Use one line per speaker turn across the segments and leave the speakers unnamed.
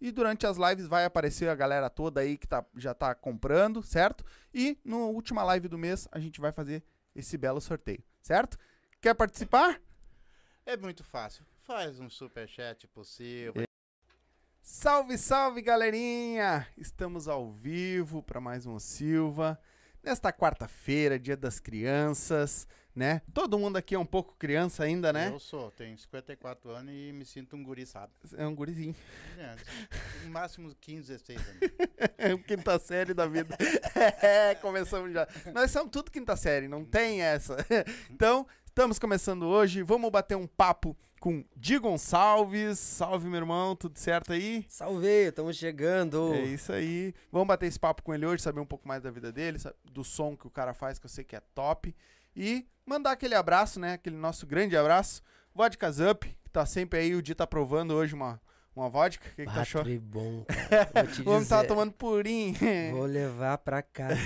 e durante as lives vai aparecer a galera toda aí que tá, já tá comprando, certo? E na última live do mês a gente vai fazer esse belo sorteio, certo? Quer participar?
É muito fácil. Faz um superchat possível.
Salve, salve, galerinha! Estamos ao vivo para mais um Silva. Nesta quarta-feira, dia das crianças, né? Todo mundo aqui é um pouco criança ainda, né?
Eu sou, tenho 54 anos e me sinto um guri, sabe?
É um gurizinho.
É, no máximo 15, 16 anos.
É o quinta série da vida. É, começamos já. Nós somos tudo quinta série, não tem essa. Então, estamos começando hoje. Vamos bater um papo com Di Gonçalves. Salve, meu irmão, tudo certo aí?
Salve, estamos chegando.
É isso aí. Vamos bater esse papo com ele hoje, saber um pouco mais da vida dele, do som que o cara faz, que eu sei que é top. E mandar aquele abraço, né? Aquele nosso grande abraço. Vodka Up, que tá sempre aí. O Di tá provando hoje uma, uma vodka. O que, que tu achou?
Bom, cara. Vou te
O homem tava
dizer,
tomando purinho.
Vou levar pra casa.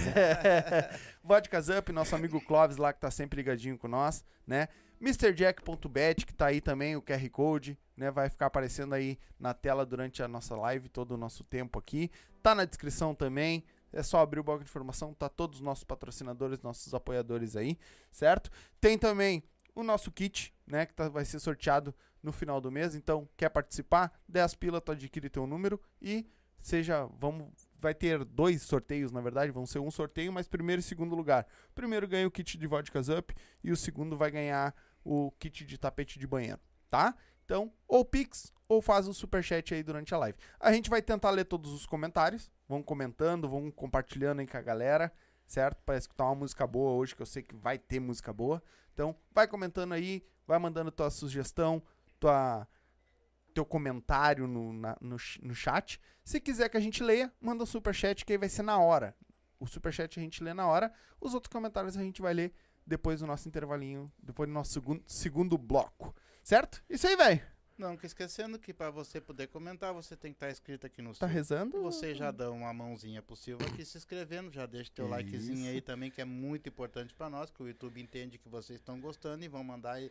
Vodka Up, nosso amigo Clóvis lá que tá sempre ligadinho com nós, né? MrJack.bet, que tá aí também, o QR Code, né? Vai ficar aparecendo aí na tela durante a nossa live, todo o nosso tempo aqui. Tá na descrição também. É só abrir o bloco de informação, tá todos os nossos patrocinadores, nossos apoiadores aí, certo? Tem também o nosso kit, né? Que tá- vai ser sorteado no final do mês. Então, quer participar? 10 pila, tu adquire teu número e seja, vamos, vai ter dois sorteios, na verdade, vão ser um sorteio, mas primeiro e segundo lugar. O primeiro ganha o kit de Vodkas Up e o segundo vai ganhar o kit de tapete de banheiro, tá? Então, ou Pix ou faz o superchat aí durante a live. A gente vai tentar ler todos os comentários, vão comentando, vão compartilhando aí com a galera, certo? Para escutar uma música boa hoje, que eu sei que vai ter música boa. Então, vai comentando aí, vai mandando tua sugestão, tua teu comentário no, na- no, no chat. Se quiser que a gente leia, manda um superchat que aí vai ser na hora. O superchat a gente lê na hora, os outros comentários a gente vai ler depois do nosso intervalinho, depois do nosso segundo, segundo bloco. Certo? Isso aí, velho.
Não, que esquecendo que para você poder comentar, você tem que estar inscrito aqui no
Tá
Silva.
rezando?
Você já dá uma mãozinha pro Silva aqui se inscrevendo, já deixa teu likezinho aí
Isso.
também, que é muito importante para nós, que o YouTube entende que vocês estão gostando e vão mandar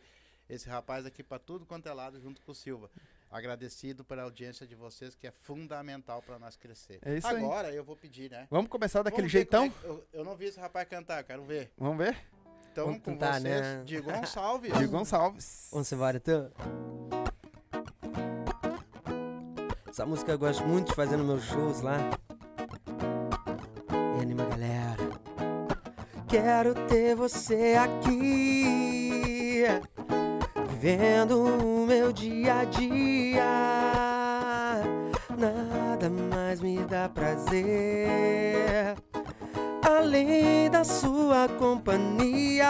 esse rapaz aqui para tudo quanto é lado junto com o Silva. Agradecido pela audiência de vocês, que é fundamental para nós crescer.
É isso aí.
Agora eu vou pedir, né?
Vamos começar daquele
Vamos
jeitão?
é eu, eu não vi esse rapaz cantar, quero ver.
Vamos ver?
Então,
Vamos
com
tentar,
vocês,
né?
digo um salve.
Di Gonçalves.
Vamos embora, então. Essa música eu gosto muito de fazer nos meus shows lá. E anima a galera. Quero ter você aqui, vivendo o meu dia a dia. Nada mais me dá prazer, além da sua companhia.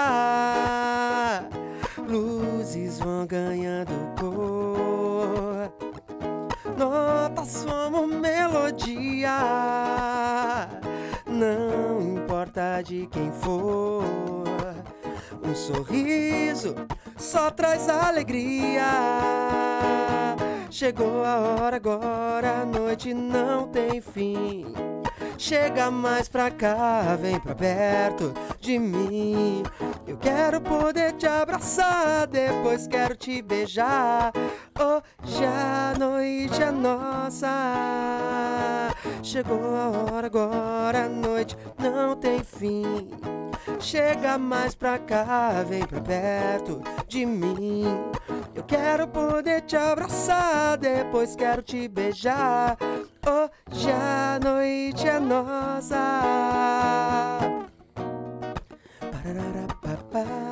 Luzes vão ganhando cor, notas como melodia. Não importa de quem for, um sorriso só traz alegria. Chegou a hora agora, a noite não tem fim. Chega mais pra cá, vem pra perto de mim. Eu quero poder te abraçar, depois quero te beijar. Hoje a noite é nossa. Chegou a hora agora, a noite não tem fim. Chega mais pra cá, vem pra perto de mim. Eu quero poder te abraçar, depois quero te beijar. Hoje a noite é nossa. Parararapapá.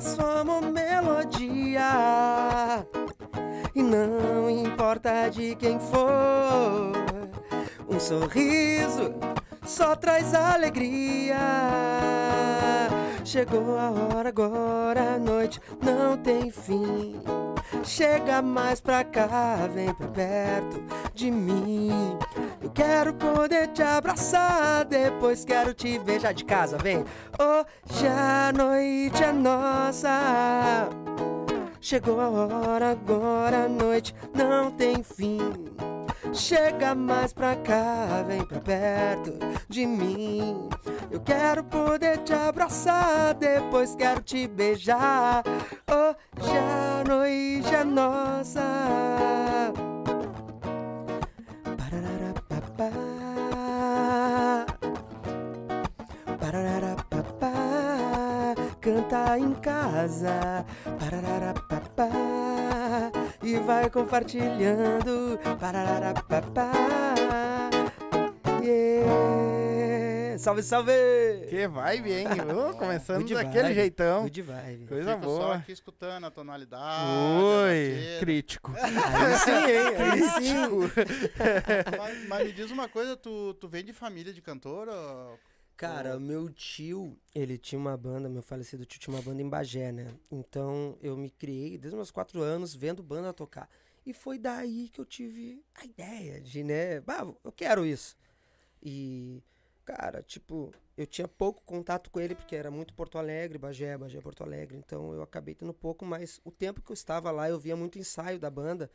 Como melodia. E não importa de quem for, um sorriso só traz alegria. Chegou a hora agora, a noite não tem fim. Chega mais pra cá, vem pra perto de mim. Eu quero poder te abraçar, depois quero te beijar de casa, vem. Hoje a noite é nossa. Chegou a hora agora, a noite não tem fim. Chega mais pra cá, vem pra perto de mim. Eu quero poder te abraçar, depois quero te beijar. Hoje a noite é nossa. Canta em casa. Parararapapá. E vai compartilhando. Parararapapá. Yeah. Salve, salve!
Que vibe, hein? Começando
Good
daquele
vibe,
jeitão.
Good vibe.
Coisa
Fico só
boa.
aqui escutando a tonalidade.
Oi, crítico.
Aí sim, hein? Aí sim.
mas, mas me diz uma coisa, tu, tu vem de família de cantor? ou-
Cara,
Ou-
meu tio, ele tinha uma banda, meu falecido tio tinha uma banda em Bagé, né? Então eu me criei desde meus quatro anos vendo banda tocar. E foi daí que eu tive a ideia de, né? Bah, eu quero isso. E, cara, tipo, eu tinha pouco contato com ele porque era muito Porto Alegre, Bagé, Bagé, Porto Alegre. Então eu acabei tendo pouco, mas o tempo que eu estava lá, eu via muito ensaio da banda.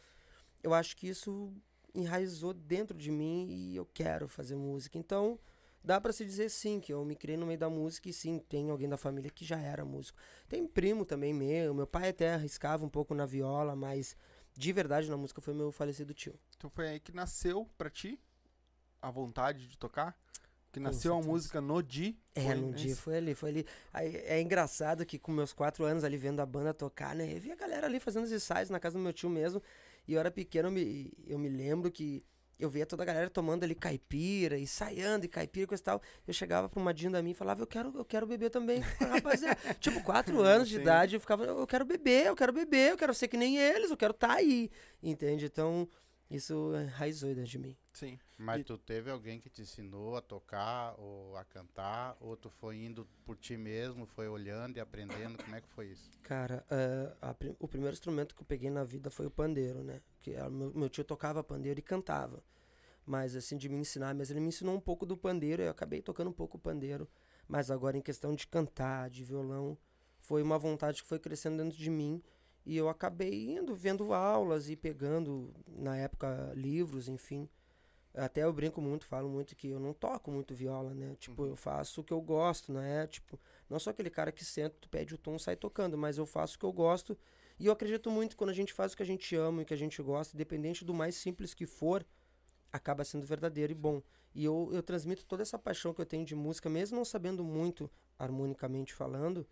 Eu acho que isso enraizou dentro de mim e eu quero fazer música. Então, dá pra se dizer sim, que eu me criei no meio da música e sim, tem alguém da família que já era músico. Tem primo também meu, meu pai até arriscava um pouco na viola, mas de verdade na música foi meu falecido tio.
Então foi aí que nasceu pra ti a vontade de tocar? Que nasceu a música no Di?
É, no dia foi ali, foi ali. Aí, é engraçado que com meus quatro anos ali vendo a banda tocar, né? Eu vi a galera ali fazendo os ensaios na casa do meu tio mesmo. E eu era pequeno, eu me, eu me lembro que eu via toda a galera tomando ali caipira, ensaiando e caipira e coisa e tal. Eu chegava pra uma dinda minha e falava, eu quero, eu quero beber também. Rapaziada, tipo, quatro anos de idade, eu ficava, eu quero beber, eu quero beber, eu quero ser que nem eles, eu quero estar aí. Entende? Então, isso enraizou dentro de mim.
Sim.
Mas
E-
tu teve alguém que te ensinou a tocar ou a cantar? Ou tu foi indo por ti mesmo, foi olhando e aprendendo? Como é que foi isso?
Cara, eh, a o primeiro instrumento que eu peguei na vida foi o pandeiro, né? Que era- meu, meu tio tocava pandeiro e cantava. Mas assim, de me ensinar, mas ele me ensinou um pouco do pandeiro, eu acabei tocando um pouco o pandeiro. Mas agora em questão de cantar, de violão, foi uma vontade que foi crescendo dentro de mim. E eu acabei indo, vendo aulas e pegando, na época, livros, enfim. Até eu brinco muito, falo muito que eu não toco muito viola, né? Tipo, eu faço o que eu gosto, né? Tipo, Não sou aquele cara que senta, tu pede o tom, sai tocando, mas eu faço o que eu gosto. E eu acredito muito quando a gente faz o que a gente ama e que a gente gosta, independente do mais simples que for, acaba sendo verdadeiro e bom. E eu, eu transmito toda essa paixão que eu tenho de música, mesmo não sabendo muito harmonicamente falando,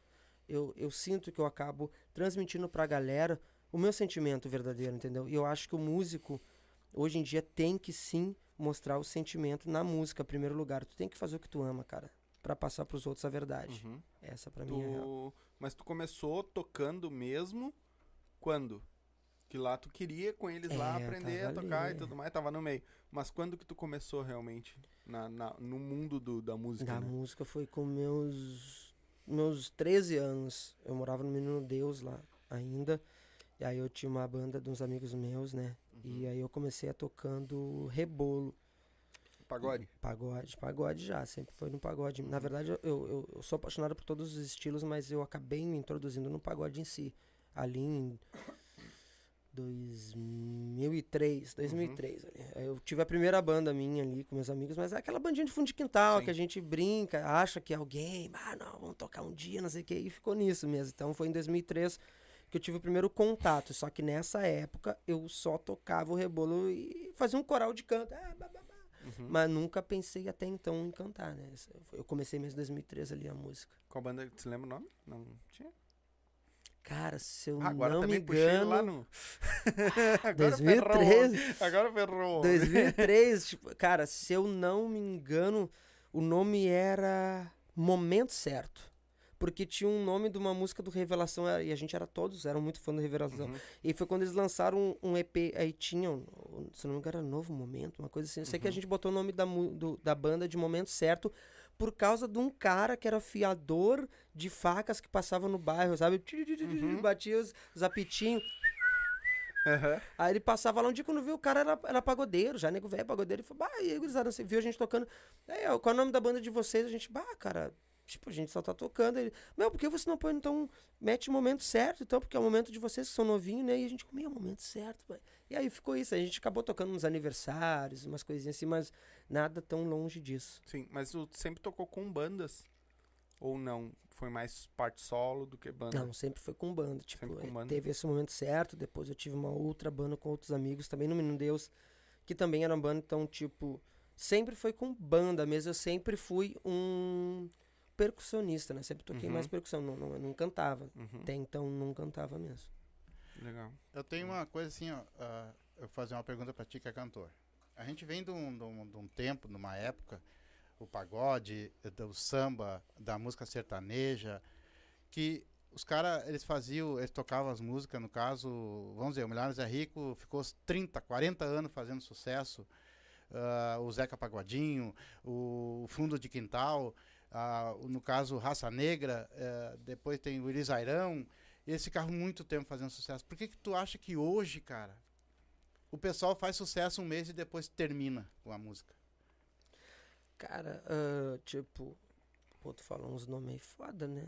eu, eu sinto que eu acabo transmitindo pra galera o meu sentimento verdadeiro, entendeu? E eu acho que o músico, hoje em dia, tem que sim mostrar o sentimento na música, em primeiro lugar. Tu tem que fazer o que tu ama, cara, Pra passar pros outros a verdade.
Uhum.
Essa pra mim é real.
Mas tu começou tocando mesmo quando? Que lá tu queria com eles lá
É,
aprender a tocar
ali.
e tudo mais, tava no meio. Mas quando que tu começou realmente na, na- no mundo do, da música?
Da
né?
música foi com meus meus 13 anos. Eu morava no Menino Deus lá ainda. E aí eu tinha uma banda de uns amigos meus, né?
Uhum.
E aí eu comecei a tocando rebolo.
Pagode?
Pagode, pagode já, sempre foi no pagode. Na verdade, eu, eu, eu sou apaixonado por todos os estilos, mas eu acabei me introduzindo no pagode em si. Ali em 2003, 2003 ali. Aí Eu tive a primeira banda minha ali com meus amigos, mas é aquela bandinha de fundo de quintal
Sim.
que a gente brinca, acha que é alguém, ah, não, vamos tocar um dia, não sei o que, e ficou nisso mesmo. Então foi em 2003 que eu tive o primeiro contato, só que nessa época eu só tocava o rebolo e fazia um coral de canto. ah, bah, bah, bah.
Uhum.
Mas nunca pensei até então em cantar, né? Eu comecei mesmo em 2003 ali a música.
Qual banda? Tu lembra o nome? Não tinha?
Cara, se eu
agora
não me engano,
lá no. agora
2013.
Ferrou. Agora ferrou.
2003, tipo, cara, se eu não me engano, o nome era Momento Certo. Porque tinha um nome de uma música do Revelação e a gente era todos, eram muito fã do Revelação.
Uhum.
E foi quando eles lançaram um, um EP, aí tinha, um- se não me engano, era Novo Momento, uma coisa assim. Eu sei que a
Uhum.
gente botou o nome da, do- da banda de Momento Certo por causa de um cara que era fiador de facas que passava no bairro, sabe?
Uhum.
Batia os, os apitinhos.
Aham.
Aí ele passava lá um dia quando viu o cara era, era pagodeiro, já nego velho pagodeiro. Ele falou, bah, e aí, gurizada, viu a gente tocando. Aí, ó, qual é o nome da banda de vocês? A gente, bah, cara, tipo, a gente só tá tocando. Ele, meu, por que você não põe, então, mete o momento certo, então, porque é o momento de vocês que são novinhos, né? E a gente, meu, é o momento certo, pai. E aí ficou isso, a gente acabou tocando nos aniversários, umas coisinhas assim, mas nada tão longe disso.
Sim, mas tu sempre tocou com bandas? Ou não? Foi mais parte solo do que banda?
Não, sempre foi com banda. Tipo,
com
eh,
banda.
teve esse momento certo. Depois eu tive uma outra banda com outros amigos, também no Menino Deus, que também era uma banda. Então, tipo, sempre foi com banda mesmo. Eu sempre fui um percussionista, né? Sempre toquei
Uhum.
mais percussão, não, não, não cantava.
Uhum.
Até então não cantava mesmo.
Legal.
Eu tenho uma coisa assim, ó. ah, eu vou fazer uma pergunta pra ti que é cantor. A gente vem de um, de um, de um tempo, de uma época, o pagode, do samba, da música sertaneja, que os caras, eles faziam, eles tocavam as músicas, no caso, vamos dizer, o Milhares é Rico ficou uns 30, 40 anos fazendo sucesso. ah, o Zeca Pagodinho, o Fundo de Quintal, ah, no caso, Raça Negra, eh, depois tem o Elisairão, e eles ficaram muito tempo fazendo sucesso. Por que, que tu acha que hoje, cara, o pessoal faz sucesso um mês e depois termina com a música?
Cara, ah, tipo. Pô, tu falou uns nomes aí foda, né?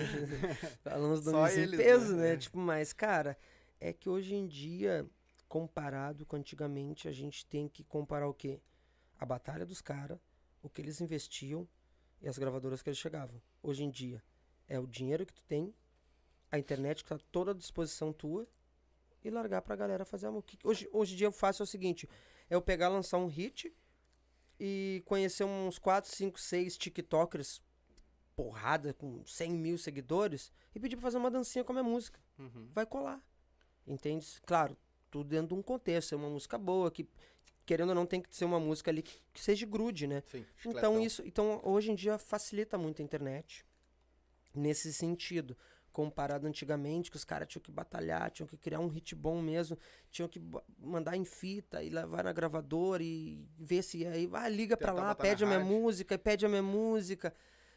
falou uns nomes em
eles,
peso,
né?
né?
É.
Tipo, mas, cara, é que hoje em dia, comparado com antigamente, a gente tem que comparar o quê? A batalha dos caras, o que eles investiam e as gravadoras que eles chegavam. Hoje em dia, é o dinheiro que tu tem, a internet que tá toda à disposição tua e largar pra galera fazer a música. Hoje, hoje em dia eu faço é o seguinte, é eu pegar, lançar um hit e conhecer uns 4, 5, 6 tiktokers porrada com 100 mil seguidores e pedir pra fazer uma dancinha com a minha música.
Uhum.
Vai colar. Entende? Claro, tudo dentro de um contexto. É uma música boa, que querendo ou não tem que ser uma música ali que, que seja grude, né?
Sim.
Então isso, então hoje em dia facilita muito a internet nesse sentido, comparado antigamente que os caras tinham que batalhar, tinham que criar um hit bom mesmo, tinham que mandar em fita e levar na gravadora e ver se aí, ah, liga pra
Tentar
lá, pede a minha
rádio.
música, e pede a minha música.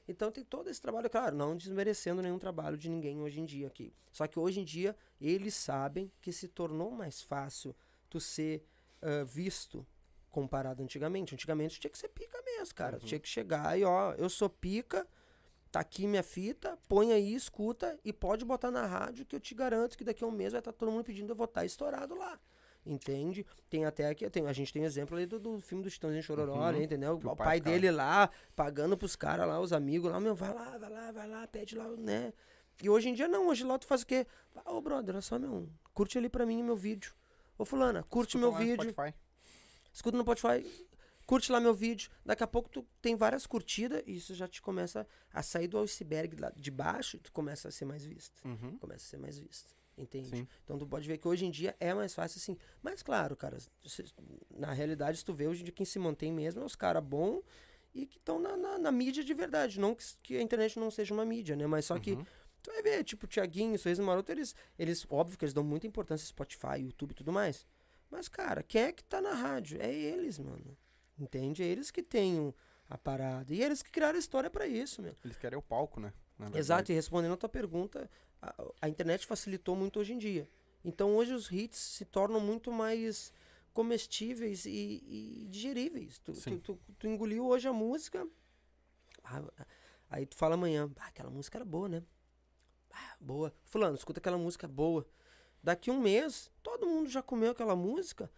Então tem todo esse trabalho, claro, não desmerecendo nenhum trabalho de ninguém hoje em dia aqui. Só que hoje em dia eles sabem que se tornou mais fácil tu ser ah, visto comparado antigamente. Antigamente tinha que ser pica mesmo, cara.
Uhum.
Tinha que chegar e, ó, eu sou pica, tá aqui minha fita, põe aí, escuta e pode botar na rádio que eu te garanto que daqui a um mês vai estar todo mundo pedindo eu vou estar estourado lá. Entende? Tem até aqui, tem, a gente tem exemplo ali do, do filme do Chitãozinho Chororó,
Uhum.
né, entendeu? O
o
pai,
pai ficava-
dele lá, pagando pros caras lá, os amigos lá, meu, vai lá, vai lá, vai lá, pede lá, né? E hoje em dia não, hoje lá tu faz o quê? Ô, brother, olha só, meu, curte ali pra mim meu vídeo. Ô, fulana, curte
Escuta
meu vídeo,
Spotify.
escuta no Spotify, curte lá meu vídeo. Daqui a pouco tu tem várias curtidas e isso já te começa a sair do iceberg lá de baixo e tu começa a ser mais visto.
Uhum.
Começa a ser mais visto. Entende?
Sim.
Então tu pode ver que hoje em dia é mais fácil assim. Mas claro, cara, se- na realidade, se tu vê hoje em dia quem se mantém mesmo é os caras bons e que estão na, na, na mídia de verdade. Não que, que a internet não seja uma mídia, né? Mas só que
Uhum.
Tu vai ver, tipo, o Thiaguinho, o Sorriso Maroto, eles, eles, óbvio que eles dão muita importância Spotify, YouTube e tudo mais. Mas, cara, quem é que tá na rádio? É eles, mano. Entende? É eles que têm a parada. E eles que criaram a história pra isso, meu.
Eles querem o palco, né?
Exato, e respondendo a tua pergunta, a, a internet facilitou muito hoje em dia. Então hoje os hits se tornam muito mais comestíveis e, e digeríveis. Tu, tu, tu, tu engoliu hoje a música, ah, aí tu fala amanhã, "Ah, aquela música era boa, né? Ah, boa. Fulano, escuta aquela música boa. Daqui um mês, todo mundo já comeu aquela música,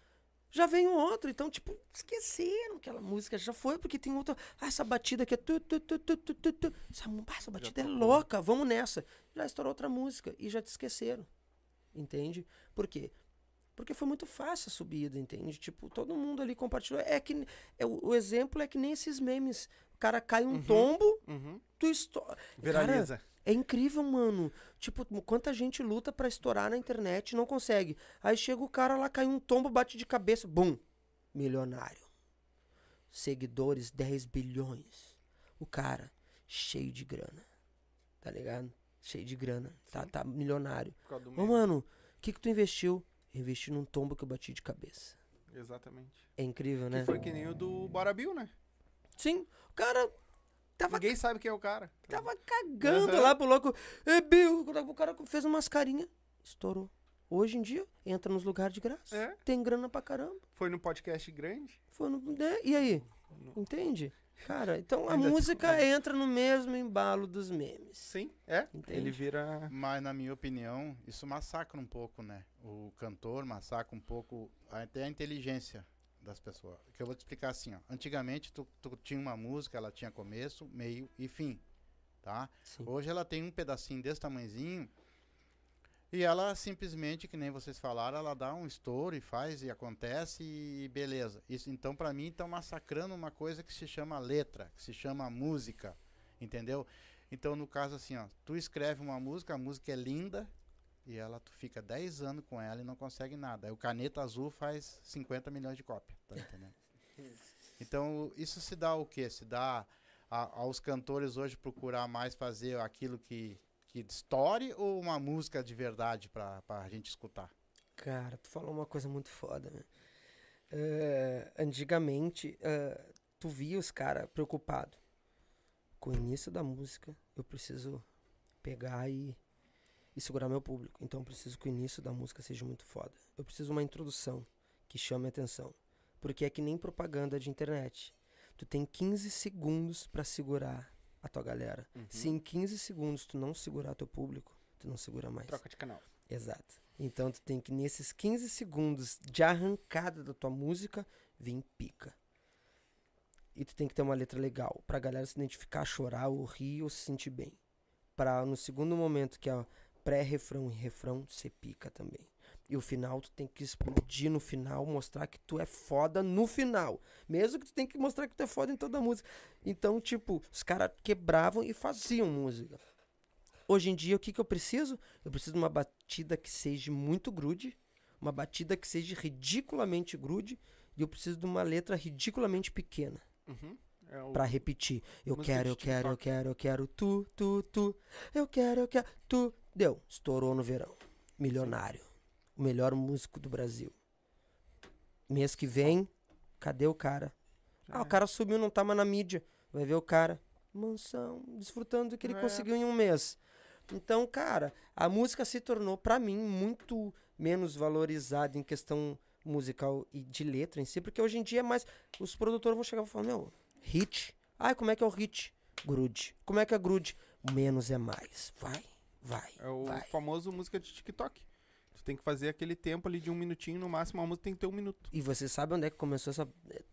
já vem outro. Então, tipo, esqueceram aquela música, já foi, porque tem outra. Ah, essa batida aqui é. Tu, tu, tu, tu, tu, tu, tu. Essa, ah, essa batida é louca, vamos nessa. Já estourou outra música e já te esqueceram. Entende? Por quê? Porque foi muito fácil a subida, entende? Tipo, todo mundo ali compartilhou. É que. É, o, exemplo é que nem esses memes. O cara cai um
Uhum.
tombo,
Uhum.
tu estoura.
Viraliza.
É incrível, mano. Tipo, quanta gente luta pra estourar na internet e não consegue. Aí chega o cara lá, cai um tombo, bate de cabeça, bum, milionário. Seguidores, 10 bilhões. O cara, cheio de grana. Tá ligado? Cheio de grana. Tá, tá milionário. Ô, mano, o que que tu investiu? Investi num tombo que eu bati de cabeça.
Exatamente.
É incrível,
Que
né?
foi que nem o do Bora Bill, né?
Sim, o cara tava
Ninguém sabe quem é o cara.
Tava cagando
Aham.
lá pro louco. É, Bill, o cara fez umas carinhas, estourou. Hoje em dia, entra nos lugares de graça.
É.
Tem grana pra caramba.
Foi no podcast grande.
Foi no, né? E aí? Entende? Cara, então a
Ainda
música entra no mesmo embalo dos memes.
Sim, é.
Entende?
Ele vira.
Mas, na minha opinião, isso massacra um pouco, né? O cantor massacra um pouco até a inteligência das pessoas. Que eu vou te explicar assim, ó. Antigamente, tu, tu tinha uma música, ela tinha começo, meio e fim, tá?
Sim.
Hoje ela tem um pedacinho desse tamanhozinho e ela simplesmente, que nem vocês falaram, ela dá um estouro e faz e acontece e beleza. Isso, então, pra mim, estão massacrando uma coisa que se chama letra, que se chama música, entendeu? Então, no caso assim, ó, tu escreve uma música, a música é linda e ela tu fica 10 anos com ela e não consegue nada. Aí o Caneta Azul faz 50 milhões de cópias, tá entendendo? Então, isso se dá o quê? Se dá a- aos cantores hoje procurar mais fazer aquilo que, que estoure ou uma música de verdade pra, pra gente escutar?
Cara, tu falou uma coisa muito foda, né? Eh, antigamente, eh, tu via os caras preocupados com o início da música. Eu preciso pegar e, e segurar meu público. Então eu preciso que o início da música seja muito foda. Eu preciso uma introdução que chame a atenção. Porque é que nem propaganda de internet. Tu tem 15 segundos pra segurar a tua galera.
Uhum.
Se em 15 segundos tu não segurar teu público, tu não segura mais.
Troca de canal.
Exato. Então tu tem que nesses 15 segundos de arrancada da tua música vir pica. E tu tem que ter uma letra legal pra galera se identificar, chorar, ou rir ou se sentir bem. Pra no segundo momento que é pré-refrão e refrão ser pica também. E o final tu tem que explodir no final, mostrar que tu é foda no final. Mesmo que tu tem que mostrar que tu é foda em toda a música. Então, tipo, os caras quebravam e faziam música. Hoje em dia, o que, que eu preciso? Eu preciso de uma batida que seja muito grude, uma batida que seja ridiculamente grude, e eu preciso de uma letra ridiculamente pequena
Uhum. É o...
pra repetir. Eu quero, eu quero, eu quero, eu quero tu, tu, tu. Eu quero, eu quero, tu. Deu, estourou no verão. Milionário. O melhor músico do Brasil. Mês que vem, cadê o cara? Ah, o cara subiu, não tá mais na mídia. Vai ver o cara. Mansão, desfrutando do que ele
É.
conseguiu em um mês. Então, cara, a música se tornou, pra mim, muito menos valorizada em questão musical e de letra em si, porque hoje em dia é mais. Os produtores vão chegar e falar: Meu, hit. Ai, como é que é o hit? Grude. Como é que é grude? Menos é mais. Vai, vai.
É o
vai.
famoso música de TikTok. Tem que fazer aquele tempo ali de um minutinho, no máximo a música tem que ter um minuto.
E você sabe onde é que começou essa,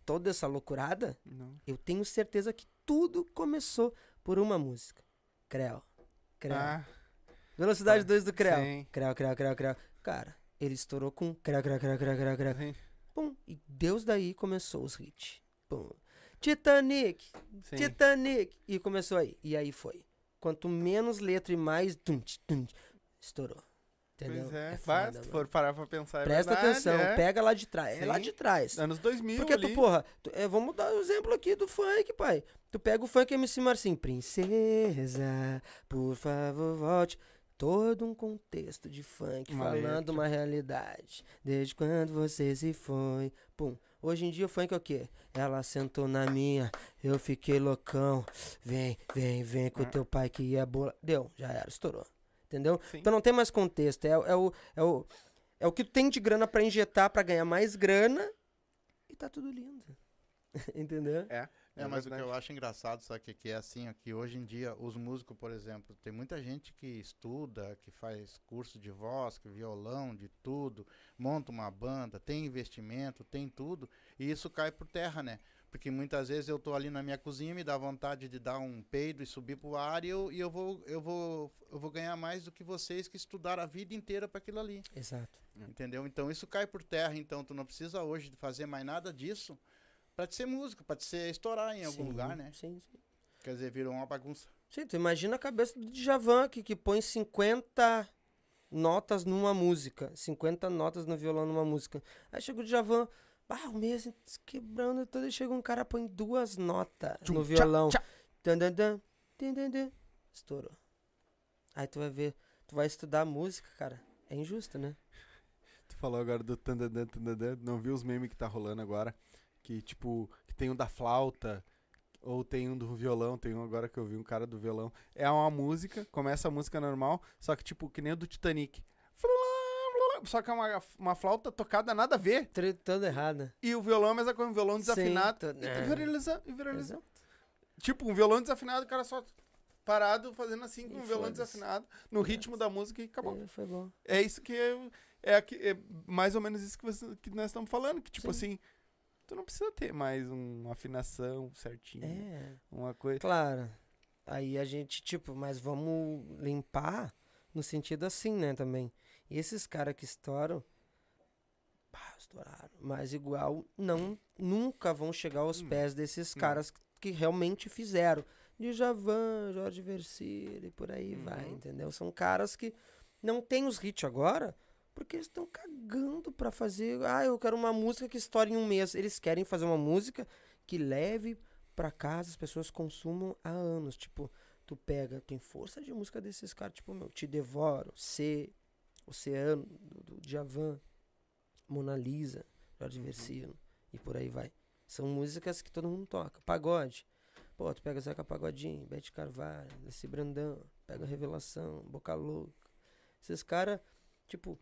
toda essa loucurada?
Não.
Eu tenho certeza que tudo começou por uma música. Creu. Creu.
Ah,
Velocidade
tá.
2 do Creu.
sim.
Creu, Creu, Creu, Creu. Cara, ele estourou com Creu, Creu, Creu, Creu, Creu, Creu.
Sim.
Pum. E Deus daí começou os hits. Pum. Titanic,
Sim.
Titanic. E começou aí. E aí foi. Quanto menos letra e mais. Tum, tum, estourou. Entendeu?
Pois é.
É foda,
se for parar pra pensar. é
Presta
verdade,
atenção,
é.
pega lá de trás. É lá de trás.
Anos 2000
Porque
ali.
tu, porra, tu- é, vamos dar o exemplo aqui do funk, pai. Tu pega o funk MC Marcinho, princesa, por favor, volte. Todo um contexto de funk,
Uma
falando
letra.
uma realidade. Desde quando você se foi. Pum. Hoje em dia o funk é o quê? Ela sentou na minha, eu fiquei loucão. Vem, vem, vem com o
Ah.
teu pai que ia bola. Deu, já era, estourou. Entendeu?
Sim.
Então não tem mais contexto. É, é o, é, o, é o que tu tem de grana pra injetar pra ganhar mais grana e tá tudo lindo. Entendeu?
É.
É, mas o que
verdade.
eu acho engraçado, sabe o que, que é assim, ó, que hoje em dia os músicos, por exemplo, tem muita gente que estuda, que faz curso de voz, que violão, de tudo, monta uma banda, tem investimento, tem tudo, e isso cai por terra, né? Porque muitas vezes eu tô ali na minha cozinha, me dá vontade de dar um peido e subir pro ar e eu, e eu, vou, eu, vou, eu vou ganhar mais do que vocês que estudaram a vida inteira para aquilo ali.
Exato.
Entendeu? Então isso cai por terra, então tu não precisa hoje de fazer mais nada disso pra te ser músico, pra te ser estourar em algum
Sim,
lugar, né?
Sim, sim.
Quer dizer, virou uma bagunça.
Sim, tu imagina a cabeça do Djavan que, que põe 50 notas numa música. 50 notas no violão numa música. Aí chega o Djavan, ah, o mês se quebrando todo, chega um cara põe duas notas no
tchá,
violão.
tchá.
Dan, dan, dan, dan, dan, dan. Estourou. Aí tu vai ver, tu vai estudar música, cara. É injusto, né?
Tu falou agora do tandadã, tandadã. Não viu os memes que tá rolando agora? Que, tipo, que tem um da flauta, ou tem um do violão, tem um agora que eu vi um cara do violão. É uma música, começa a música normal, só que, tipo, que nem o do Titanic. Só que é uma, uma flauta tocada nada a ver.
Toda errada.
E o violão é a mesma coisa, um violão desafinado.
Sim, to-
e
é.
viraliza, e viraliza.
Exato.
Tipo, um violão desafinado, o cara só parado fazendo assim com um violão desafinado, no ritmo da música e acabou.
É, foi bom.
É isso que é, é, é mais ou menos isso que, você- que nós estamos falando. Que, tipo
Sim.
assim, tu não precisa ter mais uma afinação certinha.
É.
Uma coisa.
Claro. Aí a gente, tipo, mas vamos limpar no sentido assim, né, também. E esses caras que estouram, pá, estouraram. Mas igual, não, nunca vão chegar aos
Hum,
pés desses
não.
caras que, que realmente fizeram. Djavan, Jorge Versilo e por aí vai,
Uhum.
entendeu? São caras que não tem os hits agora, porque eles estão cagando pra fazer. Ah, eu quero uma música que estoure em um mês. Eles querem fazer uma música que leve pra casa, as pessoas consumam há anos. Tipo, tu pega, tem força de música desses caras, tipo, meu, Te Devoro, C, Oceano, do, do Djavan, Mona Lisa, Jorge Versilo, e por aí vai. São músicas que todo mundo toca. Pagode. Pô, tu pega Zeca Pagodinho, Bete Carvalho, Desse Brandão, pega Revelação, Boca Louca. Esses caras, tipo,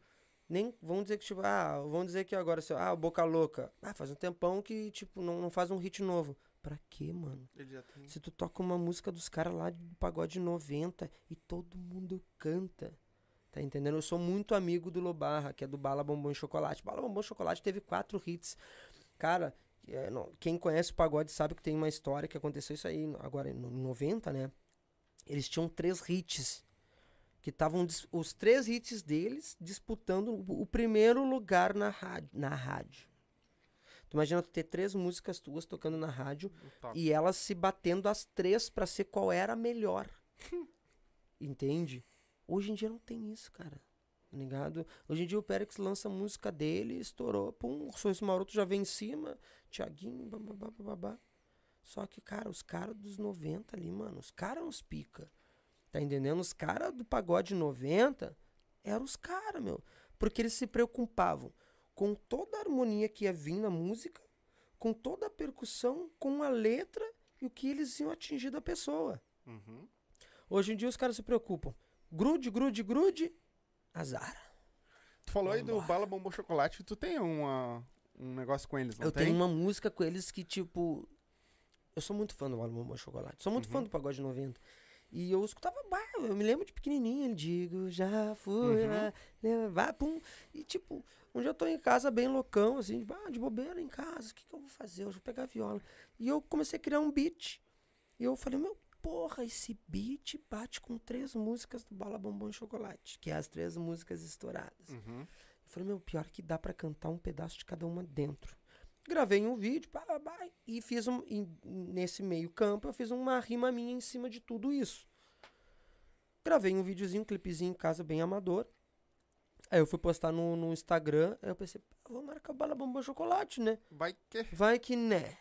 nem vão dizer que, tipo, ah, vão dizer que agora, assim, ah, Boca Louca. Ah, faz um tempão que, tipo, não, não faz um hit novo. Pra quê, mano?
Tem.
Se tu toca uma música dos caras lá do pagode 90 e todo mundo canta. Tá entendendo? Eu sou muito amigo do Lobarra, que é do Bala Bombom Chocolate. Bala Bombom Chocolate teve quatro hits. Cara, é, não- quem conhece o pagode sabe que tem uma história que aconteceu isso aí agora em no- 90, né? Eles tinham três hits. Que estavam os três hits deles disputando o, o primeiro lugar na rádio, na rádio. Tu imagina tu ter três músicas tuas tocando na rádio e elas se batendo as três pra ser qual era a melhor. Entende? Hoje em dia não tem isso, cara. Tá ligado? Hoje em dia o Pérex lança a música dele, estourou, pum, o Sorriso Maroto já vem em cima, Tiaguinho, bababá, bababá. Só que, cara, os caras dos 90 ali, mano, os caras uns pica. Tá entendendo? Os caras do pagode 90 eram os caras, meu. Porque eles se preocupavam com toda a harmonia que ia vir na música, com toda a percussão, com a letra e o que eles iam atingir da pessoa.
Uhum.
Hoje em dia os caras se preocupam. Grude, grude, grude, azar.
Tu falou aí do
Vambora.
Bala Bombom Chocolate, tu tem uma, um negócio com eles, não
eu
tem?
tenho uma música com eles que, tipo. Eu sou muito fã do Bala Bombom Chocolate. Sou muito fã
Uhum.
do Pagode 90. E eu escutava, bah, eu me lembro de pequenininho, digo, já fui,
Uhum.
né, vai, pum. E tipo, um dia eu tô em casa bem loucão, assim, de, ah, de bobeira em casa, o que, que eu vou fazer? Eu vou pegar a viola. E eu comecei a criar um beat. E eu falei, meu, porra, esse beat bate com três músicas do Bala Bombom e Chocolate, que é as três músicas estouradas.
Uhum.
Eu falei, meu, pior que dá pra cantar um pedaço de cada uma dentro. Gravei um vídeo, pá, pá, pá, e fiz um. e nesse meio campo, eu fiz uma rima minha em cima de tudo isso. Gravei um videozinho, um clipezinho em casa, bem amador. Aí eu fui postar no, no Instagram, aí eu pensei, vou marcar bala bombom chocolate, né?
Vai que.
Vai que né.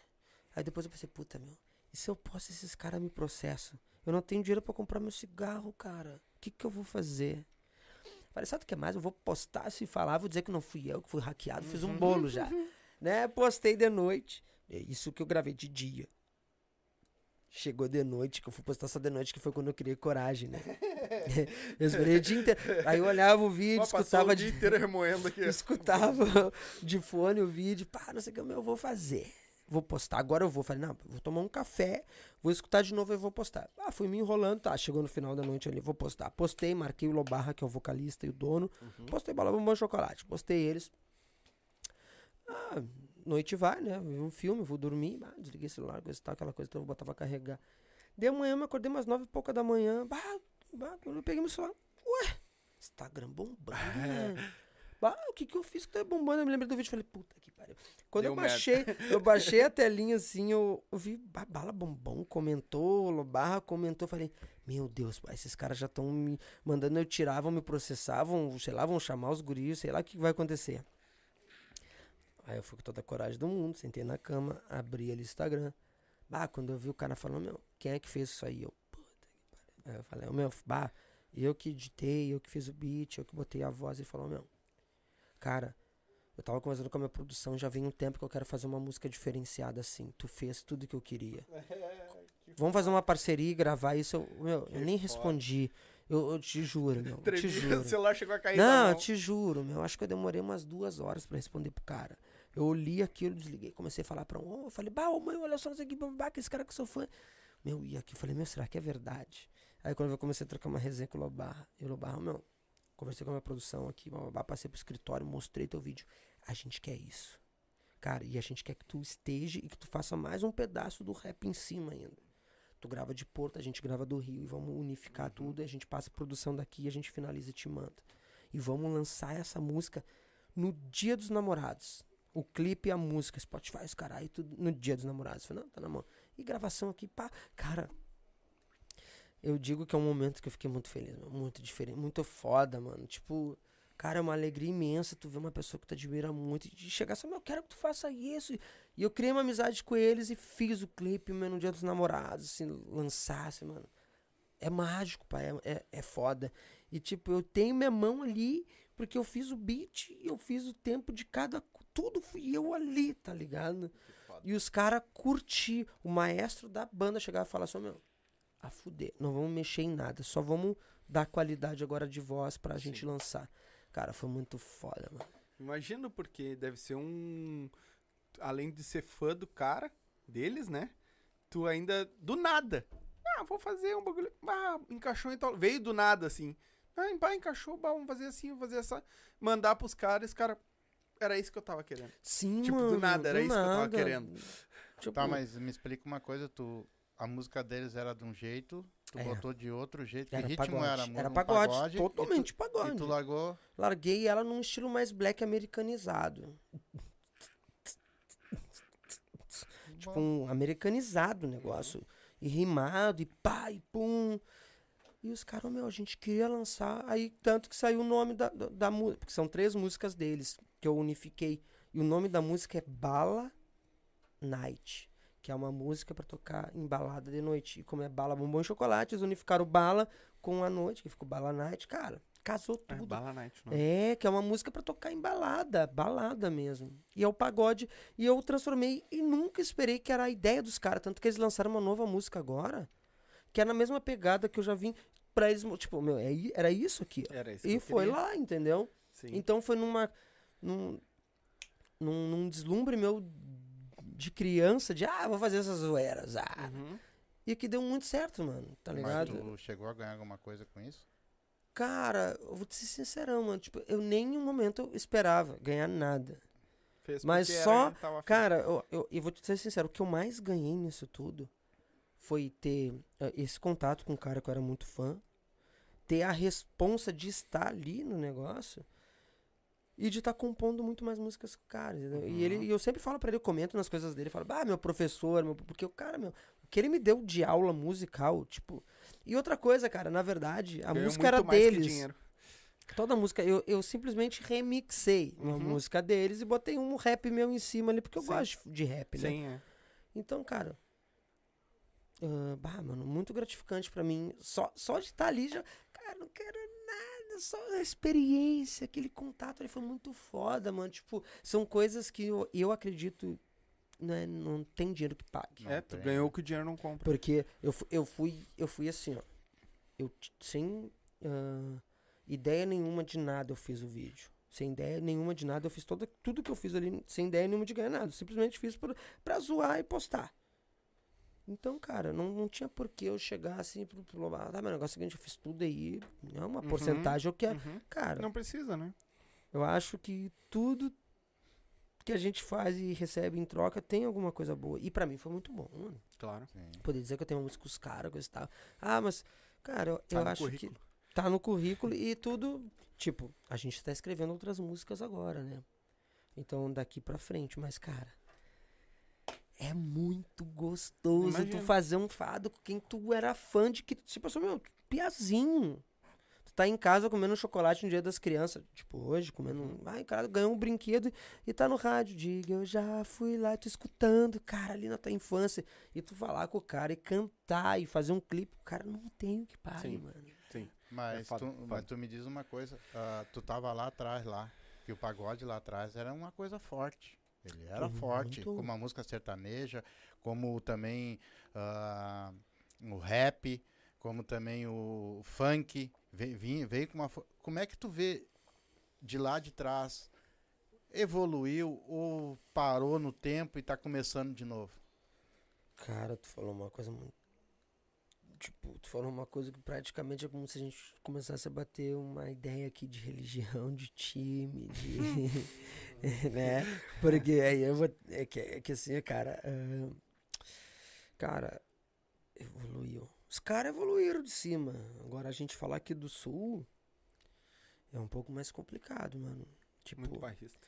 Aí depois eu pensei, puta, meu, e se eu posso esses caras me processam? Eu não tenho dinheiro pra comprar meu cigarro, cara. O que que eu vou fazer? Falei, sabe o que mais? Eu vou postar, se falar, vou dizer que não fui eu, que fui hackeado, fiz um bolo já. né? Postei de noite. É Isso que eu gravei de dia. Chegou de noite, que eu fui postar só de noite, que foi quando eu criei coragem, né? eu esperei o dia inteiro. Aí eu olhava o vídeo,
passou
escutava
o
de
dia inteiro remoendo aqui.
escutava de fone o vídeo, pá, não sei o que, eu vou fazer. Vou postar, agora eu vou. Falei, não, vou tomar um café, vou escutar de novo e vou postar. Ah, fui me enrolando, tá, chegou no final da noite ali, vou postar. Postei, marquei o Lobarra, que é o vocalista e o dono. Postei Bala Bombom Chocolate, postei eles. Ah, noite vai, né, vi um filme, vou dormir, ah, desliguei o celular, coisa e tal, aquela coisa, então eu vou botar pra carregar. De manhã, eu me acordei umas nove e pouca da manhã, bah, bah, eu peguei meu celular, ué, Instagram bombando, né? Bah, o que que eu fiz que tá bombando? Eu me lembrei do vídeo falei, puta que pariu. Quando
Deu
eu baixei, eu baixei a telinha assim, eu, eu vi bah, Bala Bombom, comentou, Lobarra comentou, falei, meu Deus, esses caras já estão me mandando eu tirar, vão me processar, vão, sei lá, vão chamar os guris, sei lá o que vai acontecer. Aí eu fui com toda a coragem do mundo, sentei na cama, abri ali o Instagram. Bah, quando eu vi o cara falando, meu, quem é que fez isso aí? Eu, puta que pariu. Aí eu falei, meu, bah, eu que editei, eu que fiz o beat, eu que botei a voz. Ele falou, meu, cara, eu tava conversando com a minha produção, já vem um tempo que eu quero fazer uma música diferenciada assim. Tu fez tudo que eu queria. Vamos fazer uma parceria e gravar isso. Eu, meu, eu nem respondi. Eu, eu te juro, meu. Eu te juro.
o celular chegou a cair
Não, eu te juro, meu. Acho que eu demorei umas duas horas pra responder pro cara. Eu olhei aquilo, desliguei, comecei a falar pra um. eu falei, bah, ô, mãe, olha só isso aqui, babá, que esse cara que eu sou fã. Meu, e aqui eu falei, meu, será que é verdade? Aí quando eu comecei a trocar uma resenha com o Lobarra, e o Lobarra, meu, conversei com a minha produção aqui, babá, passei pro escritório, mostrei teu vídeo. A gente quer isso. Cara, e a gente quer que tu esteja e que tu faça mais um pedaço do rap em cima ainda. Tu grava de Porto, a gente grava do Rio e vamos unificar tudo, e a gente passa a produção daqui e a gente finaliza e te manda. E vamos lançar essa música no Dia dos Namorados. O clipe e a música, Spotify, os caralho, tudo no Dia dos Namorados. Falei, não, tá na mão. E gravação aqui, pá. Cara, eu digo que é um momento que eu fiquei muito feliz, muito diferente, muito foda, mano. Tipo, cara, é uma alegria imensa tu ver uma pessoa que tu admira muito e de chegar assim, meu, eu quero que tu faça isso. E eu criei uma amizade com eles e fiz o clipe, meu, no Dia dos Namorados, assim, lançasse, mano. É mágico, pai, é, é, é foda. E, tipo, eu tenho minha mão ali, porque eu fiz o beat, eu fiz o tempo de cada. Tudo fui eu ali, tá ligado? E os caras curti. O maestro da banda chegava e falava assim: "Ô, meu, a fuder, não vamos mexer em nada, só vamos dar qualidade agora de voz pra gente lançar. Cara, foi muito foda, mano.
Imagino, porque deve ser um. Além de ser fã do cara, deles, né? Tu ainda. Do nada. Ah, vou fazer um bagulho. Ah, encaixou em tal. Veio do nada, assim. Ah, pá, encaixou, bah, vamos fazer assim, vamos fazer essa. Mandar pros caras, cara. Era isso que eu tava querendo.
Sim,
Tipo, do
mano.
nada, era
do
isso que eu tava
nada.
querendo.
Tipo,
Tá, mas me explica uma coisa, tu. A música deles era de um jeito, tu
É.
botou de outro jeito. Que
Era
ritmo
pagode.
era?
Era
um
pagode,
e
totalmente
tu,
pagode.
E tu largou.
Larguei ela num estilo mais black americanizado. Tipo, um americanizado o negócio. E rimado, e pá, e pum. E os caras, meu, a gente queria lançar. Aí, tanto que saiu o nome da, da, da música. Porque são três músicas deles que eu unifiquei. E o nome da música é Bala Night. Que é uma música pra tocar em balada de noite. E como é bala, bombom e chocolate, eles unificaram bala com a noite, que ficou Bala Night. Cara, casou
É,
tudo.
Bala Night, não.
É, que é uma música pra tocar em balada, balada mesmo. E é o pagode. E eu transformei e nunca esperei que era a ideia dos caras. Tanto que eles lançaram uma nova música agora, que é na mesma pegada que eu já vim pra eles. Tipo, meu, é era isso aqui.
Era isso.
E foi
queria.
lá, entendeu?
Sim.
Então foi numa. Num, num, num deslumbre meu de criança, de ah, vou fazer essas zoeiras. Ah.
Uhum.
E que deu muito certo, mano, tá
Mas
ligado?
tu chegou a ganhar alguma coisa com isso?
Cara, eu vou te ser sincerão, mano. Tipo, eu nem em um momento esperava ganhar nada.
Fez
Mas só,
era-.
Cara, eu, eu, eu vou te ser sincero, o que eu mais ganhei nisso tudo foi ter eh, esse contato com um cara que eu era muito fã, ter a responsa de estar ali no negócio e de estar compondo muito mais músicas com o cara. entendeu? E ele,
Uhum.
e eu sempre falo pra ele, eu comento nas coisas dele, falo, ah, meu professor, meu, porque o cara, meu, o que ele me deu de aula musical, tipo. E outra coisa, cara, na verdade, a
Ganhou
música era deles. Toda a música, eu, eu simplesmente remixei uma
Uhum.
música deles e botei um rap meu em cima ali, porque eu
Sim.
gosto de rap, né?
Sim, é.
Então, cara. ah, bah, mano, muito gratificante pra mim. Só, só de estar ali já. Cara, não quero nada, só a experiência, aquele contato ali foi muito foda, mano. Tipo, são coisas que eu, eu acredito. Né, não tem dinheiro que pague.
É, tu ganhou o que o dinheiro não compra.
Porque eu, eu fui eu fui assim, ó. Eu sem ah, ideia nenhuma de nada eu fiz o vídeo. Sem ideia nenhuma de nada, eu fiz toda, tudo que eu fiz ali sem ideia nenhuma de ganhar nada. Eu simplesmente fiz por, pra zoar e postar. Então, cara, não, não tinha por que eu chegar assim pro, pro ah, tá, meu negócio é o seguinte, eu fiz tudo aí. É uma
Uhum,
porcentagem eu quero.
Uhum.
Cara,
Não precisa, né?
eu acho que tudo que a gente faz e recebe em troca tem alguma coisa boa. E pra mim foi muito bom, mano
Claro.
Sim.
poder dizer que eu tenho uma música com os caras, coisa e tal. Ah, mas, cara, eu,
Tá
eu
no
acho
currículo.
que tá no currículo e tudo. Tipo, a gente tá escrevendo outras músicas agora, né? Então, daqui pra frente, mas, cara. É muito gostoso tu
Imagino.
fazer um fado com quem tu era fã de que, tipo assim, meu, piazinho. Tu tá em casa comendo chocolate no dia das crianças. Tipo, hoje, comendo um. Ai, cara, ganhou um brinquedo e tá no rádio. Diga, eu já fui lá, tô escutando, cara, ali na tua infância. E tu falar com o cara e cantar e fazer um clipe. O cara não tem o que pagar,
Sim.
mano.
Sim.
Mas,
É
tu, mas tu me diz uma coisa, ah, tu tava lá atrás lá, que o pagode lá atrás era uma coisa forte. Ele era
Muito.
forte, como a música sertaneja, como também ah, o rap, como também o funk. Veio, veio com uma. Como é que tu vê de lá de trás? Evoluiu ou parou no tempo e tá começando de novo?
Cara, tu falou uma coisa muito. Tipo, tu falou uma coisa que praticamente é como se a gente começasse a bater uma ideia aqui de religião, de time, de. né? Porque aí eu vou. É que, é que assim, cara. ah, cara, evoluiu. Os caras evoluíram de cima. Agora a gente falar aqui do sul é um pouco mais complicado, mano. Tipo,
Muito barrista.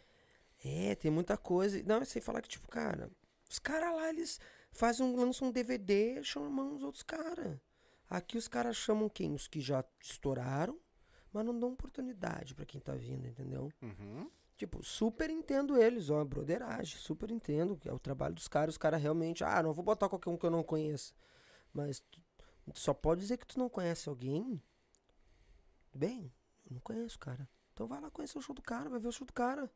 é, tem muita coisa. Não, sei falar que, tipo, cara, os caras lá, eles fazem um, lançam um DVD chamam os outros caras. Aqui os caras chamam quem? Os que já estouraram, mas não dão oportunidade pra quem tá vindo, entendeu?
Uhum.
Tipo, super entendo eles, ó, broderagem, super entendo, que é o trabalho dos caras, os caras realmente, ah, não vou botar qualquer um que eu não conheça. Mas tu, tu só pode dizer que tu não conhece alguém. Bem, eu não conheço, cara. Então vai lá conhecer o show do cara, vai ver o show do cara.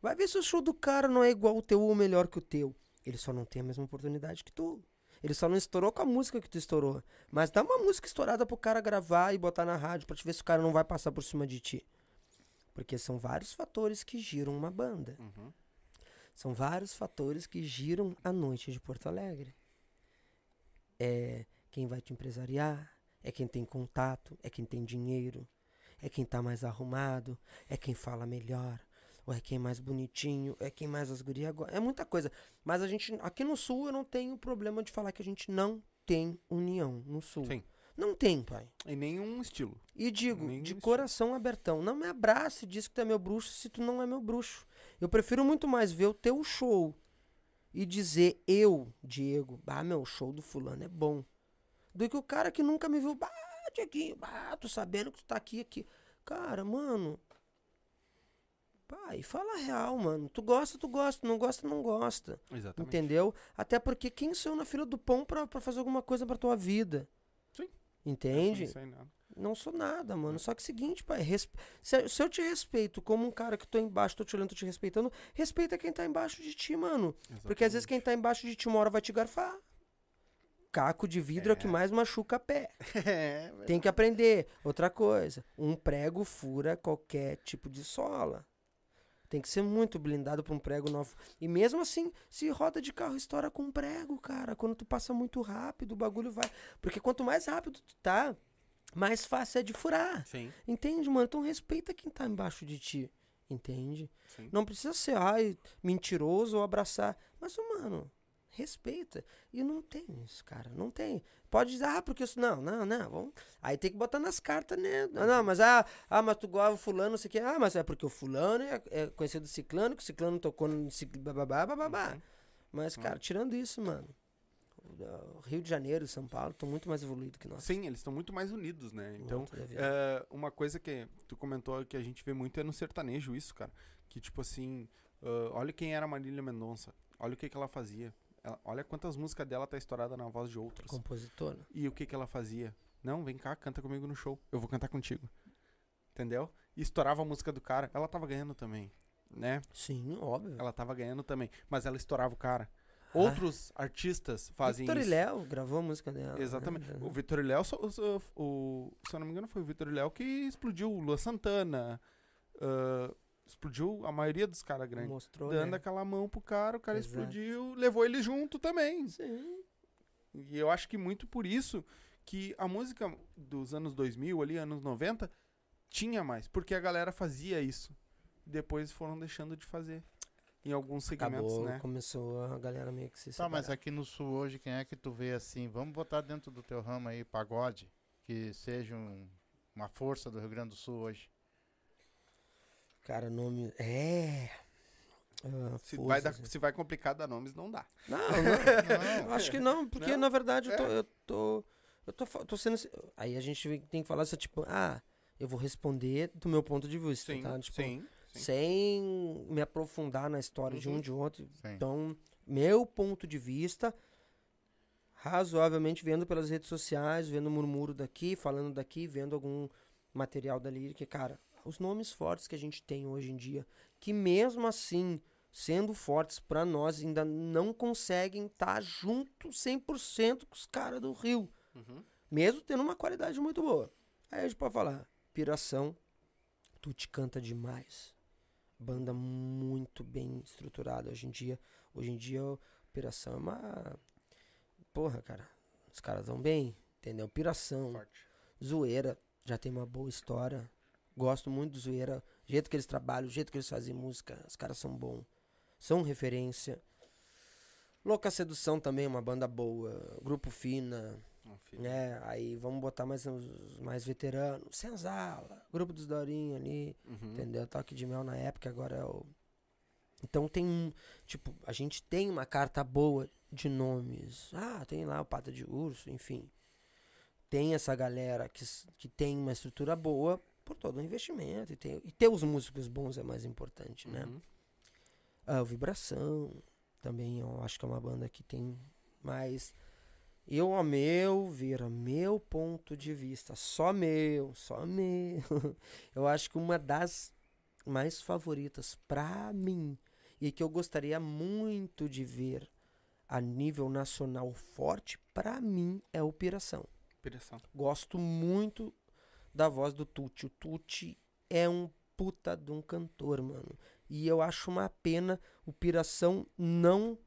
Vai ver se o show do cara não é igual o teu ou melhor que o teu. Ele só não tem a mesma oportunidade que tu. Ele só não estourou com a música que tu estourou. Mas dá uma música estourada pro cara gravar e botar na rádio pra te ver se o cara não vai passar por cima de ti. Porque são vários fatores que giram uma banda.
Uhum.
São vários fatores que giram a noite de Porto Alegre. É quem vai te empresariar, é quem tem contato, é quem tem dinheiro, é quem tá mais arrumado, é quem fala melhor, é quem mais bonitinho, é quem mais as gurias É muita coisa. Mas a gente, aqui no Sul, eu não tenho problema de falar que a gente não tem união no Sul.
Sim.
Não tem, pai.
E nenhum estilo.
E digo,
Nem
de
isso.
coração abertão, não me abrace e diz que tu é meu bruxo se tu não é meu bruxo. Eu prefiro muito mais ver o teu show e dizer eu, Diego, ah, meu show do fulano é bom. Do que o cara que nunca me viu, bah, Dieguinho, bah, tô sabendo que tu tá aqui, aqui. Cara, mano, pai, fala real, mano. Tu gosta, tu gosta, não gosta, não gosta.
Exatamente.
Entendeu? Até porque quem sou eu na fila do pão pra, pra fazer alguma coisa pra tua vida?
Sim.
Entende?
Não sei nada.
Não sou nada, mano. Só que é o seguinte, pai, resp- se, se eu te respeito como um cara que tô embaixo, tô te olhando, tô te respeitando, respeita quem tá embaixo de ti, mano. Porque às vezes quem tá embaixo de ti uma hora vai te garfar. Caco de vidro é, o que mais machuca pé.
é,
Tem que aprender. Outra coisa, um prego fura qualquer tipo de sola. Tem que ser muito blindado pra um prego novo. E mesmo assim, se roda de carro estoura com um prego, cara. Quando tu passa muito rápido, o bagulho vai. Porque quanto mais rápido tu tá, mais fácil é de furar.
Sim,
Entende, mano? Então respeita quem tá embaixo de ti. Entende?
sim.
Não precisa ser, ai, mentiroso ou abraçar. Mas, mano, respeita. E não tem isso, cara. Não tem. Pode dizer, ah, porque isso. Não, não, não. Vamos... Aí tem que botar nas cartas, né? Não, mas ah, ah, mas tu gosta do fulano, não sei o quê. Ah, mas é porque o fulano é, é conhecido do ciclano, que o ciclano tocou no ciclano, bababá, bababá.
Uhum.
Mas, cara, tirando isso, mano. Rio de Janeiro e São Paulo estão muito mais evoluídos que nós.
Sim, eles estão muito mais unidos, né? Então? É, uma coisa que tu comentou que a gente vê muito é no sertanejo isso, cara. Que tipo assim, ah, olha quem era a Marília Mendonça, olha o que, que ela fazia. Ela- olha quantas músicas dela tá estourada na voz de outros.
Compositora.
E o que, que ela fazia? Não, vem cá, canta comigo no show. Eu vou cantar contigo. Entendeu? E estourava a música do cara. Ela tava ganhando também, né?
Sim, óbvio.
Ela tava ganhando também. Mas ela estourava o cara.
Ah.
Outros artistas fazem
Vitor e
isso.
Léo gravou a música dela.
Exatamente.
né?
O Vitor e Léo, só- o, se eu não me engano, foi o Vitor e Léo que explodiu o Lua Santana. ah, explodiu a maioria dos caras grandes.
Mostrou,
Dando
né?
aquela mão pro cara, o cara
Exato.
explodiu, levou ele junto também.
Sim.
E eu acho que muito por isso que a música dos anos 2000, ali, anos 90, tinha mais. Porque a galera fazia isso. Depois foram deixando de fazer. Em alguns segmentos,
Acabou,
né?
começou a galera meio que se
Tá, mas
separar.
aqui no sul hoje, quem é que tu vê assim? Vamos botar dentro do teu ramo aí, pagode, que seja um- uma força do Rio Grande do Sul hoje.
Cara, nome. É. Ah,
Se
força,
vai, dar- se vai complicar dar nomes, não dá.
Não, não.
Não,
Eu acho que não, porque
Não?
na verdade eu tô.
É.
Eu tô, eu tô, fa- tô sendo. Aí a gente tem que falar isso, tipo, ah, eu vou responder do meu ponto de vista,
Sim,
tá? Tipo,
sim. sim.
sem me aprofundar na história de um
Uhum.
de outro.
Sim.
Então, meu ponto de vista, razoavelmente vendo pelas redes sociais, vendo murmúrio daqui, falando daqui, vendo algum material dali, que, cara, os nomes fortes que a gente tem hoje em dia, que mesmo assim, sendo fortes pra nós, ainda não conseguem estar junto 100% com os caras do Rio,
Uhum.
mesmo tendo uma qualidade muito boa. Aí a gente pode falar, Piração, tu te canta demais. Banda muito bem estruturada hoje em dia. Hoje em dia, o Piração é uma. Porra, cara. Os caras vão bem, entendeu? Piração,
Forte.
Zoeira, já tem uma boa história. Gosto muito do Zoeira. O jeito que eles trabalham, o jeito que eles fazem música. Os caras são bons. São referência. Louca Sedução também, é uma banda boa. Grupo Fina. Né? Aí vamos botar mais mais veteranos. Senzala, grupo dos Dorinho ali,
Uhum.
entendeu? Toque de mel na época, agora é o. Então tem um. Tipo, a gente tem uma carta boa de nomes. Ah, tem lá o Pata de Urso, enfim. Tem essa galera que, que tem uma estrutura boa por todo o investimento. E, tem, e ter os músicos bons é mais importante, né?
Uhum.
O Vibração também eu acho que é uma banda que tem mais. Eu, a meu ver, a meu ponto de vista, só meu, só meu. Eu acho que uma das mais favoritas pra mim e que eu gostaria muito de ver a nível nacional forte, pra mim é o Piração.
Piração.
Gosto muito da voz do Tuti. O Tuti é um puta de um cantor, mano. E eu acho uma pena o Piração não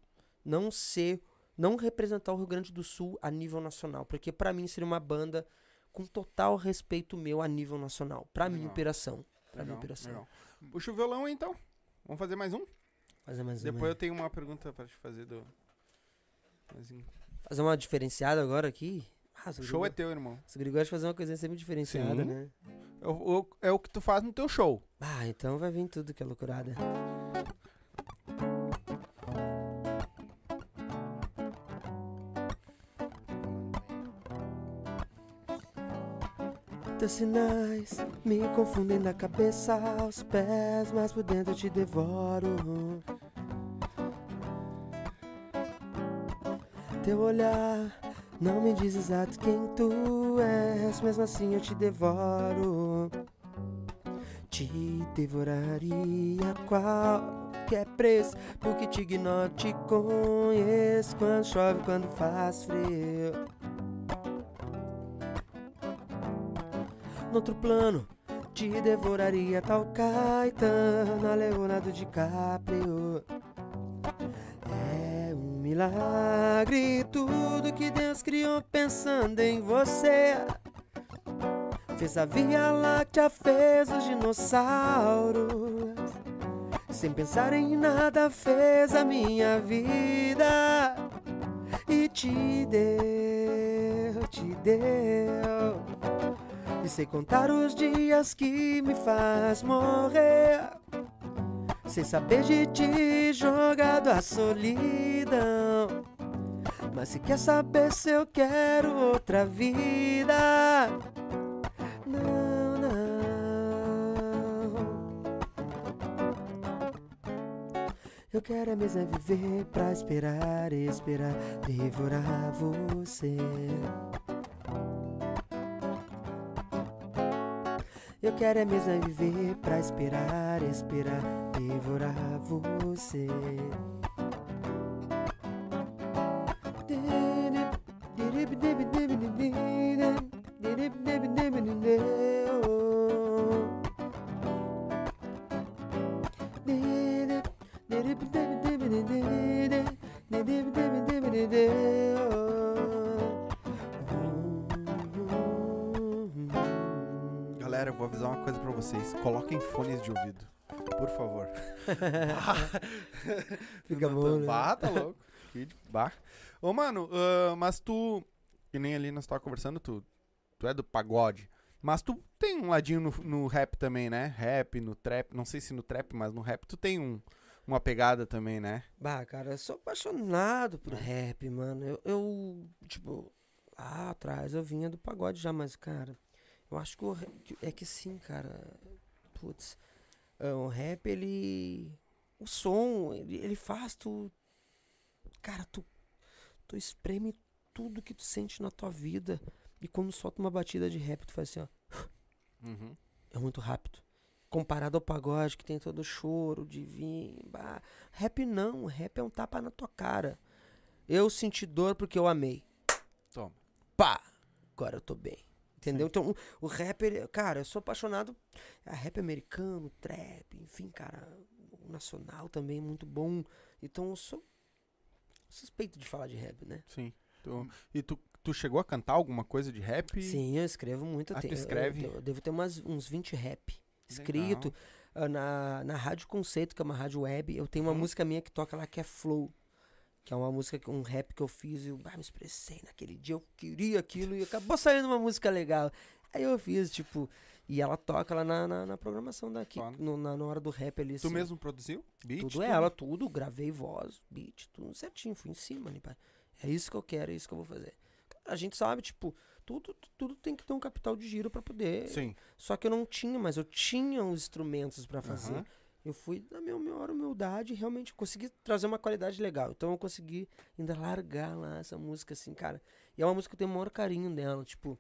não ser não representar o Rio Grande do Sul a nível nacional, porque pra mim seria uma banda com total respeito meu a nível nacional. Pra mim. Piração. Pra mim, Piração.
legal. Puxa o violão então. Vamos fazer mais um?
Fazer mais
Depois
uma,
eu tenho uma pergunta pra te fazer do. Mas,
fazer uma diferenciada agora aqui. Ah,
O show é teu, irmão.
Os gringos gostam de fazer uma coisinha sempre diferenciada,
Sim.
né?
É o, o- é o que tu faz no teu show.
Ah, então vai vir tudo que é loucurada. Teus sinais me confundem da cabeça aos pés, mas por dentro eu te devoro. Teu olhar não me diz exato quem tu és, mesmo assim eu te devoro. Te devoraria a qualquer preço, porque te ignoro, te conheço quando chove, quando faz frio. No outro plano, te devoraria tal Caetano, Leonardo DiCaprio. Milagre tudo que Deus criou pensando em você. Fez a Via Láctea, fez os dinossauros. Sem pensar em nada, fez a minha vida. E te deu, te deu. E sei contar os dias que me faz morrer. Sem saber de ti jogado à solidão. Mas se quer saber se eu quero outra vida. Não, não. Eu quero é mesmo é viver pra esperar, esperar, devorar você. Quero é mesmo é viver pra esperar, esperar, devorar você. Fica bom, né?
Bah, tá louco. Que Bah. Ô, mano, ah, mas tu. Que nem ali nós tava conversando, tu, tu é do pagode. Mas tu tem um ladinho no, no rap também, né? Rap, no trap. Não sei se no trap, mas no rap tu tem um, uma pegada também, né?
Bah, cara, eu sou apaixonado por rap, mano. Eu, eu, tipo, lá atrás eu vinha do pagode já, mas, cara, eu acho que o é que sim, cara. Putz, é, o rap, ele. O som, ele, ele faz tu. Cara, tu, tu espreme tudo que tu sente na tua vida. E quando solta uma batida de rap, tu faz assim, ó.
Uhum.
É muito rápido. Comparado ao pagode, que tem todo o choro de vir. bah. Rap não, rap é um tapa na tua cara. Eu senti dor porque eu amei.
Toma.
Pá! Agora eu tô bem. Entendeu? Então, o- o rap, ele- cara, eu sou apaixonado. A rap americano, trap, enfim, cara. Nacional também muito bom. Então eu sou suspeito de falar de rap, né?
Sim. Tu- e tu, tu chegou a cantar alguma coisa de rap?
Sim, eu escrevo muito.
Ah,
eu-
escreve?
Eu, eu devo ter umas, uns 20 rap escrito. Ah, Na, na Rádio Conceito, que é uma rádio web, eu tenho uma
Uhum.
música minha que toca lá que é Flow. Que é uma música, um rap que eu fiz e eu ah, me expressei naquele dia, eu queria aquilo e acabou saindo uma música legal. Aí eu fiz, tipo, e ela toca lá na, na, na programação daqui, no- na, na hora do rap ali.
Tu
assim.
mesmo produziu? Beat?
Tudo é ela, tudo, gravei voz, beat, tudo certinho, fui em cima ali, pai. É isso que eu quero, é isso que eu vou fazer. A gente sabe, tipo, tudo, tudo tem que ter um capital de giro pra poder.
Sim.
Só que eu não tinha, mas eu tinha os instrumentos pra fazer.
Aham.
Eu fui na minha maior humildade e realmente consegui trazer uma qualidade legal. Então eu consegui ainda largar lá essa música, assim, cara. E é uma música que eu tenho o maior carinho dela, tipo.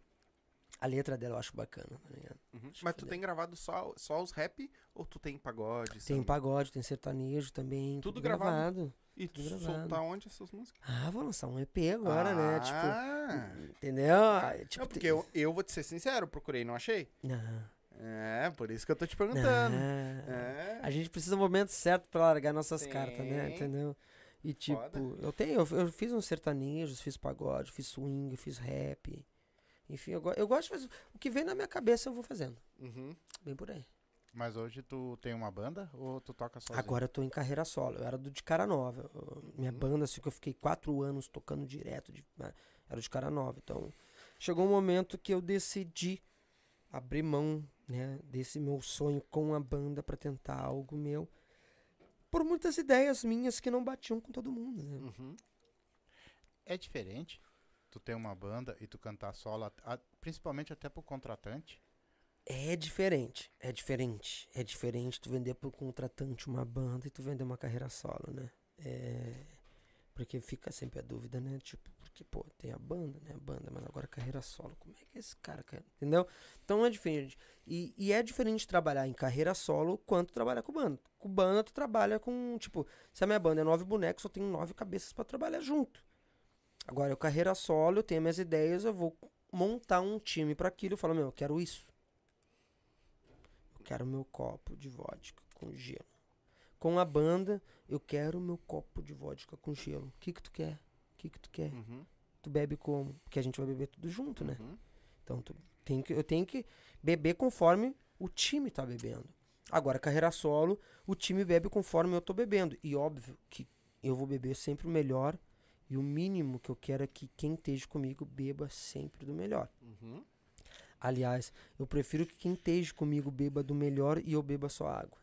A letra dela eu acho bacana, tá ligado?
Uhum. Mas tu
que
tem gravado só, só os rap ou tu tem pagode?
Tem
samba?
pagode, tem sertanejo também.
Tudo
Tudo,
gravado?
gravado.
E tu
gravado.
soltar onde essas músicas?
Ah, vou lançar um EP agora, né? Tipo.
Ah.
Entendeu? Ah, Tipo,
não, porque eu, eu vou te ser sincero, procurei e não achei.
Não.
É, por isso que eu tô te perguntando. É.
A gente precisa do momento certo pra largar nossas
Sim.
cartas, né? Entendeu? E tipo,
Foda.
eu tenho, eu, eu fiz uns sertanejos, fiz pagode, fiz swing, fiz rap. Enfim, eu, go- eu gosto de fazer. O que vem na minha cabeça eu vou fazendo.
Uhum.
Bem por aí.
Mas hoje tu tem uma banda ou tu toca sozinho?
Agora eu tô em carreira solo. Eu era do de cara nova. Eu- minha
Uhum.
banda, assim, que eu fiquei quatro anos tocando direto, de, né, era de cara nova. Então, chegou um momento que eu decidi abrir mão, né, desse meu sonho com a banda pra tentar algo meu. Por muitas ideias minhas que não batiam com todo mundo, né?
Uhum.
É diferente tu ter uma banda e tu cantar solo, a- principalmente até pro contratante.
É diferente, é diferente. É diferente tu vender pro contratante uma banda e tu vender uma carreira solo, né? É. Porque fica sempre a dúvida, né? Tipo, porque, pô, tem a banda, né? A banda, mas agora carreira solo, como é que esse cara quer? Entendeu? Então é diferente. E, e é diferente trabalhar em carreira solo quanto trabalhar com banda. Com banda, tu trabalha com, tipo, se a minha banda é nove bonecos, eu tenho nove cabeças pra trabalhar junto. Agora, eu carreira solo, eu tenho minhas ideias, eu vou montar um time pra aquilo. Eu falo, meu, eu quero isso. quero meu copo de vodka com gelo. Com a banda, eu quero meu copo de vodka com gelo. O que que tu quer? O que que tu quer?
Uhum.
Tu bebe como? Porque a gente vai beber tudo junto, né?
Uhum.
Então tu tem que, eu tenho que beber conforme o time tá bebendo. Agora, carreira solo, o time bebe conforme eu tô bebendo. E óbvio que eu vou beber sempre o melhor. E o mínimo que eu quero é que quem esteja comigo beba sempre do melhor.
Uhum.
Aliás, eu prefiro que quem esteja comigo beba do melhor e eu beba só água.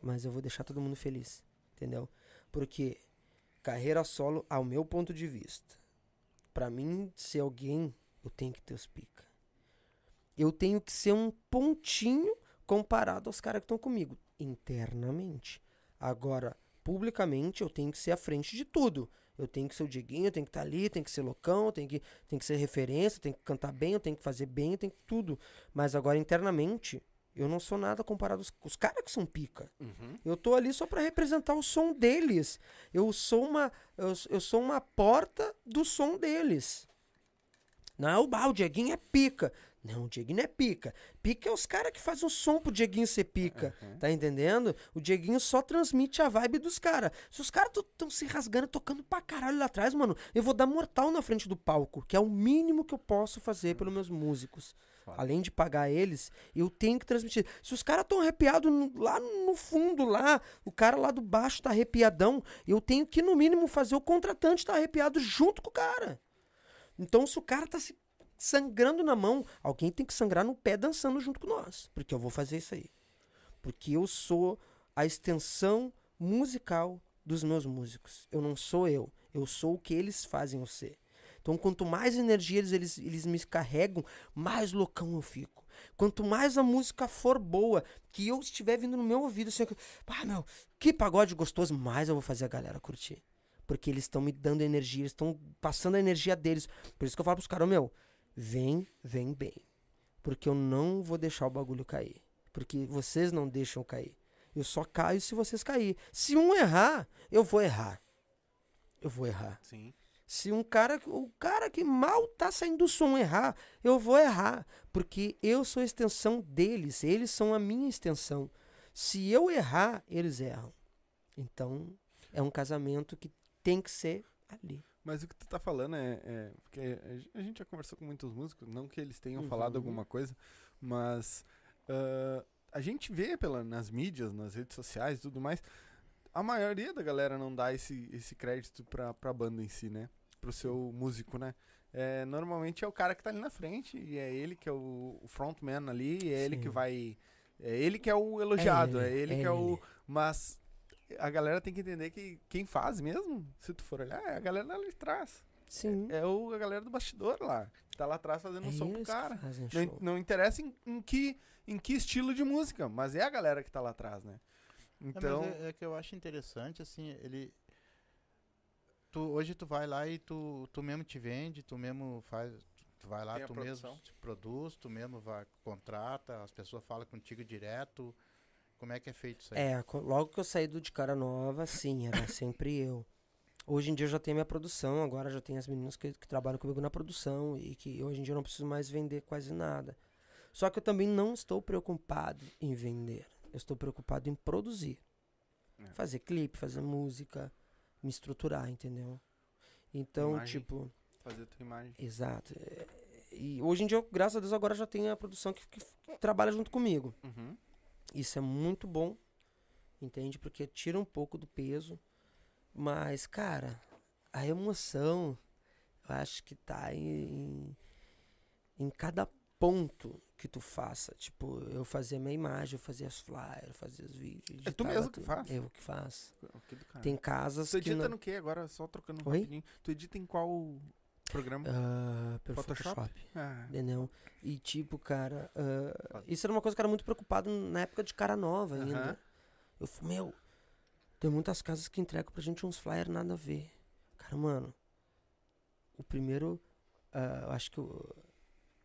Mas eu vou deixar todo mundo feliz, entendeu? Porque carreira solo, ao meu ponto de vista, pra mim ser alguém, eu tenho que ter os pica. Eu tenho que ser um pontinho comparado aos caras que estão comigo, internamente. Agora, publicamente, eu tenho que ser à frente de tudo. Eu tenho que ser o Dieguinho, eu tenho que estar ali, tenho que ser loucão, tenho que, tenho que ser referência, tenho que cantar bem, eu tenho que fazer bem, eu tenho que tudo. Mas agora, internamente, eu não sou nada comparado aos os caras que são pica.
Uhum.
Eu tô ali só pra representar o som deles. Eu sou uma eu, eu sou uma porta do som deles. Não, bah, o Dieguinho é pica. Não, o Dieguinho é pica. Pica é os caras que fazem o som pro Dieguinho ser pica.
Uhum.
Tá entendendo? O Dieguinho só transmite a vibe dos caras. Se os caras estão se rasgando, tocando pra caralho lá atrás, mano, eu vou dar mortal na frente do palco, que é o mínimo que eu posso fazer pelos meus músicos.
Foda.
Além de pagar eles, eu tenho que transmitir. Se os caras estão arrepiados lá no fundo, lá, o cara lá do baixo tá arrepiadão, eu tenho que, no mínimo, fazer o contratante tá arrepiado junto com o cara. Então, se o cara tá se sangrando na mão, alguém tem que sangrar no pé dançando junto com nós. Porque eu vou fazer isso aí. Porque eu sou a extensão musical dos meus músicos. Eu não sou eu. Eu sou o que eles fazem eu ser. Então, quanto mais energia eles, eles, eles me carregam, mais loucão eu fico. Quanto mais a música for boa, que eu estiver vindo no meu ouvido, assim, ah, meu, que pagode gostoso, mais eu vou fazer a galera curtir. Porque eles estão me dando energia, eles estão passando a energia deles. Por isso que eu falo pros caras, meu, vem, vem bem. Porque eu não vou deixar o bagulho cair. Porque vocês não deixam cair. Eu só caio se vocês caírem. Se um errar, eu vou errar. Eu vou errar.
Sim.
Se um cara, o cara que mal tá saindo do som errar, eu vou errar, porque eu sou a extensão deles, eles são a minha extensão. Se eu errar, eles erram. Então, é um casamento que tem que ser ali.
Mas o que tu tá falando é, é- Porque a gen- a gente já conversou com muitos músicos, não que eles tenham
Uhum.
falado alguma coisa, mas ah, a gente vê pela, nas mídias, nas redes sociais e tudo mais, a maioria da galera não dá esse, esse crédito pra, pra banda em si, né? Pro seu músico, né? É, normalmente é o cara que tá ali na frente, e é ele que é o, o frontman ali, e é ele que
Sim.
vai. É ele que é o elogiado, é ele,
ele,
que
é
é o.
ele.
Mas a galera tem que entender que quem faz mesmo, se tu for olhar, é a galera lá de trás.
Sim.
É o, a galera do bastidor lá. Que tá lá atrás fazendo um som pro cara. Não, não interessa em, em que, em que estilo de música, mas é a galera que tá lá atrás, né?
É, mas
Então.
é, é que eu acho interessante, assim, ele. Tu, hoje tu vai lá e tu, tu mesmo te vende, tu mesmo faz. Tu vai lá,
Tem
tu
produção.
mesmo te produz, tu mesmo vai, contrata, as pessoas falam contigo direto. Como é que é feito isso aí?
É, logo que eu saí do de cara nova, sim, era sempre eu. Hoje em dia eu já tenho minha produção, agora já tem as meninas que, que trabalham comigo na produção e que hoje em dia eu não preciso mais vender quase nada. Só que eu também não estou preocupado em vender. Eu estou preocupado em produzir.
É.
Fazer clipe, fazer música, me estruturar, entendeu? Então,
Imagem.
tipo,
Fazer tua imagem.
exato. É, E hoje em dia, eu, graças a Deus, agora já tenho a produção que, que trabalha junto comigo.
Uhum.
Isso é muito bom, entende? Porque tira um pouco do peso. Mas, cara, a emoção, eu acho que tá em, em cada ponto que tu faça. Tipo, eu fazia minha imagem, eu fazia as flyers, eu fazia os vídeos.
É tu mesmo que faz?
Eu que faço.
Do cara.
Tem casas
Tu
que
edita
não...
no que agora? Só trocando
Oi?
rapidinho. Tu edita em qual programa?
Ah, pelo
Photoshop?
Photoshop.
Ah,
Entendeu? E tipo, cara, ah, isso era uma coisa que eu era muito preocupado na época de cara nova ainda.
Aham.
Eu falei, meu, tem muitas casas que entregam pra gente uns flyers nada a ver. Cara, mano, o primeiro, eu acho que, o-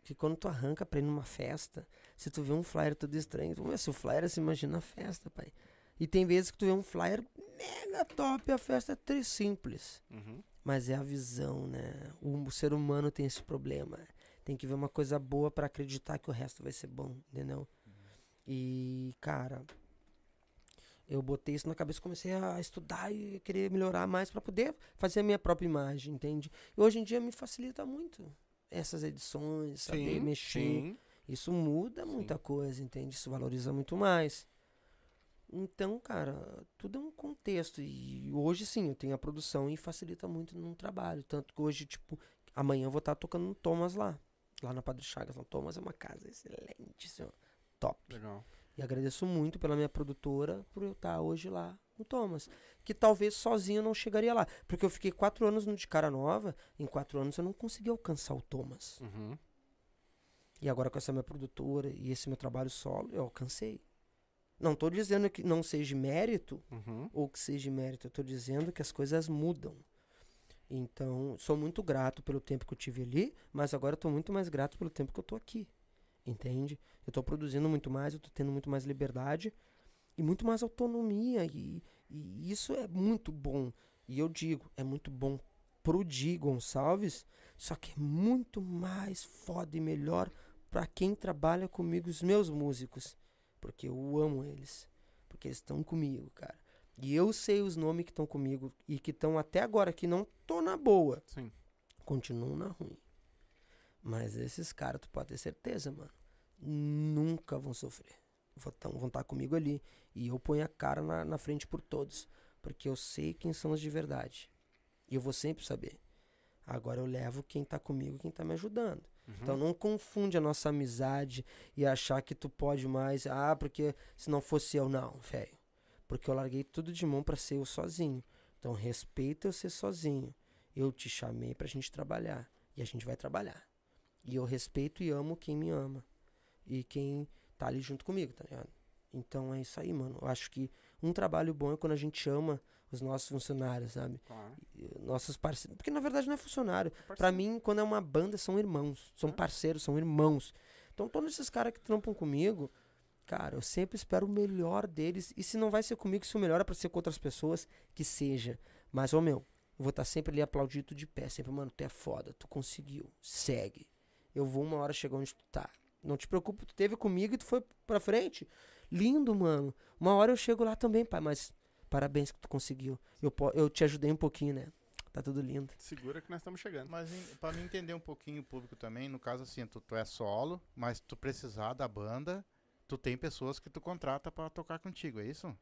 que quando tu arranca pra ir numa festa, se tu vê um flyer todo estranho, tu, "Meu, se o flyer se imagina a festa, pai. E tem vezes que tu vê um flyer mega top a festa é tri simples.
uhum.
Mas é a visão, né? O, o ser humano tem esse problema. Tem que ver uma coisa boa pra acreditar que o resto vai ser bom, entendeu? E, cara, eu botei isso na cabeça, comecei a estudar e querer melhorar mais para poder fazer a minha própria imagem, entende? E hoje em dia me facilita muito essas edições, saber mexer.
sim.
Isso muda muita coisa, entende? Isso valoriza muito mais. Então, cara, tudo é um contexto. E hoje sim, eu tenho a produção e facilita muito no trabalho. Tanto que hoje, tipo, amanhã eu vou estar tocando no Thomas lá. Lá na Padre Chagas. O Thomas é uma casa excelente, senhor. Top.
Legal.
E agradeço muito pela minha produtora por eu estar hoje lá no Thomas. Que talvez sozinho eu não chegaria lá. Porque eu fiquei quatro anos no de cara nova. Em quatro anos eu não consegui alcançar o Thomas.
Uhum.
E agora com essa minha produtora e esse meu trabalho solo, eu alcancei. Não tô dizendo que não seja mérito
Uhum.
ou que seja mérito, eu tô dizendo que as coisas mudam. Então, sou muito grato pelo tempo que eu tive ali, mas agora tô muito mais grato pelo tempo que eu tô aqui. Entende? Eu tô produzindo muito mais, eu tô tendo muito mais liberdade e muito mais autonomia e, e isso é muito bom. E eu digo, é muito bom pro Di Gonçalves, só que é muito mais foda e melhor pra quem trabalha comigo, os meus músicos. Porque eu amo eles. Porque eles estão comigo, cara. E eu sei os nomes que estão comigo e que estão até agora, que não tô na boa.
Sim.
Continuam na ruim. Mas esses caras, tu pode ter certeza, mano. Nunca vão sofrer. Vão estar comigo ali. E eu ponho a cara na, na frente por todos. Porque eu sei quem são os de verdade. E eu vou sempre saber. Agora eu levo quem tá comigo, quem tá me ajudando.
Uhum.
Então não confunde a nossa amizade e achar que tu pode mais. Ah, porque se não fosse eu, não, velho. Porque eu larguei tudo de mão pra ser eu sozinho. Então respeita eu ser sozinho. Eu te chamei pra gente trabalhar. E a gente vai trabalhar. E eu respeito e amo quem me ama. E quem tá ali junto comigo, tá ligado? Então é isso aí, mano. Eu acho que um trabalho bom é quando a gente ama os nossos funcionários, sabe?
Claro.
E Nossos parceiros. Porque na verdade não é funcionário. Pra
Parceiro.
mim, quando é uma banda, são irmãos. São
É.
parceiros, são irmãos. Então, todos esses caras que trampam comigo, cara, eu sempre espero o melhor deles. E se não vai ser comigo, se o melhor é pra ser com outras pessoas, que seja. Mas, ô meu, eu vou estar sempre ali aplaudido de pé. Sempre, mano, tu é foda, tu conseguiu. Segue. Eu vou uma hora chegar onde tu tá. Não te preocupa, tu teve comigo e tu foi pra frente. Lindo, mano. Uma hora eu chego lá também, pai, mas parabéns que tu conseguiu. Eu, eu te ajudei um pouquinho, né? Tá tudo lindo.
Segura que nós estamos chegando.
Mas pra mim entender um pouquinho o público também, no caso assim, tu, tu é solo, mas tu precisar da banda, tu tem pessoas que tu contrata pra tocar contigo, é isso?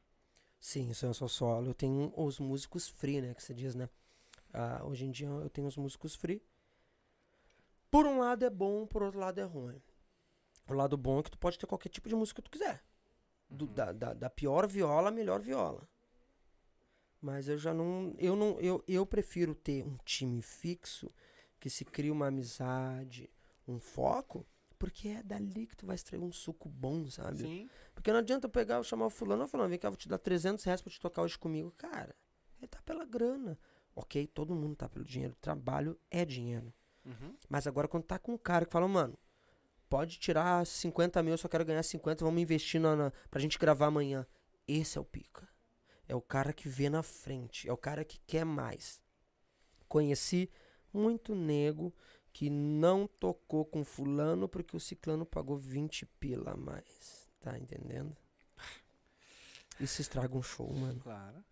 Sim, isso eu sou solo. Eu tenho os músicos free, né? Que você diz, né? Ah, hoje em dia eu tenho os músicos free. Por um lado é bom, por outro lado é ruim. O lado bom é que tu pode ter qualquer tipo de música que tu quiser. Do-
Uhum.
da, da, da pior viola à melhor viola. Mas eu já não. Eu não. Eu, eu prefiro ter um time fixo que se cria uma amizade, um foco, porque é dali que tu vai extrair um suco bom, sabe?
Sim.
Porque não adianta eu pegar, eu chamar o fulano e falar, vem cá, vou te dar 300 reais pra te tocar hoje comigo. Cara, ele tá pela grana. Ok, todo mundo tá pelo dinheiro. Trabalho é dinheiro.
Uhum.
Mas agora quando tá com um cara que fala, mano, pode tirar 50 mil, eu só quero ganhar 50, vamos investir na, na, pra gente gravar amanhã. Esse é o pica. É o cara que vê na frente. É o cara que quer mais. Conheci muito nego que não tocou com fulano porque o ciclano pagou 20 pila a mais. Tá entendendo? Isso estraga um show, mano.
Claro.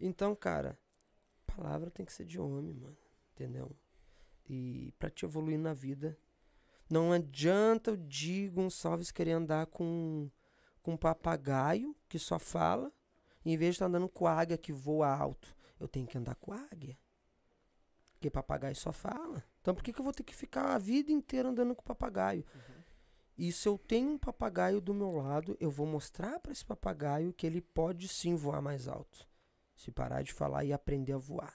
Então, cara, palavra tem que ser de homem, mano. Entendeu? E pra te evoluir na vida, não adianta o Di Gonçalves querer andar com, com um papagaio que só fala, em vez de estar andando com a águia que voa alto. Eu tenho que andar com a águia. Porque papagaio só fala. Então por que, que eu vou ter que ficar a vida inteira andando com papagaio? E se eu tenho um papagaio do meu lado, eu vou mostrar para esse papagaio que ele pode sim voar mais alto. Se parar de falar e aprender a voar.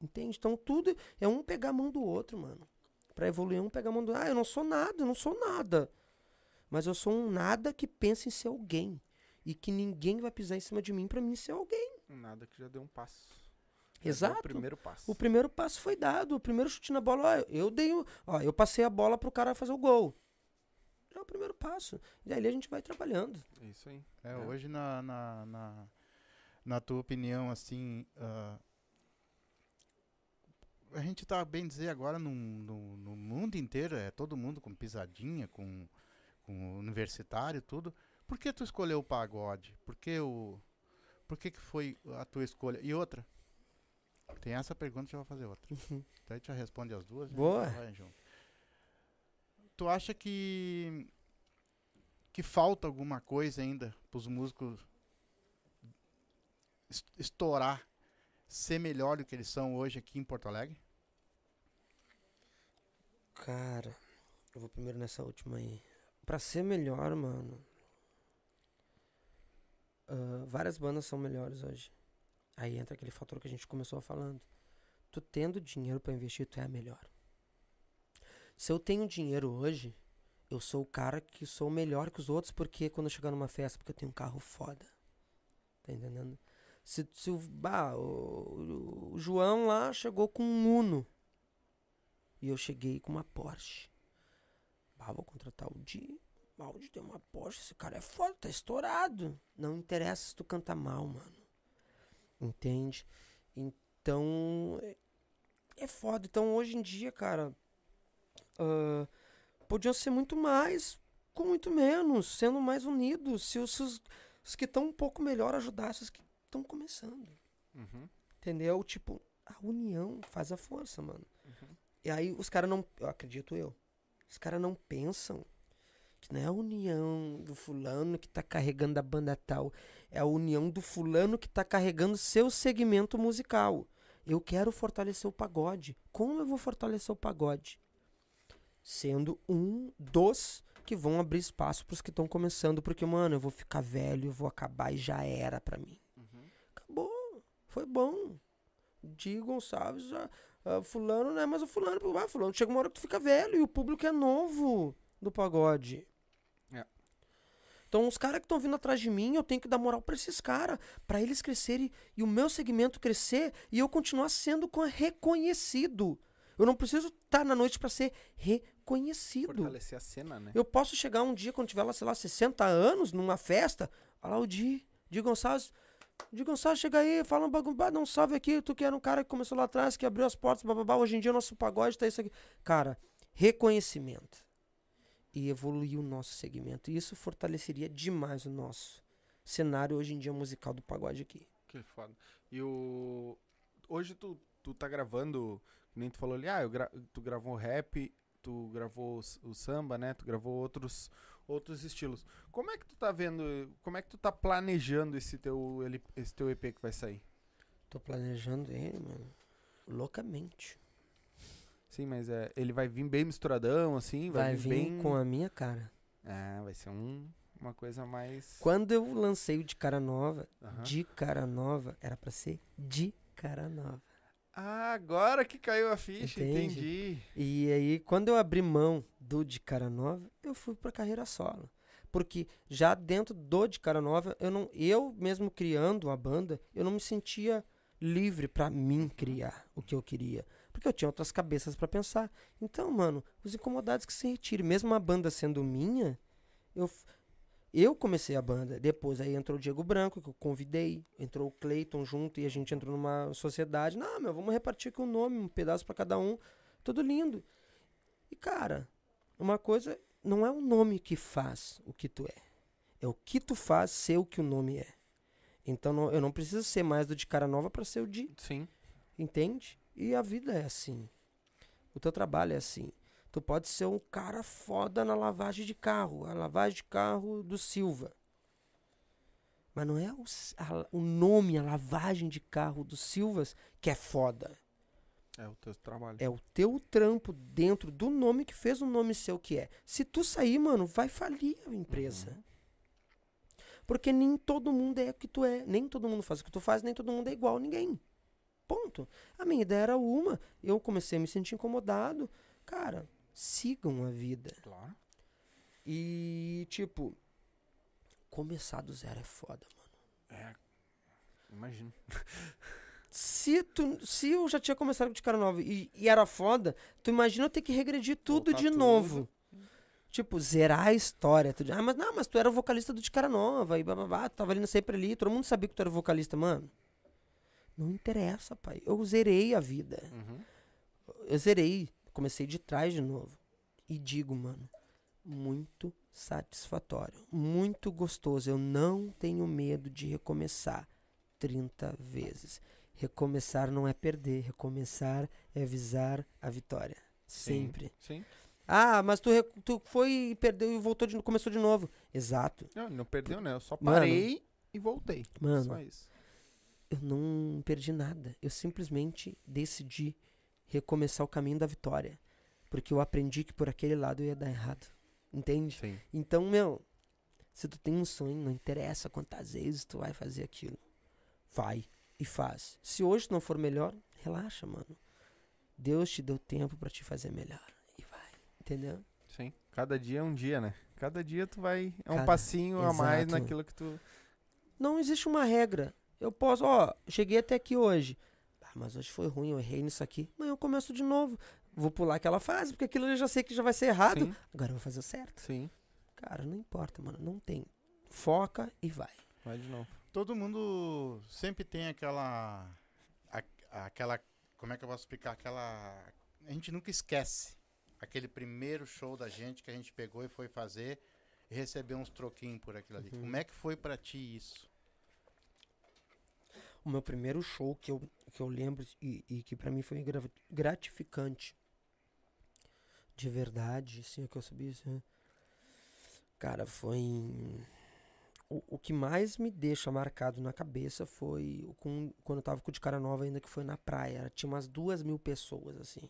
Entende? Então tudo é um pegar a mão do outro, mano. Pra evoluir, um pegar a mão do Ah, eu não sou nada, eu não sou nada. Mas eu sou um nada que pensa em ser alguém. E que ninguém vai pisar em cima de mim pra mim ser alguém.
Nada que já deu um passo. Já
Exato.
O primeiro passo.
O primeiro passo foi dado. O primeiro chute na bola, ó, eu dei o. Ó, eu passei a bola pro cara fazer o gol. É o primeiro passo. E aí a gente vai trabalhando.
É isso aí.
É,
É.
hoje na, na, na, na tua opinião, assim, ah, a gente tá bem dizer agora no, no, no mundo inteiro, é todo mundo com pisadinha, com, com universitário, tudo. Por que tu escolheu o pagode? Por que o. Por que, que foi a tua escolha? E outra? Tem essa pergunta, já vou fazer outra.
Uhum.
Daí a gente já responde as duas. né?
Boa.
Vai junto. Tu acha que. que falta alguma coisa ainda pros músicos es- estourar, ser melhor do que eles são hoje aqui em Porto Alegre?
Cara, eu vou primeiro nessa última aí. Pra ser melhor, mano. Ah, várias bandas são melhores hoje. Aí entra aquele fator que a gente começou falando. Tu tendo dinheiro pra investir, tu é a melhor. Se eu tenho dinheiro hoje, eu sou o cara que sou melhor que os outros, porque quando eu chegar numa festa, porque eu tenho um carro foda. Tá entendendo? Se, se bah, o, o João lá chegou com um Uno. E eu cheguei com uma Porsche. Bah, vou contratar o Di. Ah, o Di tem uma Porsche, esse cara é foda, tá estourado. Não interessa se tu canta mal, mano. Entende? Então. É, é foda. Então hoje em dia, cara. ah, podiam ser muito mais com muito menos, sendo mais unidos. Se os, os, os que estão um pouco melhor ajudassem os que estão começando.
Uhum.
Entendeu? Tipo, a união faz a força, mano. E aí os caras não. Eu acredito eu. Os caras não pensam que não é a união do fulano que tá carregando a banda tal. É a união do fulano que tá carregando seu segmento musical. Eu quero fortalecer o pagode. Como eu vou fortalecer o pagode? Sendo um dos que vão abrir espaço pros que estão começando. Porque, mano, eu vou ficar velho, eu vou acabar e já era pra mim. Acabou. Foi bom. Di Gonçalves, ah, ah, fulano não é mais o fulano. Ah, fulano, chega uma hora que tu fica velho e o público é novo do pagode.
É.
Então, os caras que estão vindo atrás de mim, eu tenho que dar moral pra esses caras, pra eles crescerem e o meu segmento crescer e eu continuar sendo co- reconhecido. Eu não preciso estar na noite pra ser reconhecido.
Fortalecer a cena, né?
Eu posso chegar um dia, quando tiver lá, sei lá, 60 anos, numa festa, olha lá o Di, Di Gonçalves. Di Gonçalves, chega aí, fala um bagulho, dá um salve aqui, tu que era um cara que começou lá atrás, que abriu as portas, bababá, hoje em dia o nosso pagode tá isso aqui. Cara, reconhecimento. E evoluir o nosso segmento. E isso fortaleceria demais o nosso cenário hoje em dia musical do pagode aqui.
Que foda. E o. Hoje tu, tu tá gravando, nem tu falou ali, ah, gra... tu gravou rap, tu gravou o samba, né? Tu gravou outros, outros estilos. Como é que tu tá vendo, como é que tu tá planejando esse teu, esse teu EP que vai sair?
Tô planejando ele, mano, loucamente.
Sim, mas é, ele vai vir bem misturadão, assim? Vai,
Vai
vir,
vir
bem...
com a minha cara.
É, vai ser um, uma coisa mais...
Quando eu lancei o de cara nova, de cara nova, era pra ser de cara nova.
Ah, agora que caiu a ficha,
Entende?
entendi.
E aí, quando eu abri mão do de cara nova, eu fui pra carreira solo. Porque já dentro do de cara nova, eu não, eu mesmo criando a banda, eu não me sentia livre pra mim criar o que eu queria, porque eu tinha outras cabeças pra pensar. Então, mano, os incomodados que se retirem, mesmo a banda sendo minha, eu eu comecei a banda. Depois aí entrou o Diego Branco, que eu convidei. Entrou o Cleiton junto e a gente entrou numa sociedade. Não, meu, vamos repartir aqui o nome, um pedaço pra cada um. Tudo lindo. E, cara, uma coisa não é o nome que faz o que tu é. É o que tu faz ser o que o nome é. Então não- eu não preciso ser mais do de cara nova pra ser o de
Sim.
Entende? E a vida é assim. O teu trabalho é assim. Tu pode ser um cara foda na lavagem de carro, a lavagem de carro do Silva. Mas não é o, a- o nome, a lavagem de carro do Silvas que é foda.
É o teu trabalho.
É o teu trampo dentro do nome que fez o nome ser o que é. Se tu sair, mano, vai falir a empresa. Porque nem todo mundo é o que tu é. Nem todo mundo faz o que tu faz, nem todo mundo é igual a ninguém. Ponto. A minha ideia era uma. Eu comecei a me sentir incomodado. Cara, sigam a vida.
Claro.
E, tipo, começar do zero é foda, mano.
É. Imagino.
Se, tu, se eu já tinha começado de cara nova e, e era foda, tu imagina eu ter que regredir tudo
Voltar
de
tudo.
novo. Tipo, zerar a história. Tu, ah, mas não, mas tu era o vocalista do de cara nova e bababá, tu tava ali sempre ali, todo mundo sabia que tu era vocalista, mano. Não interessa, pai. Eu zerei a vida.
Uhum.
Eu zerei. Comecei de trás de novo. E digo, mano, muito satisfatório, muito gostoso. Eu não tenho medo de recomeçar 30 vezes. Recomeçar não é perder, recomeçar é visar a vitória. Sempre.
Sim.
Ah, mas tu, tu foi e perdeu e voltou de, começou de novo. Exato.
Não, não perdeu, né? Eu só
Mano.
parei e voltei.
Mano,
Só isso.
Eu não perdi nada. Eu simplesmente decidi recomeçar o caminho da vitória. Porque eu aprendi que por aquele lado eu ia dar errado. Entende?
Sim.
Então, meu, se tu tem um sonho, não interessa quantas vezes tu vai fazer aquilo. Vai e faz. Se hoje não for melhor, relaxa, mano. Deus te deu tempo pra te fazer melhor. E vai. Entendeu?
Sim. Cada dia é um dia, né? Cada dia tu vai. É um
Cada-
passinho a mais
Exato.
naquilo que tu.
Não existe uma regra. Eu posso, ó, cheguei até aqui hoje. Ah, mas hoje foi ruim, eu errei nisso aqui. Amanhã eu começo de novo. Vou pular aquela fase, porque aquilo eu já sei que já vai ser errado.
Sim.
Agora eu vou fazer o certo.
Sim.
Cara, não importa, mano. Não tem. Foca e vai.
Vai de novo.
Todo mundo sempre tem aquela. a- aquela. Como é que eu posso explicar? Aquela. A gente nunca esquece aquele primeiro show da gente que a gente pegou e foi fazer e recebeu uns troquinhos por aquilo ali.
Uhum.
Como é que foi pra ti isso?
O meu primeiro show que eu, que eu lembro e, e que pra mim foi gra- gratificante. De verdade, assim, que eu subi. Assim, cara, foi. em- O, o que mais me deixa marcado na cabeça foi com, quando eu tava com o de cara nova ainda, que foi na praia. Tinha umas duas mil pessoas, assim.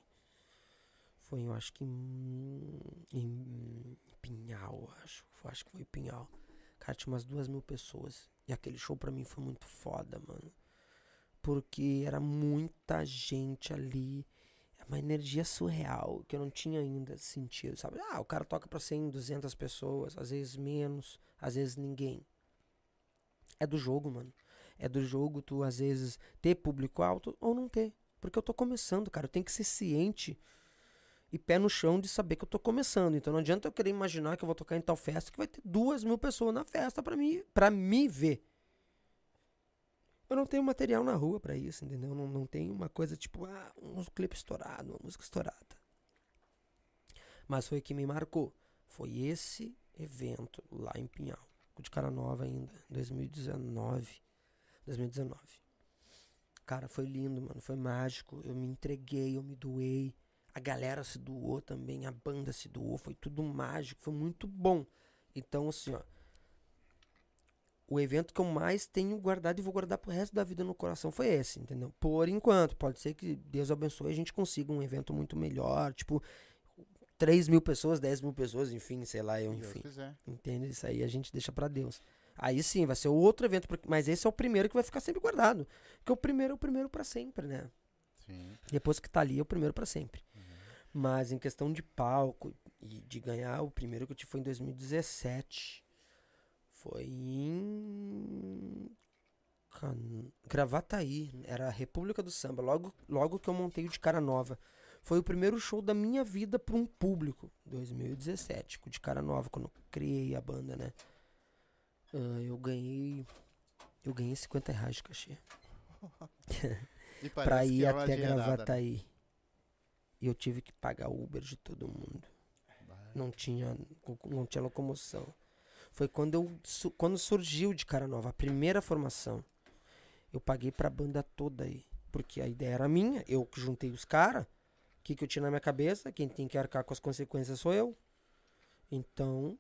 Foi, eu acho que em, em Pinhal, acho. Acho que foi Pinhal. Cara, tinha umas duas mil pessoas. E aquele show pra mim foi muito foda, mano. Porque era muita gente ali. É uma energia surreal que eu não tinha ainda sentido, sabe? Ah, o cara toca pra 100, 200 pessoas, às vezes menos, às vezes ninguém. É do jogo, mano. É do jogo tu, às vezes, ter público alto ou não ter. Porque eu tô começando, cara. Eu tenho que ser ciente e pé no chão de saber que eu tô começando. Então não adianta eu querer imaginar que eu vou tocar em tal festa que vai ter duas mil pessoas na festa pra mim, pra me ver. Eu não tenho material na rua pra isso, entendeu? Não, não tenho uma coisa tipo, ah, um clipe estourado, uma música estourada. Mas foi o que me marcou. Foi esse evento lá em Pinhal. De cara nova ainda, 2019. 2019. Cara, foi lindo, mano. Foi mágico. Eu me entreguei, eu me doei. A galera se doou também, a banda se doou. Foi tudo mágico, foi muito bom. Então, assim, ó. O evento que eu mais tenho guardado e vou guardar pro resto da vida no coração foi esse, entendeu? Por enquanto. Pode ser que Deus abençoe e a gente consiga um evento muito melhor. Tipo, 3 mil pessoas, 10 mil pessoas, enfim, sei lá, eu, enfim.
quiser.
Entende? Isso aí a gente deixa pra Deus. Aí sim, vai ser outro evento, mas esse é o primeiro que vai ficar sempre guardado. Porque o primeiro é o primeiro pra sempre, né?
Sim.
Depois que tá ali, é o primeiro pra sempre.
Uhum.
Mas em questão de palco e de ganhar, o primeiro que eu tive foi em 2017. Foi em. Can... Gravataí. Era a República do Samba. Logo, logo que eu montei o de cara nova. Foi o primeiro show da minha vida pra um público. 2017. Com o de cara nova, quando eu criei a banda, né? Ah, eu ganhei. Eu ganhei 50 reais de cachê. Pra ir
é
até
né?
Gravataí. E eu tive que pagar Uber de todo mundo. Não tinha, não tinha locomoção. Foi quando eu quando surgiu de cara nova, a primeira formação. Eu paguei pra banda toda aí. Porque a ideia era minha, eu juntei os caras. O que, que eu tinha na minha cabeça? Quem tem que arcar com as consequências sou eu. Então,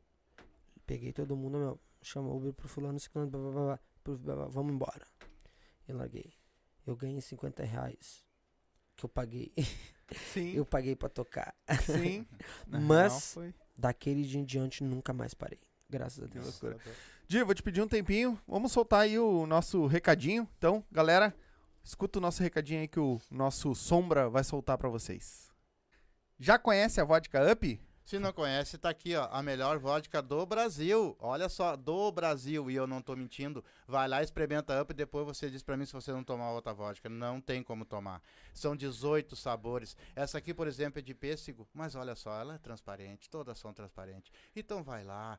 peguei todo mundo, meu, chama Uber pro fulano, ciclano, blá, blá, blá, blá, blá, blá, vamos embora. Eu larguei. Eu ganhei 50 reais. Que eu paguei.
Sim.
Eu paguei pra tocar.
Sim.
Mas-
real.
Daquele dia em diante nunca mais parei. Graças a
Que
Deus.
loucura. Di, vou te pedir um tempinho. Vamos soltar aí o nosso recadinho. Então, galera, escuta o nosso recadinho aí que o nosso Sombra vai soltar pra vocês. Já conhece a Vodka Up?
Se não conhece, tá aqui, ó, a melhor vodka do Brasil. Olha só, do Brasil, e eu não tô mentindo. Vai lá, experimenta Up e depois você diz pra mim se você não tomar outra vodka. Não tem como tomar. São 18 sabores. Essa aqui, por exemplo, é de pêssego, mas olha só, ela é transparente, todas são transparentes. Então vai lá,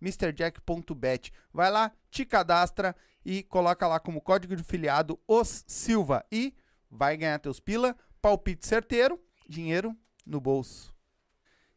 MrJack.bet. Vai lá, te cadastra e coloca lá como código de filiado os Silva e vai ganhar teus pila, palpite certeiro, dinheiro no bolso.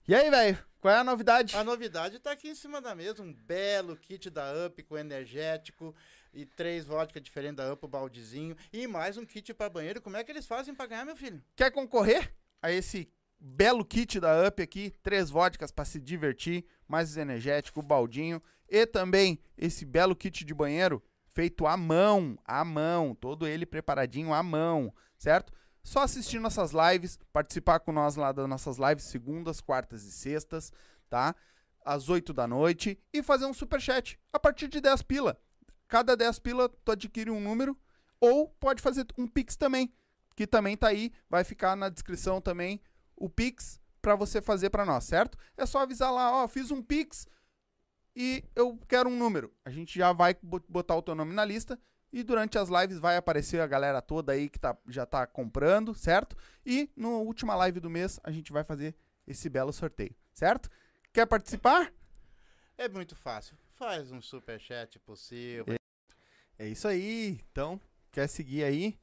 E aí, velho? Qual é a novidade?
A novidade tá aqui em cima da mesa, um belo kit da Up com energético e três vodka diferentes da Up, o baldezinho e mais um kit para banheiro. Como é que eles fazem para ganhar, meu filho?
Quer concorrer a esse belo kit da Up aqui? Três vodkas para se divertir, mais energético, baldinho e também esse belo kit de banheiro feito à mão, à mão, todo ele preparadinho à mão, certo? Só assistir nossas lives, participar com nós lá das nossas lives segundas, quartas e sextas, tá? Às 8 da noite e fazer um super chat a partir de 10 pila. Cada 10 pila tu adquire um número ou pode fazer um pix também, que também tá aí, vai ficar na descrição também o pix para você fazer para nós, certo? É só avisar lá, ó, fiz um pix e eu quero um número. A gente já vai bo- botar o teu nome na lista e durante as lives vai aparecer a galera toda aí que tá, já tá comprando, certo? E na última live do mês a gente vai fazer esse belo sorteio, certo? Quer participar?
É muito fácil. Faz um superchat possível.
É isso aí. Então, quer seguir aí?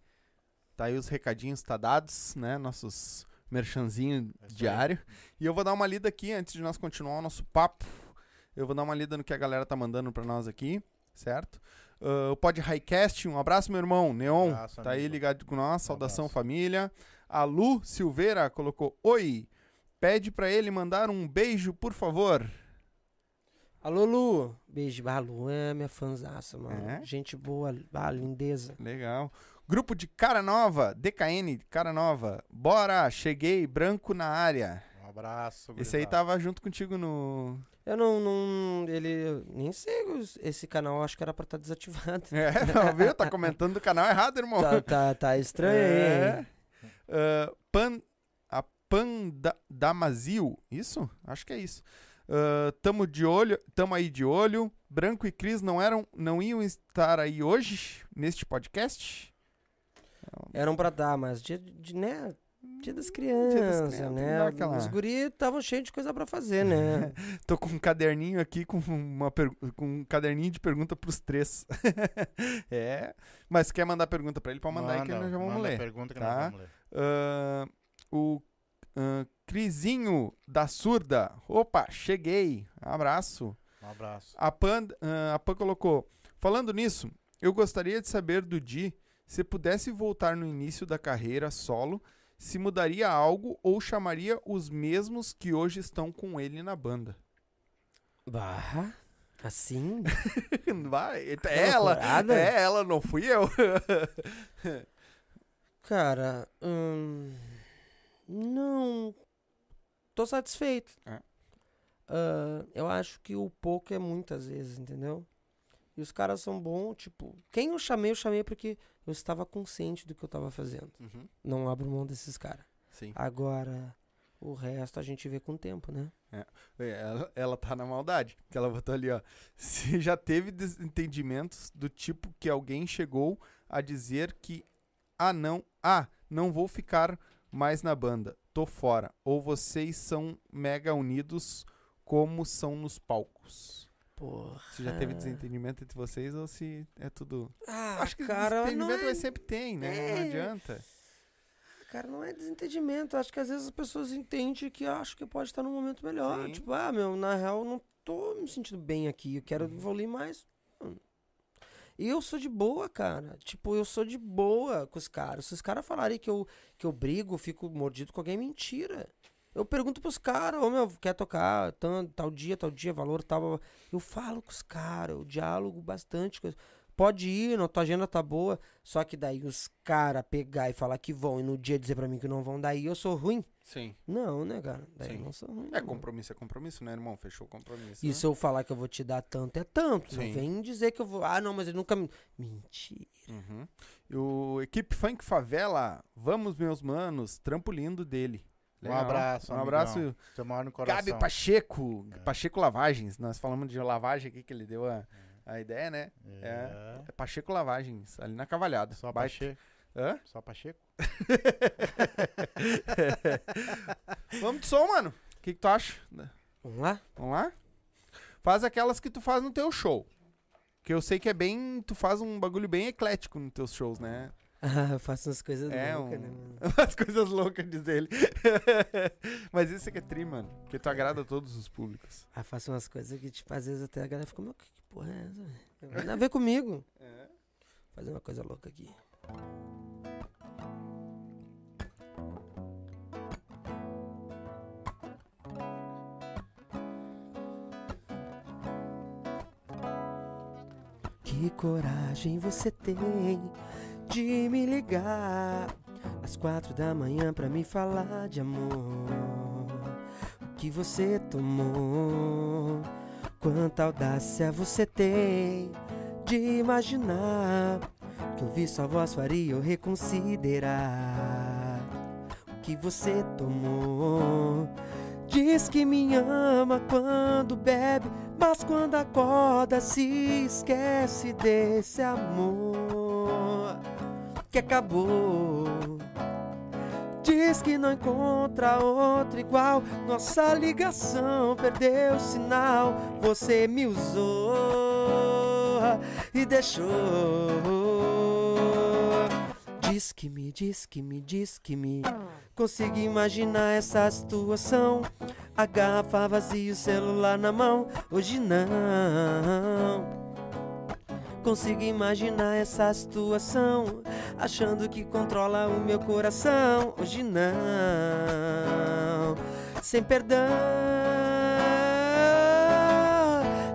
Tá aí os recadinhos, tá dados, né? Nossos merchanzinho
É aí.
diário. E eu vou dar uma lida aqui antes de nós continuar o nosso papo. Eu vou dar uma lida no que a galera tá mandando pra nós aqui, certo? Ah, o Pod Highcast, um abraço, meu irmão. Neon,
Abraço,
tá aí
amigo.
ligado com nós. Saudação,
abraço.
família. A Lu Silveira colocou: Oi, pede pra ele mandar um beijo, por favor.
Alô, Lu. Beijo. Ah, Lu é minha fanzaça, mano.
É?
Gente boa. Ah, lindeza.
Legal. Grupo de Cara Nova, DKN, Cara Nova. Bora, cheguei, branco na área.
Um abraço.
Esse aí tava junto contigo no.
Eu não, não. Ele. eu Nem sei esse canal, acho que era pra estar desativado.
É, não, viu? Tá comentando do canal errado, irmão.
tá, tá, tá estranho
É. Ah, pan, a Pandamazil, isso? Acho que é isso. Ah, tamo de olho, tamo aí de olho. Branco e Cris não eram, não iam estar aí hoje neste podcast?
Eram pra dar, mas dia, de, né? Dia das
Dia das
crianças, né?
aquela-
Os guri estavam cheios de coisa pra fazer, né?
Tô com um caderninho aqui com uma per- com um caderninho de pergunta pros três. é, mas quer mandar pergunta pra ele, pode mandar aí que
Manda,
nós já vamos
manda
ler.
pergunta que
tá?
nós vamos ler.
Ah, o ah, Crisinho da Surda. Opa, cheguei. Abraço.
Um abraço.
A Pan, ah, a Pan colocou: Falando nisso, eu gostaria de saber do Di se pudesse voltar no início da carreira solo, se mudaria algo ou chamaria os mesmos que hoje estão com ele na banda.
Bah, assim?
Vai, é ela,
loucurada.
é ela, não fui eu.
Cara, hum, não. Tô satisfeito.
É.
Ah, eu acho que o pouco é muitas vezes, entendeu? E os caras são bons, tipo, quem eu chamei, eu chamei porque eu estava consciente do que eu tava fazendo. Não abro mão desses caras.
Sim.
Agora, o resto a gente vê com o tempo, né?
É, Ela, ela tá na maldade. Que ela botou ali, ó. Se já teve desentendimentos do tipo que alguém chegou a dizer que ah não, ah, não vou ficar mais na banda, tô fora. Ou vocês são mega unidos como são nos palcos.
Porra.
Se já teve desentendimento entre vocês ou se é tudo.
Ah,
Acho que
cara, não
desentendimento
é,
sempre tem, né? Não
É.
adianta.
cara, não é desentendimento. Acho que às vezes as pessoas entendem que acho que pode estar num momento melhor.
Sim.
Tipo, ah, meu, na real, eu não tô me sentindo bem aqui. Eu quero
Uhum.
evoluir mais. E eu sou de boa, cara. Tipo, eu sou de boa com os caras. Se os caras falarem que eu, que eu brigo, fico mordido com alguém, é mentira. Eu pergunto pros caras, ô meu, quer tocar tanto, tal dia, tal dia, valor, tal. Eu falo com os caras, eu diálogo bastante. com- Pode ir, não, tua agenda tá boa. Só que daí os caras pegar e falar que vão e no dia dizer pra mim que não vão, daí eu sou ruim.
Sim.
Não, né, cara? Daí
Sim.
eu não sou ruim.
É compromisso, é compromisso, né, irmão? Fechou o compromisso.
E
né?
se eu falar que eu vou te dar tanto, é tanto.
Sim.
Não vem dizer que eu vou. Ah, não, mas ele nunca me. Mentira.
Uhum. E o Equipe Funk Favela, vamos, meus manos, trampo lindo dele.
Um abraço,
Um
amigão.
abraço,
Você mora no coração.
Gabi Pacheco.
É.
Pacheco Lavagens. Nós falamos de lavagem aqui, que ele deu a, a ideia, né?
É.
É Pacheco Lavagens, ali na Cavalhada.
Só
Baita-
Pacheco.
Hã?
Só Pacheco.
Vamos de som, mano. O que, que tu acha?
Vamos lá?
Vamos lá? Faz aquelas que tu faz no teu show. Que eu sei que é bem. Tu faz um bagulho bem eclético nos teus shows, né?
Ah, eu faço umas coisas
É,
loucas,
um-
né, mano?
As coisas loucas, diz ele. Mas isso é que é tri, mano. Porque tu agrada todos os públicos.
Ah, faço umas coisas que, tipo, às vezes até a galera fica, meu, que, que porra é essa? Não tem nada a ver comigo. Fazer uma coisa louca aqui. Que coragem você tem de me ligar às quatro da manhã pra me falar de amor. O que você tomou? Quanta audácia você tem de imaginar que ouvir sua voz faria eu reconsiderar o que você tomou. Diz que me ama quando bebe, mas quando acorda se esquece desse amor que acabou. Diz que não encontra outro igual. Nossa ligação perdeu o sinal. Você me usou e deixou. Diz que me, diz que me, diz que me. Consigo imaginar essa situação. A garrafa vazia, o celular na mão. Hoje não. Consigo imaginar essa situação, achando que controla o meu coração. Hoje não, sem perdão.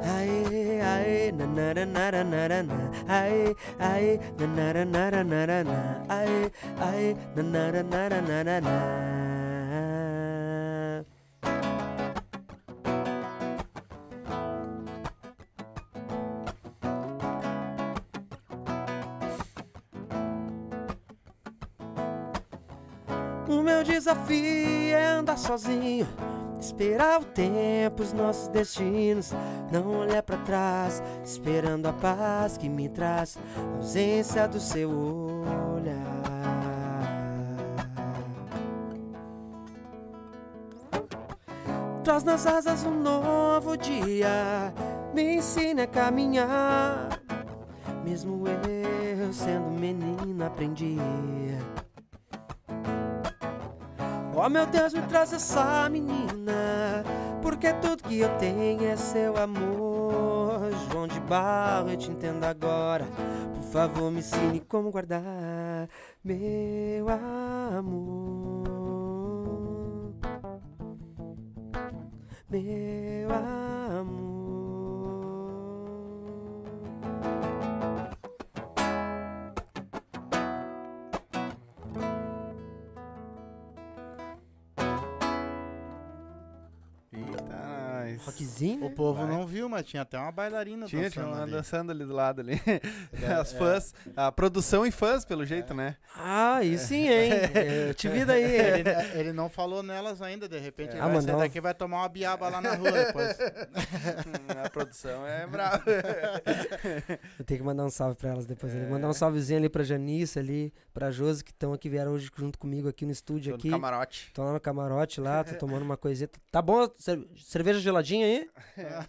Aê, aê, nanararanarana. Aê, aê, nanararanarana. Aê, aê. O desafio é andar sozinho, esperar o tempo, os nossos destinos, não olhar pra trás, esperando a paz que me traz a ausência do seu olhar. Traz nas asas um novo dia, me ensine a caminhar. Mesmo eu sendo menino, aprendi. Oh meu Deus, me traz essa menina, porque tudo que eu tenho é seu amor. João de Barro, eu te entendo agora. Por favor, me ensine como guardar meu amor. Meu amor. Rockzinho?
O
né?
povo
Vai.
não viu, mas tinha até uma bailarina
Tinha, tinha
dançando
uma
ali.
dançando ali do lado ali.
É,
As
é.
fãs, a produção e fãs, pelo jeito, né?
Ah, aí sim, hein? Eu te vi daí.
Ele, ele não falou nelas ainda, de repente ele
Ah,
vai sair daqui e vai tomar uma biaba lá na rua depois.
a produção é brava.
Eu tenho que mandar um salve pra elas depois. ali. Mandar um salvezinho ali pra Janice ali, pra Josi, que estão aqui, vieram hoje junto comigo aqui no estúdio
Tô no
aqui.
camarote.
Estão lá no camarote lá, tô tomando uma coisinha. Tá bom? Cer- cerveja geladinha aí?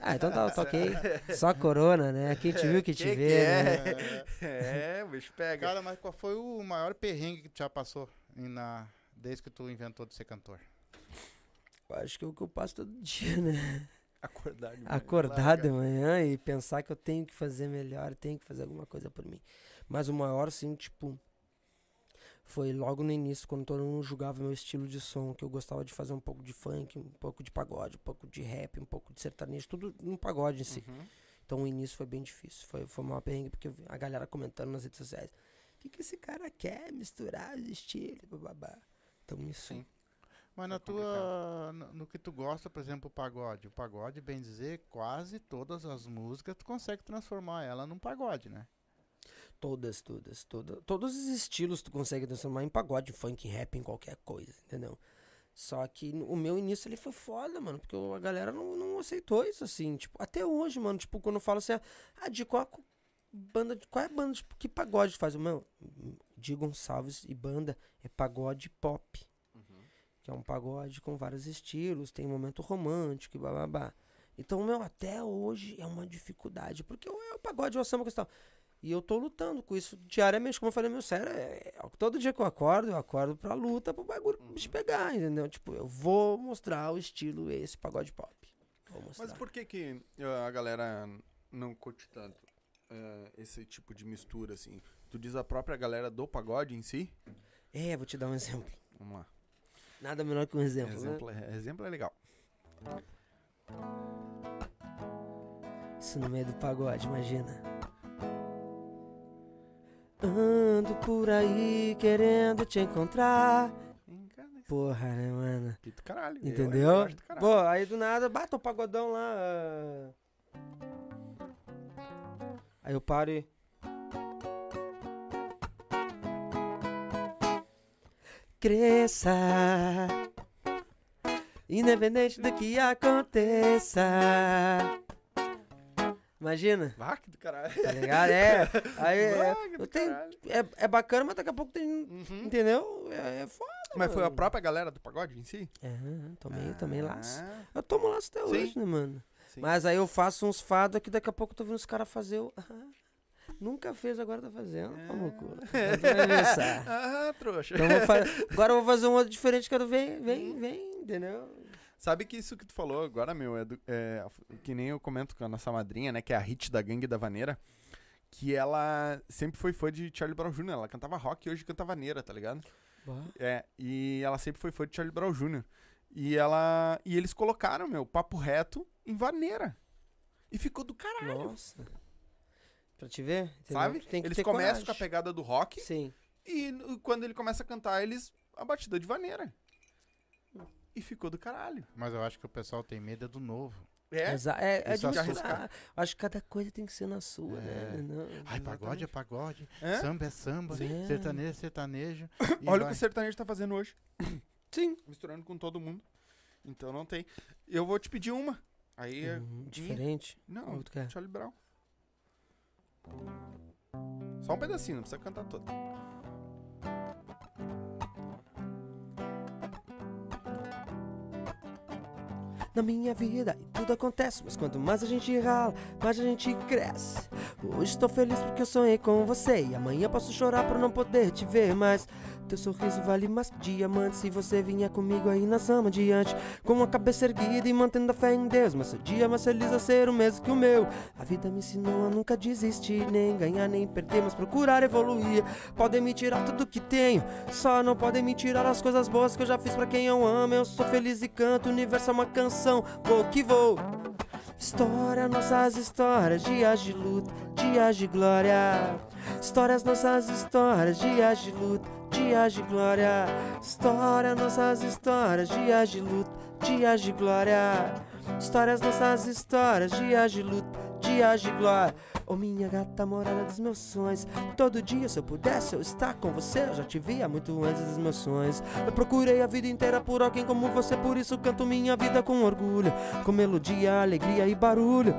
Ah, então tá, tá ok. Só corona, né? Quem te viu que te
Que
vê,
que
né?
É, o bicho pega.
Cara, mas qual foi o maior perrengue que tu já passou em na, desde que tu inventou de ser cantor?
Acho que é o que eu passo todo dia, né?
Acordar de manhã,
Acordar de manhã e pensar que eu tenho que fazer melhor, tenho que fazer alguma coisa por mim. Mas o maior, assim, tipo. Foi logo no início, quando todo mundo julgava meu estilo de som, que eu gostava de fazer um pouco de funk, um pouco de pagode, um pouco de rap, um pouco de sertanejo, tudo no pagode em si.
Uhum.
Então o início foi bem difícil. Foi, foi uma perrengue, porque eu vi a galera comentando nas redes sociais. O que, que esse cara quer? Misturar os estilos, babá. Então isso.
Sim.
Mas na tua. No, no que tu gosta, por exemplo, o pagode. O pagode, bem dizer, quase todas as músicas tu consegue transformar ela num pagode, né?
Todas, todas, todas. Todos os estilos tu consegue transformar em pagode, funk, rap, em qualquer coisa, entendeu? Só que o meu início ele foi foda, mano, porque a galera não, não aceitou isso assim, tipo, até hoje, mano, tipo, quando eu falo assim, ah, de qual banda, de- qual é a banda, tipo, que pagode faz? Meu, Di Gonçalves e banda é pagode pop, que é um pagode com vários estilos, tem momento romântico e bababá. Então, meu, até hoje é uma dificuldade, porque o, é o pagode, é o samba questão. E eu tô lutando com isso diariamente, como eu falei, meu sério, é, é- todo dia que eu acordo, eu acordo pra luta, pro bagulho
Uhum.
me pegar, entendeu? Tipo, eu vou mostrar o estilo esse pagode pop.
Mas por que que eh, a galera não curte tanto eh, esse tipo de mistura, assim? Tu diz a própria galera do pagode em si?
É, vou te dar um exemplo.
Vamos lá.
Nada menor que um exemplo, né?
Exemplo, é, exemplo é legal.
Isso no meio do pagode, imagina. Ando por aí querendo te encontrar. Porra, né, mano?
Que do caralho. eu-
Entendeu?
eu caralho.
Pô, aí do nada, bata o pagodão lá. ah. Aí eu paro e. Cresça. Independente do que aconteça. Imagina,
Vá, que do caralho.
tá ligado? É. Aí é, eu tenho,
caralho.
é, é bacana, mas daqui a pouco tem.
Uhum.
Entendeu? É, é foda.
Mas foi a
mano.
própria galera do pagode em si?
É, tomei, tomei laço.
Ah,
Eu tomo laço até
Sim.
hoje, né, mano?
sim.
Mas aí eu faço uns fados que daqui a pouco eu tô vendo os caras fazer. Ah, nunca fez, agora tá fazendo.
É.
Vamos, vai ver, sabe?
Ah, trouxa.
Então vou fa- Agora eu vou fazer um outro diferente, quero.
Uhum.
Vem, vem, entendeu?
Sabe que isso que tu falou agora, meu, é, do- é que nem eu comento com a nossa madrinha, né, que é a hit da Gangue da Vaneira, que ela sempre foi fã de Charlie Brown Jr., ela cantava rock e hoje canta vaneira, tá ligado? É, e ela sempre foi fã de Charlie Brown Jr. E ela e eles colocaram, meu, papo reto em vaneira. E ficou do caralho,
Nossa. Pra te ver? entendeu?
sabe?
Tem que
eles começam
coragem.
com a pegada do rock
Sim.
e quando ele começa a cantar, eles a batida de vaneira. E ficou do caralho.
Mas eu acho que o pessoal tem medo é do novo.
É?
Exa- é, é de misturar. Acho que cada coisa tem que ser na sua, né?
É.
Não,
Ai, pagode é pagode,
É?
samba é samba,
Sim.
sertanejo é sertanejo. e
Olha o
vai.
que o sertanejo tá fazendo hoje.
Sim.
misturando com todo mundo. Então não tem. Eu vou te pedir uma. Aí é.
Hum, diferente.
Não? Charlie Brown. Só um pedacinho, não precisa cantar todo.
Na minha vida e tudo acontece, mas quanto mais a gente rala, mais a gente cresce. Hoje estou feliz porque eu sonhei com você e amanhã posso chorar por não poder te ver, mas teu sorriso vale mais que diamante se você vinha comigo aí nós vamos adiante, com a cabeça erguida e mantendo a fé em Deus. Mas seu dia mais feliz a ser o mesmo que o meu. A vida me ensinou a nunca desistir, nem ganhar nem perder, mas procurar evoluir. Podem me tirar tudo que tenho, só não podem me tirar as coisas boas que eu já fiz pra quem eu amo. Eu sou feliz e canto, o universo é uma canção, vou que vou. História, nossas histórias, dias de luta, dias de glória. Histórias, nossas histórias, dias de luta, dias de glória. História, nossas histórias, dias de luta, dias de glória. Histórias, nossas histórias, dias de luta, dias de glória. Ô minha gata morada dos meus sonhos. Todo dia, se eu pudesse, eu estar com você. Eu já te via muito antes dos meus sonhos. Eu procurei a vida inteira por alguém como você, por isso canto minha vida com orgulho. Com melodia, alegria e barulho.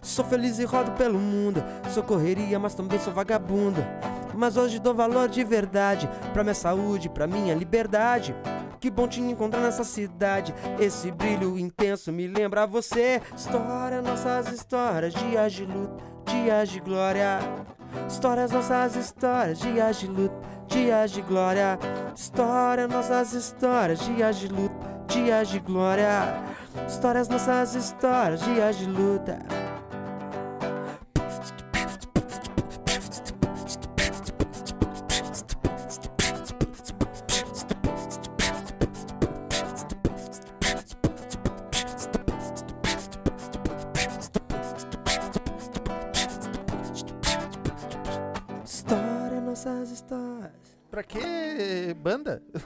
Sou feliz e rodo pelo mundo. Sou correria, mas também sou vagabundo. Mas hoje dou valor de verdade pra minha saúde, pra minha liberdade. Que bom te encontrar nessa cidade. Esse brilho intenso me lembra você. História, nossas histórias, dias de luta, dias de glória. Histórias, nossas histórias, dias de luta, dias de glória. História, nossas histórias, dias de luta, dias de glória. Histórias, nossas histórias, dias de luta.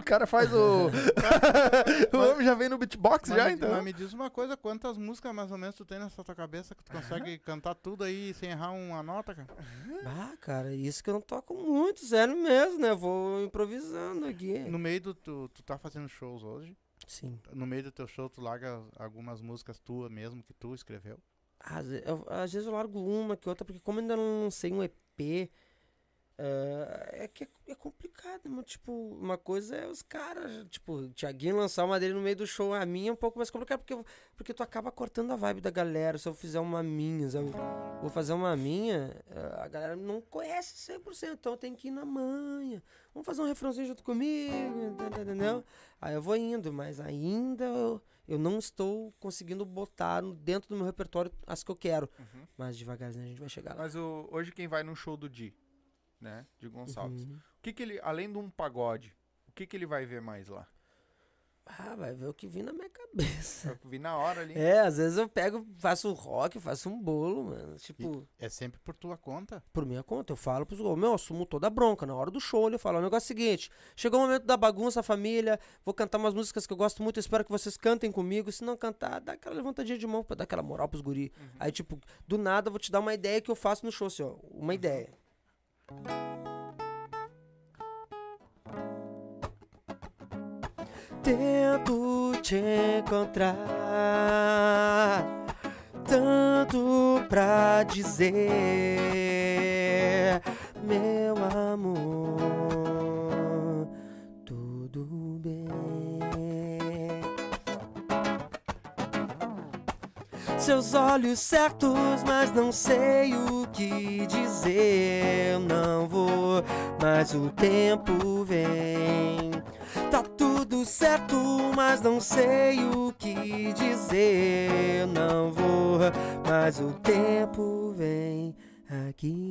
Cara faz o. o homem já vem no beatbox
Mas,
já, então.
mas me diz uma coisa, quantas músicas mais ou menos tu tem nessa tua cabeça que tu consegue cantar tudo aí sem errar uma nota, cara?
Ah, cara, isso que eu não toco muito, sério mesmo, né? Vou improvisando aqui.
No meio do tu, tu tá fazendo shows hoje,
Sim.
no meio do teu show tu larga algumas músicas tuas mesmo que tu escreveu.
Às, eu- às vezes eu largo uma que outra, porque como eu ainda não lancei um EP, ah, é que é, é complicado. Tipo, uma coisa é os caras, tipo, o Thiaguinho lançar uma dele no meio do show, a minha é um pouco mais complicado, porque, porque tu acaba cortando a vibe da galera. Se eu fizer uma minha, se eu vou fazer uma minha, a galera não conhece 100%, então tem que ir na manha. Vamos fazer um refrãozinho junto comigo, entendeu? Aí eu vou indo, mas ainda eu, eu não estou conseguindo botar dentro do meu repertório as que eu quero.
Uhum.
Mas devagarzinho a gente vai chegar lá.
Mas o, hoje quem vai no show do Di, né? De Gonçalves.
Uhum.
O que que ele, além de um pagode, o que que ele vai ver mais lá?
Ah, vai ver o que vir na minha cabeça.
Eu vi na hora ali.
É, às vezes eu pego, faço rock, faço um bolo, mano. Tipo,
É sempre por tua conta.
por minha conta, eu falo pros gols, meu, eu assumo toda a bronca. Na hora do show, eu falo, o negócio é o seguinte: chegou o momento da bagunça, família, vou cantar umas músicas que eu gosto muito, eu espero que vocês cantem comigo. Se não cantar, dá aquela levantadinha de mão pra dar aquela moral pros guri. Aí, tipo, do nada eu vó te dar uma ideia que eu faço no show, assim, ó. Uma ideia. Tento te encontrar, tanto pra dizer, meu amor, Seus olhos certos, mas não sei o que dizer. Não vou, mas o tempo vem. Tá tudo certo, mas não sei o que dizer. Não vou, mas o tempo vem aqui.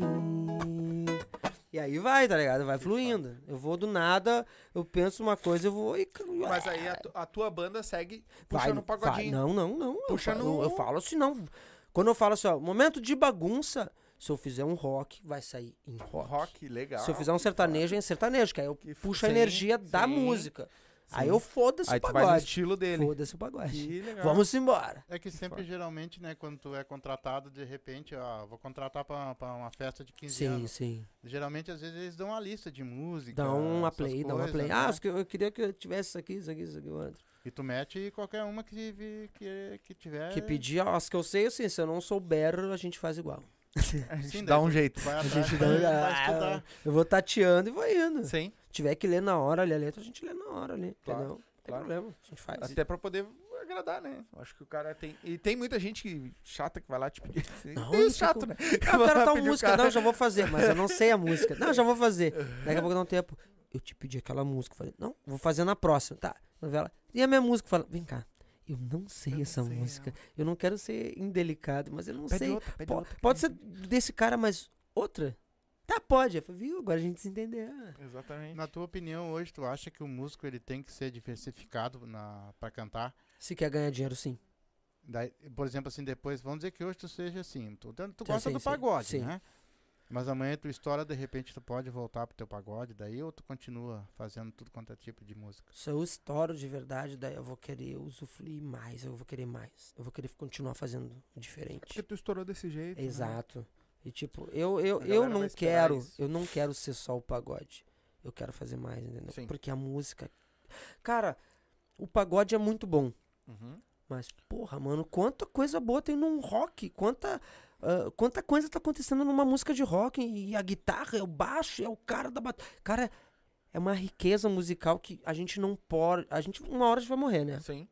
E aí vai, tá ligado? Vai fluindo. Eu vou do nada, eu penso uma coisa, eu vou e.
Mas aí a, tu- a tua banda segue puxando o
vai.
pagodinho.
Não, não, não. Eu
Puxando
falo- Eu, falo assim, não. Quando eu falo assim, ó, momento de bagunça, se eu fizer um rock, vai sair em rock.
Rock, legal.
Se eu fizer um sertanejo, é em sertanejo, que aí eu puxo a
sim,
energia da
sim,
música. Aí
sim.
eu foda-se
Aí
o
tu vai no
pagode.
estilo dele.
Foda-se o pagode.
Que legal.
Vamos embora.
É que sempre, geralmente, né, quando tu é contratado, de repente, ó, vou contratar pra, pra uma festa de 15
Sim,
anos.
sim.
Geralmente, às vezes, eles dão uma lista de música.
Dá uma play, dá uma
coisas,
play.
né?
Ah, eu queria que eu tivesse isso aqui, isso aqui, isso aqui, outro.
E tu mete qualquer uma que, que, que tiver.
Que pedir, ó, as que eu sei, assim, se eu não souber, a gente faz igual.
A gente
Sim,
dá um jeito.
Vai
A gente dá
pra
ah. Eu vou tateando e vou indo.
Sim.
tiver que ler na hora ali a letra, a gente lê na hora ali,
Claro,
entendeu? Não tem
claro.
problema, a gente faz.
Até pra poder agradar, né? Acho que o cara tem. E tem muita gente que chata que vai lá te pedir.
Não,
tem
isso
chato,
é
né?
Ah, o cara tá música,
cara.
não, já vou fazer, mas eu não sei a música. Não, já vou fazer. Daqui a pouco dá um tempo. Eu te pedi aquela música. Falei, não, vou fazer na próxima. Tá. Novela. E a minha música? Fala, vem cá. Eu não sei
Eu não
essa
sei,
música. Eu não quero ser indelicado, mas eu não
Pede
sei.
outra, pede
Po-
outra.
pode ser desse cara, mas outra? Tá, pode. Falei, viu? Agora a gente se entendeu.
Exatamente.
Na tua opinião, hoje, tu acha que o músico ele tem que ser diversificado na, pra cantar?
Se quer ganhar dinheiro, sim.
Daí, por exemplo, assim, depois, vamos dizer que hoje tu seja assim, tu, tu gosta
sim,
do
sim,
pagode,
sim.
né? Mas amanhã tu estoura, de repente tu pode voltar pro teu pagode, daí ou tu continua fazendo tudo quanto é tipo de música?
Se eu estouro de verdade, daí eu vou querer usufruir mais. Eu vou querer mais. Eu vou querer continuar fazendo diferente.
Porque tu estourou desse jeito. né?
Exato. E tipo, eu, eu, eu não quero,
isso.
eu não quero ser só o pagode. Eu quero fazer mais, entendeu?
Sim.
Porque a música. Cara, o pagode é muito bom.
Uhum.
Mas, porra, mano, quanta coisa boa tem num rock. Quanta, ah, quanta coisa tá acontecendo numa música de rock. E a guitarra, é o baixo, é o cara da bateria. Cara, é uma riqueza musical que a gente não pode. A gente, uma hora a gente vai morrer, né?
Sim.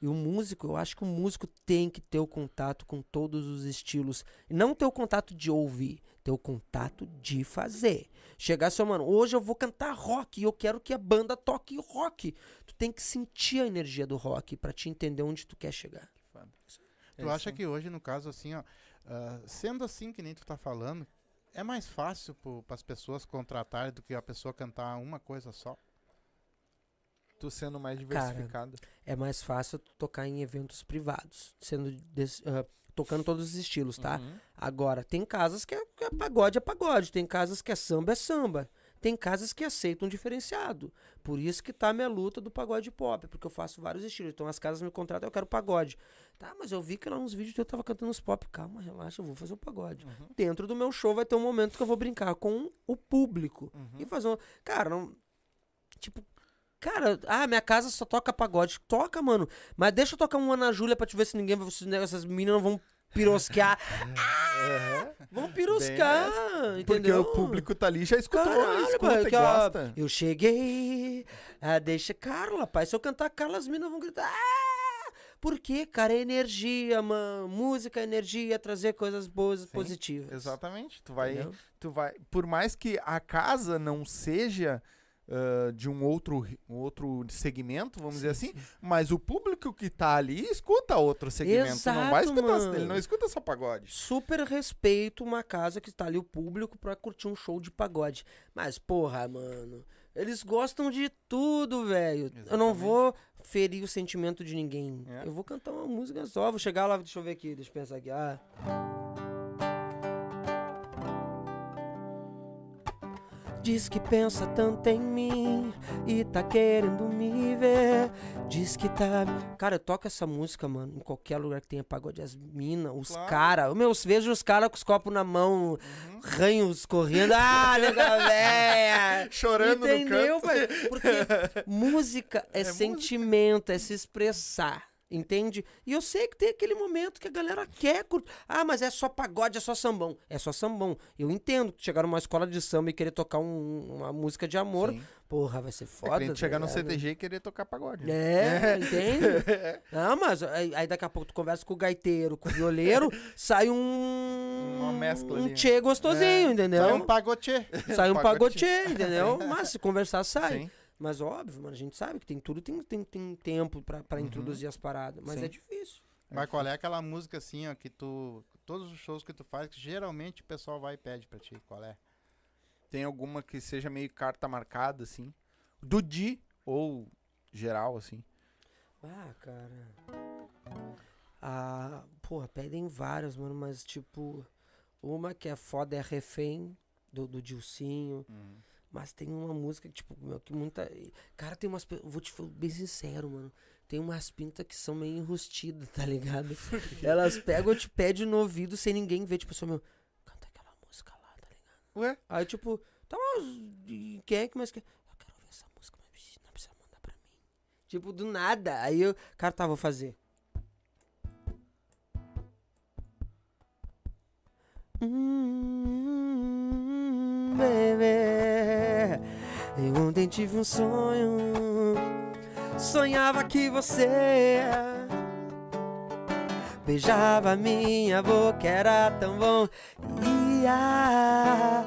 E o músico, eu acho que o músico tem que ter o contato com todos os estilos. Não ter o contato de ouvir, ter o contato de fazer. Chegar assim, ó, mano, hoje eu vou cantar rock e eu quero que a banda toque rock. Tu tem que sentir a energia do rock pra te entender onde tu quer chegar.
Tu acha que hoje, no caso, assim, ó, ah, sendo assim que nem tu tá falando, é mais fácil para as pessoas contratarem do que a pessoa cantar uma coisa só?
Tu sendo mais
Cara,
diversificado.
É mais fácil tocar em eventos privados, sendo des- ah, tocando todos os estilos, tá?
Uhum.
Agora, tem casas que é, que é pagode, é pagode. Tem casas que é samba, é samba. Tem casas que aceitam diferenciado. Por isso que tá a minha luta do pagode pop, porque eu faço vários estilos. Então as casas me contratam, eu quero pagode. Tá, mas eu vi que lá nos vídeos eu tava cantando os pop. Calma, relaxa, eu vou fazer o pagode.
Uhum.
Dentro do meu show vai ter um momento que eu vou brincar com o público.
Uhum.
E fazer um. Cara, não. Tipo. Cara, ah, minha casa só toca pagode. Toca, mano. Mas deixa eu tocar um Ana Júlia pra te ver se ninguém vai. Se essas meninas não vão pirosquear. Ah, vão piroscar.
Porque
entendeu?
o público tá ali já escutou,
Caralho,
escuta e
que, ó, eu cheguei. Ah, deixa Carla, pai. Se eu cantar Carla, as minas vão gritar. "Ah!" Por quê, cara? É energia, mano. Música é energia, trazer coisas boas e
Sim,
positivas.
Exatamente. Tu vai,
Entendeu?
tu vai. Por mais que a casa não seja ah, de um outro, um outro segmento, vamos dizer assim, mas o público que tá ali escuta outro segmento. não vai
Exato,
escutar,
mano.
ele não escuta só pagode.
Super respeito uma casa que tá ali o público pra curtir um show de pagode. Mas, porra, mano, eles gostam de tudo, velho. Eu não vou ferir o sentimento de ninguém.
É.
Eu vou cantar uma música só. Vou chegar lá, deixa eu ver aqui, deixa eu pensar aqui. Ah. Diz que pensa tanto em mim e tá querendo me ver. Diz que tá. Cara, eu toco essa música, mano, em qualquer lugar que tenha pagode. As minas, os
Claro.
caras. Meu, vejo os caras com os copos na mão, ranhos correndo. Ah, nega véia!
Chorando
Entendeu,
no canto.
velho? Porque música é,
É música.
sentimento, é se expressar. Entende? E eu sei que tem aquele momento que a galera quer curtir. Ah, mas é só pagode, é só sambão. É só sambão. Eu entendo que chegar numa escola de samba e querer tocar um- uma música de amor,
Sim.
porra, vai ser
É
foda.
que nem tu chegar no
ligado?
CTG e querer tocar pagode.
É, entende? Não, mas aí, aí daqui a pouco tu conversa com o gaiteiro, com o violeiro, sai um.
Uma mescla ali,
Um
né?
tchê gostosinho, entendeu?
Sai um pagotê.
Sai um pagotê, entendeu? Mas se conversar, sai.
Sim.
Mas óbvio, mano, a gente sabe que tem tudo, tem, tem, tem tempo pra, pra introduzir as paradas. Mas
Sim.
é difícil.
Mas qual é aquela música assim, ó, que tu. Todos os shows que tu faz, que geralmente o pessoal vai e pede pra ti. Qual é?
Tem alguma que seja meio carta marcada, assim. Do Di, ou geral, assim.
Ah, cara. Ah, porra, pedem várias, mano, mas tipo, uma que é foda é Refém, do, do Dilcinho. Mas tem uma música tipo, meu, que muita. Cara, tem umas. Vou te falar bem sincero, mano. Tem umas pintas que são meio enrustidas, tá ligado? Elas pegam e te pedem no ouvido sem ninguém ver. Tipo assim, meu, canta aquela música lá, tá ligado?
Ué?
Aí, tipo, tá, mas e quem é que mais quer? Eu quero ouvir essa música, mas não precisa mandar pra mim. Tipo, do nada. Aí eu, cara, tá, vou fazer. Hum, bebê, eu ontem tive um sonho. Sonhava que você beijava minha boca, era tão bom. Ia.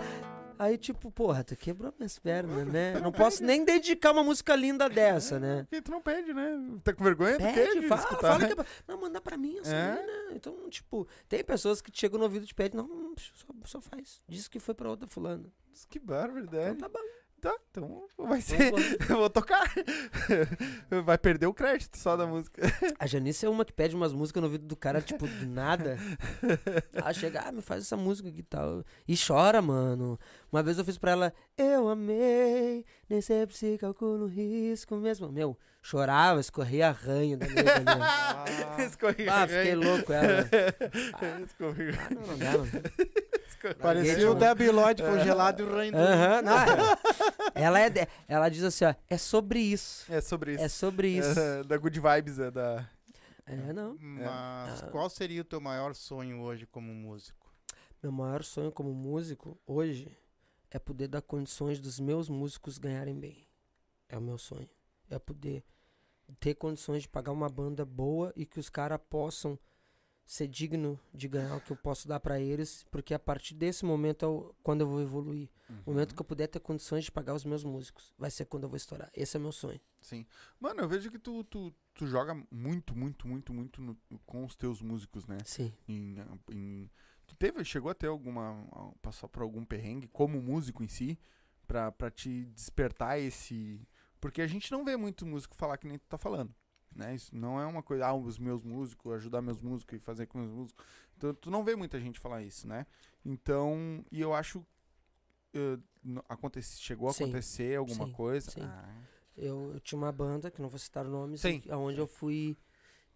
Aí, tipo, porra, tu quebrou minhas pernas, né? Não posso nem dedicar uma música linda dessa, né?
Porque tu não pede, né? Tá com vergonha? Tu
Pede,
quer de
fala,
escutar?
fala que é pra- Não, manda pra mim assim,
É?
né? Então, tipo, tem pessoas que chegam no ouvido e te pedem, não, só, só faz. Diz que foi pra outra fulana.
Que barbaridade.
Então tá bom.
Tá, então vai ser. Eu vou tocar. vai perder o crédito só da música.
A Janice é uma que pede umas músicas no ouvido do cara, tipo, do nada. Ela chega, ah, me faz essa música aqui e tal. E chora, mano. Uma vez eu fiz pra ela, eu amei, nem sempre se calcula o risco mesmo. Meu, chorava, escorria ranho da mesa. meu.
Escorrega.
Ah, fiquei louco ela.
Escorrega.
Ah, não, não dá, mano.
Parecia o. Debbie Lloyd congelado e o Rain
Aham, não, ela- ela, é de- ela diz assim, ó, é sobre isso.
É sobre isso.
É sobre isso.
É, da Good Vibes, é da.
É, não.
Mas
É.
qual seria o teu maior sonho hoje como músico?
Meu maior sonho como músico hoje é poder dar condições dos meus músicos ganharem bem. É o meu sonho. É poder ter condições de pagar uma banda boa e que os caras possam ser digno de ganhar o que eu posso dar pra eles, porque a partir desse momento é o- quando eu vou evoluir. O momento que eu puder ter condições de pagar os meus músicos, vai ser quando eu vou estourar. Esse é meu sonho.
Sim. Mano, eu vejo que tu, tu, tu joga muito, muito, muito, muito no- com os teus músicos, né?
Sim.
Em, em- tu teve, chegou a ter alguma. passar por algum perrengue como músico em si, pra te despertar esse. Porque a gente não vê muito músico falar que nem tu tá falando. Né? Isso não é uma coisa, ah, os meus músicos, ajudar meus músicos e fazer com meus músicos. Então, tu não vê muita gente falar isso, né? Então, e eu acho. eh, n- acontece, chegou a
Sim.
acontecer alguma
Sim,
coisa?
sim.
Ah,
Eu, eu tinha uma banda, que não vou citar nomes,
Sim.
onde eu fui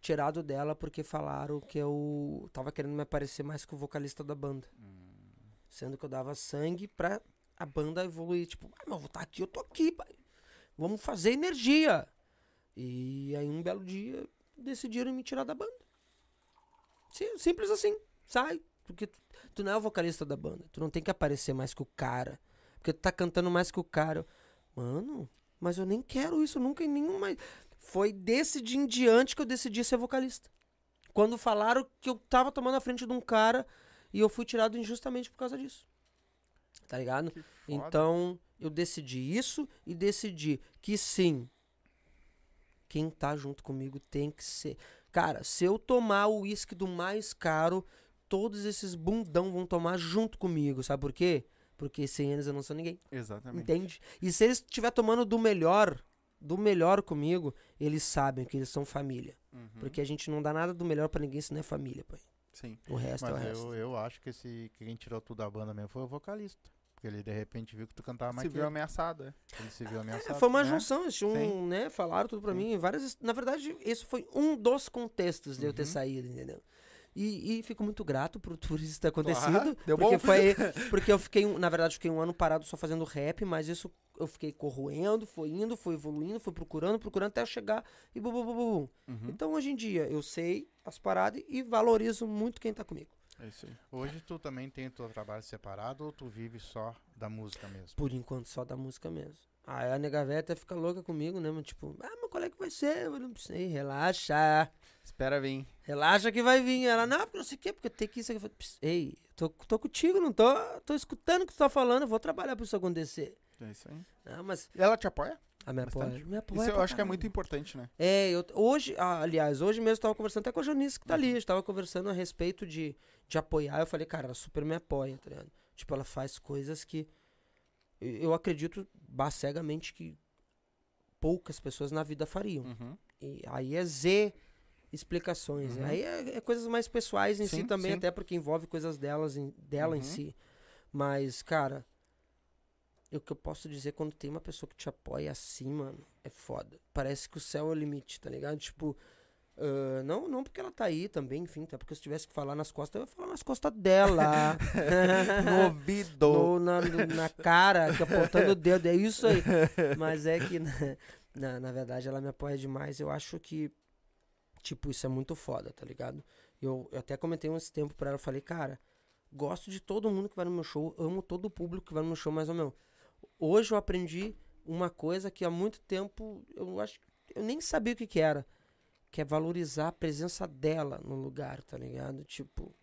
tirado dela porque falaram que eu tava querendo me aparecer mais que o vocalista da banda. Sendo que eu dava sangue pra a banda evoluir. Tipo, ah, mas eu vou estar aqui, eu tô aqui, pai. Vamos fazer energia. E aí um belo dia decidiram me tirar da banda. Sim, simples assim. Sai. Porque tu, tu não é o vocalista da banda. Tu não tem que aparecer mais que o cara. Porque tu tá cantando mais que o cara. Mano, mas eu nem quero isso, nunca em nenhum mais. Foi desse dia em diante que eu decidi ser vocalista. Quando falaram que eu tava tomando a frente de um cara e eu fui tirado injustamente por causa disso. Tá ligado? Então, eu decidi isso e decidi que sim, quem tá junto comigo tem que ser. Cara, se eu tomar o uísque do mais caro, todos esses bundão vão tomar junto comigo. Sabe por quê? Porque sem eles eu não sou ninguém.
Exatamente.
Entende? E se eles estiver tomando do melhor, do melhor comigo, eles sabem que eles são família.
Uhum.
Porque a gente não dá nada do melhor pra ninguém se não é família, pai.
Sim.
O resto é o
Mas
resto.
eu, eu acho que esse, que quem tirou tudo da banda mesmo foi o vocalista. Porque ele de repente viu que tu cantava mais
Se viu ameaçado, é.
Ele se viu
É,
ameaçado.
foi uma
né?
junção, eles tinham,
Sim.
né, falaram tudo pra
Sim.
mim, várias, na verdade, isso foi um dos contextos de eu ter
Uhum.
saído, entendeu? E, e fico muito grato por tudo isso ter acontecido,
deu
porque
bom.
foi, porque eu fiquei, um- na verdade, fiquei um ano parado só fazendo rap, mas isso eu fiquei corroendo, foi indo, foi evoluindo, foi procurando, procurando até chegar e bu, bu, bu, bu, bu.
Uhum.
Então, hoje em dia, eu sei as paradas e valorizo muito quem tá comigo.
É isso aí.
Hoje tu também tem teu trabalho separado ou tu vive só da música mesmo?
Por enquanto, só da música mesmo. Aí a nega véia até fica louca comigo, né? Mas tipo, ah, mas qual é que vai ser? Eu não sei, relaxa.
Espera vir.
Relaxa que vai vir. Ela, não, porque não sei o quê, porque tem que isso aqui. Eu falei, "Ps, Ei, tô, tô contigo, não tô, tô escutando o que tu tá falando, eu vou trabalhar pra isso acontecer.
É isso aí.
Ah, mas
E ela te apoia?
a minha apoia, me apoia
Isso eu acho que é muito importante, né?
É, eu, hoje, ah, aliás, hoje mesmo eu tava conversando até com a Janice que tá ali. A gente tava conversando a respeito de, de apoiar. Eu falei, cara, ela super me apoia, tá ligado? Tipo, ela faz coisas que eu acredito cegamente que poucas pessoas na vida fariam.
Uhum.
E aí é Z explicações.
Uhum.
Aí é, é coisas mais pessoais em si
Sim,
também,
sim.
até porque envolve coisas delas em- dela em
Uhum.
si. Mas, cara, o que eu posso dizer quando tem uma pessoa que te apoia assim, mano, é foda. Parece que o céu é o limite, tá ligado? Tipo, ah, não, não porque ela tá aí também, enfim, até porque se tivesse que falar nas costas, eu ia falar nas costas dela.
No ouvido.
No- na, na cara, que apontando o dedo, é isso aí. Mas é que, na, na, na verdade, ela me apoia demais. Eu acho que, tipo, isso é muito foda, tá ligado? Eu, eu até comentei esse tempo pra ela, eu falei, cara, gosto de todo mundo que vai no meu show, amo todo o público que vai no meu show, mas, ô, meu, hoje eu aprendi uma coisa que há muito tempo eu acho eu nem sabia o que que era, que é valorizar a presença dela no lugar, tá ligado? Tipo,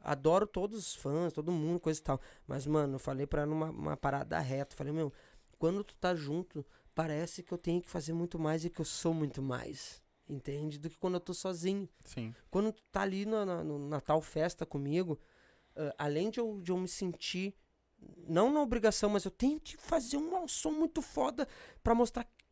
adoro todos os fãs, todo mundo, coisa e tal. Mas, mano, eu falei pra ela numa uma parada reta. Falei, meu, quando tu tá junto, parece que eu tenho que fazer muito mais e que eu sou muito mais. Entende? Do que quando eu tô sozinho.
Sim.
Quando tu tá ali na, na, no- na tal festa comigo, ah, além de eu, de eu me sentir, não na obrigação, mas eu tenho que fazer um som muito foda pra mostrar que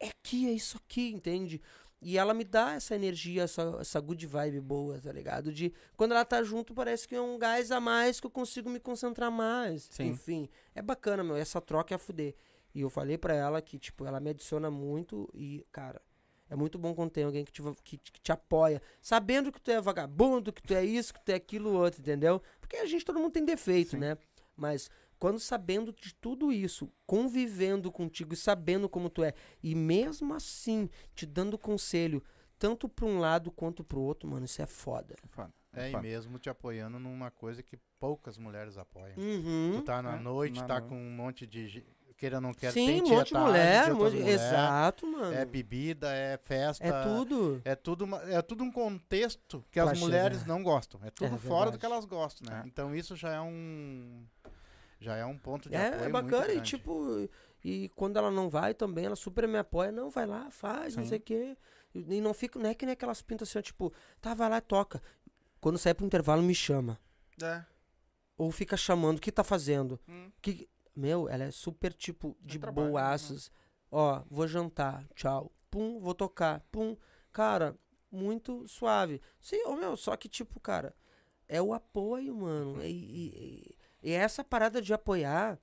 é aqui, é isso aqui, entende? E ela me dá essa energia, essa, essa good vibe boa, tá ligado? De quando ela tá junto, parece que é um gás a mais que eu consigo me concentrar mais.
Sim.
Enfim, é bacana, meu. Essa troca é a fuder. E eu falei pra ela que, tipo, ela me adiciona muito e, cara, é muito bom quando tem alguém que te, que, que te apoia, sabendo que tu é vagabundo, que tu é isso, que tu é aquilo outro, entendeu? Porque a gente, todo mundo tem defeito,
Sim.
né? Mas quando sabendo de tudo isso, convivendo contigo e sabendo como tu é, e mesmo assim te dando conselho, tanto pra um lado quanto pro outro, mano, isso é foda.
Foda.
É, e
Foda.
mesmo te apoiando numa coisa que poucas mulheres apoiam.
Uhum.
Tu tá na
É,
noite,
na
tá
noite.
com um monte de. Queira ou não queira,
Sim,
tem
um monte de mulher, um monte de...
mulher,
Exato, mano.
É bebida, é festa.
É tudo.
É tudo, uma- é tudo um contexto que
Pra
as mulheres
chegar.
não gostam. É tudo
É
fora do que elas gostam, né?
É.
Então isso já é um. Já é um ponto de
É,
apoio
é bacana e tipo, e quando ela não vai também, ela super me apoia, não, vai lá, faz, não
Sim.
sei o quê. E não fica, não é que nem aquelas pintas assim, tipo, tá, vai lá e toca. Quando sair pro intervalo, me chama.
É.
Ou fica chamando, o que tá fazendo?
Hum.
Que, meu, ela é super, tipo, de
trabalho, né,
boaças. Ó, vou jantar, tchau. Pum, vou tocar, pum. Cara, muito suave. Sim, ô meu, só que, tipo, cara, é o apoio, mano. E, e- e- e essa parada de apoiar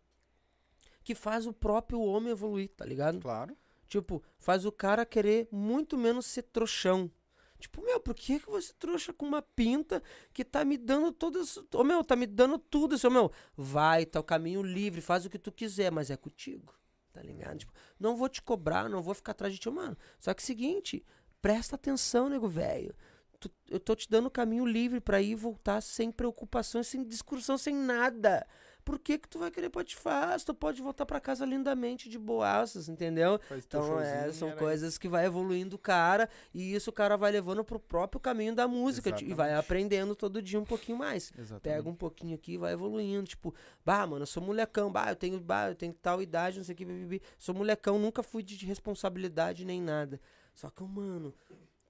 que faz o próprio homem evoluir, tá ligado?
Claro.
Tipo, faz o cara querer muito menos ser trouxão. Tipo, meu, por que que você trouxa com uma pinta que tá me dando todas. Ô, meu, tá me dando tudo. Seu, meu, vai, tá o caminho livre, faz o que tu quiser, mas é contigo. Tá ligado? Tipo, não vou te cobrar, não vou ficar atrás de ti, mano. Só que seguinte, presta atenção, nego velho. Tu- Eu tô te dando caminho livre pra ir e voltar sem preocupações, sem discussão, sem nada. Por que que tu vai querer patifar? Tu pode voltar pra casa lindamente de boaças, entendeu?
Faz
Então, é, são
era
coisas que vai evoluindo o cara e isso o cara vai levando pro próprio caminho da música ti- e vai
Exatamente.
aprendendo todo dia um pouquinho mais.
Exatamente.
Pega um pouquinho aqui e vai evoluindo. Tipo, bah, mano, eu sou molecão, bah, eu tenho, bah, eu tenho tal idade, não sei o que, bibibi. Sou molecão, nunca fui de responsabilidade nem nada. Só que, mano,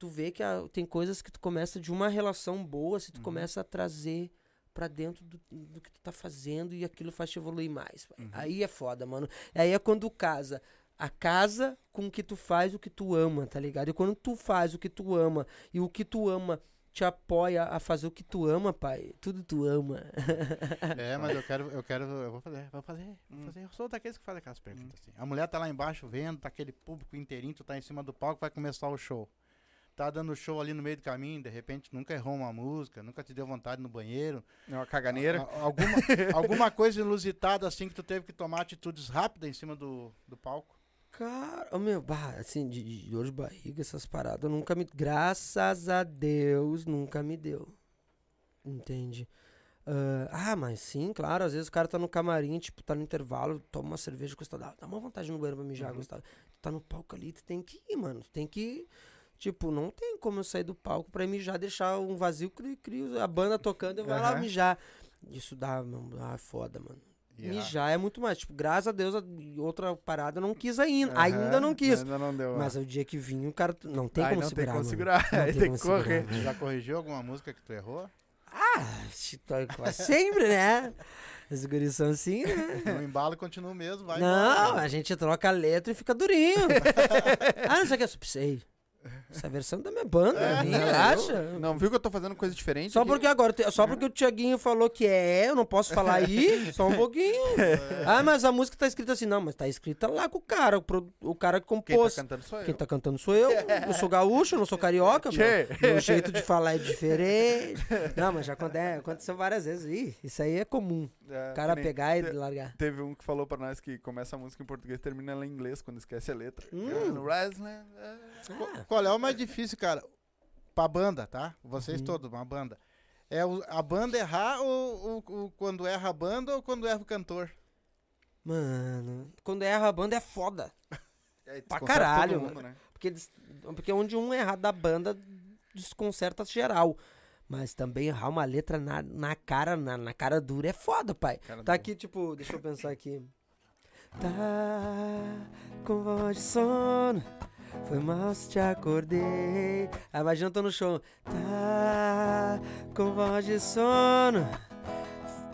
tu vê que a- tem coisas que tu começa de uma relação boa, se tu
Uhum.
começa a trazer pra dentro do, do que tu tá fazendo e aquilo faz te evoluir mais.
Uhum.
Aí é foda, mano. Aí é quando casa a casa com o que tu faz o que tu ama, tá ligado? E quando tu faz o que tu ama e o que tu ama te apoia a fazer o que tu ama, pai, tudo tu ama.
É, mas eu quero, eu quero, eu vou fazer, vou fazer, vou
Hum.
fazer. Eu sou daqueles que fazem aquelas perguntas assim. A mulher tá lá embaixo vendo, tá aquele público inteirinho, tu tá em cima do palco, vai começar o show. Tá dando show ali no meio do caminho, de repente nunca errou uma música, nunca te deu vontade no banheiro.
É uma caganeira.
A- a- alguma, alguma coisa inusitada assim que tu teve que tomar atitudes rápidas em cima do, do palco.
Cara, meu, bah, assim, de, de dor de barriga, essas paradas, nunca me. Graças a Deus, nunca me deu. Entende? Ah, ah, mas sim, claro, às vezes o cara tá no camarim, tipo, tá no intervalo, toma uma cerveja, custa, dá, dá uma vontade no banheiro pra mijar,
Uhum.
Gustavo. Tu tá no palco ali, tu tem que ir, mano. Tu tem que. Tipo, não tem como eu sair do palco pra mijar, deixar um vazio, cri, cri, a banda tocando, eu vou lá
Aham.
mijar. Isso dá, mano, ah, foda, mano.
A-
Mijar é muito mais. Tipo, graças a Deus, a- outra parada eu não quis ainda.
Aham,
Ainda não quis.
Ainda não deu.
Mas o dia que vinha, o cara. Não tem
Aí
como
não
segurar.
tem como segurar.
Não
Aí
tem
tem
como
que correr.
segurar,
Tu
mano.
já corrigiu alguma música que tu errou?
Ah, chitó- quase sempre, né? As guris são assim, né?
No embalo continua o mesmo, vai
não,
embora.
a gente troca a letra e fica durinho. ah, não sei o que, eu supsei. Essa versão da minha banda,
É,
relaxa.
eu- Não viu que eu tô fazendo coisa diferente?
Só
aqui?
porque agora, só porque o Tiaguinho falou que é, eu não posso falar aí, só um pouquinho. Ah, mas a música tá escrita assim, não, mas tá escrita lá com o cara, o, o cara que
Quem tá
compôs.
cantando sou eu.
Quem tá cantando sou eu. Eu sou gaúcho, eu não sou carioca. Meu, meu jeito de falar é diferente. Não, mas já aconte- aconteceu várias vezes. Ih, isso aí é comum.
É,
O cara pegar e largar.
Teve um que falou pra nós que começa a música em português e termina ela em inglês quando esquece a letra.
Hum.
É.
Ah,
Qual é o mais difícil, cara? Pra banda, tá? Vocês
Uhum.
todos, uma banda. É o- a banda errar ou, ou- ou quando erra a banda ou quando erra o cantor?
mano, quando erra a banda é foda.
É,
Pra caralho,
todo mundo,
mano.
né?
Porque, eles- porque onde um errar da banda, desconcerta geral. Mas também errar uma letra na, na cara, na, na cara dura é foda, pai.
Cara
Tá
do-
aqui, tipo, deixa eu pensar aqui. Tá com voz de sono, foi mal se te acordei. Ah, imagina eu tô no show. Tá com voz de sono.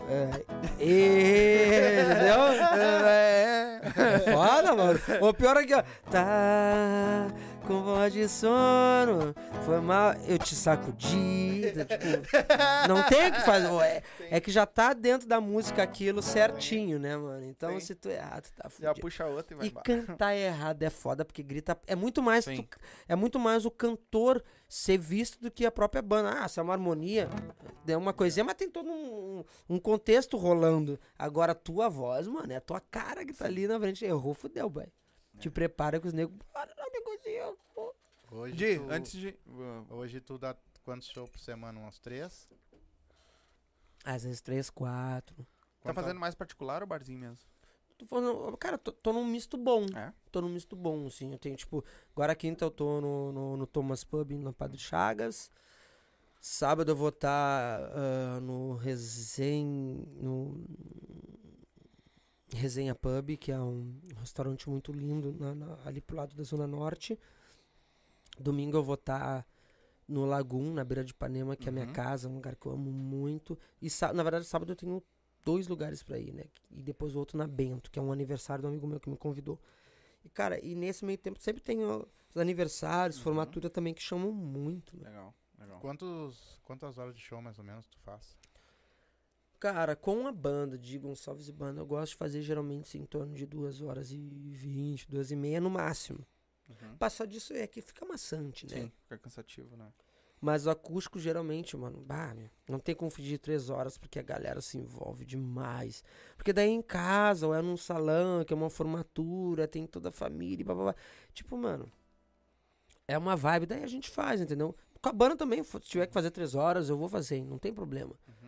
É, e, entendeu?
É.
É foda, mano. O pior aqui, ó. Tá com voz de sono. Foi mal, eu te sacudi. Tipo, não tem o que fazer. É, é que já tá dentro da música aquilo certinho, né, mano? Então
Sim.
se tu errar, tu tá
Já
fudido.
puxa a outra e vai
E
embora.
cantar errado é foda, porque grita. É muito mais. Tu- é muito mais o cantor ser visto do que a própria banda. Ah, se é uma harmonia, é uma coisinha, mas tem todo um, um contexto rolando. Agora, a tua voz, mano, é a tua cara que tá ali na frente. Errou, fudeu, pai. Te prepara que os negros. Bora lá, negocinho. pô.
Hoje
Di,
tu,
antes de.
Hoje tu dá quantos shows por semana? Uns três?
Às vezes três, quatro.
Tá
Quanto-
fazendo mais particular ou barzinho mesmo?
Tô falando, cara, tô, tô num misto bom.
É?
Tô num misto bom, assim. Eu tenho, tipo, agora quinta eu tô no, no, no Thomas Pub, na Padre Chagas. Sábado eu vou estar no Resen... no Resenha Pub, que é um restaurante muito lindo na- na- ali pro lado da Zona Norte. Domingo eu vou estar no Lagoon, na beira de Ipanema, que é a minha
Uhum.
casa, um lugar que eu amo muito. E na verdade, sábado eu tenho dois lugares pra ir, né? E depois o outro na Bento, que é um aniversário do amigo meu que me convidou. E, cara, e nesse meio tempo sempre tem os aniversários,
Uhum.
formatura também que chamam muito. né?
Legal, legal.
Quantos, quantas horas de show mais ou menos tu faz?
Cara, com a banda de Gonçalves e banda, eu gosto de fazer geralmente assim, em torno de duas horas e vinte, duas e meia no máximo.
Uhum.
Passar disso é que fica maçante, né?
Sim, fica cansativo, né?
Mas o acústico, geralmente, mano, bah, meu, não tem como fugir de três horas, porque a galera se envolve demais. Porque daí em casa, ou é num salão, que é uma formatura, tem toda a família, blá, blá, blá. Tipo, mano, é uma vibe, daí a gente faz, entendeu? Com a banda também, se tiver que fazer três horas, eu vou fazer, não tem problema.
Uhum.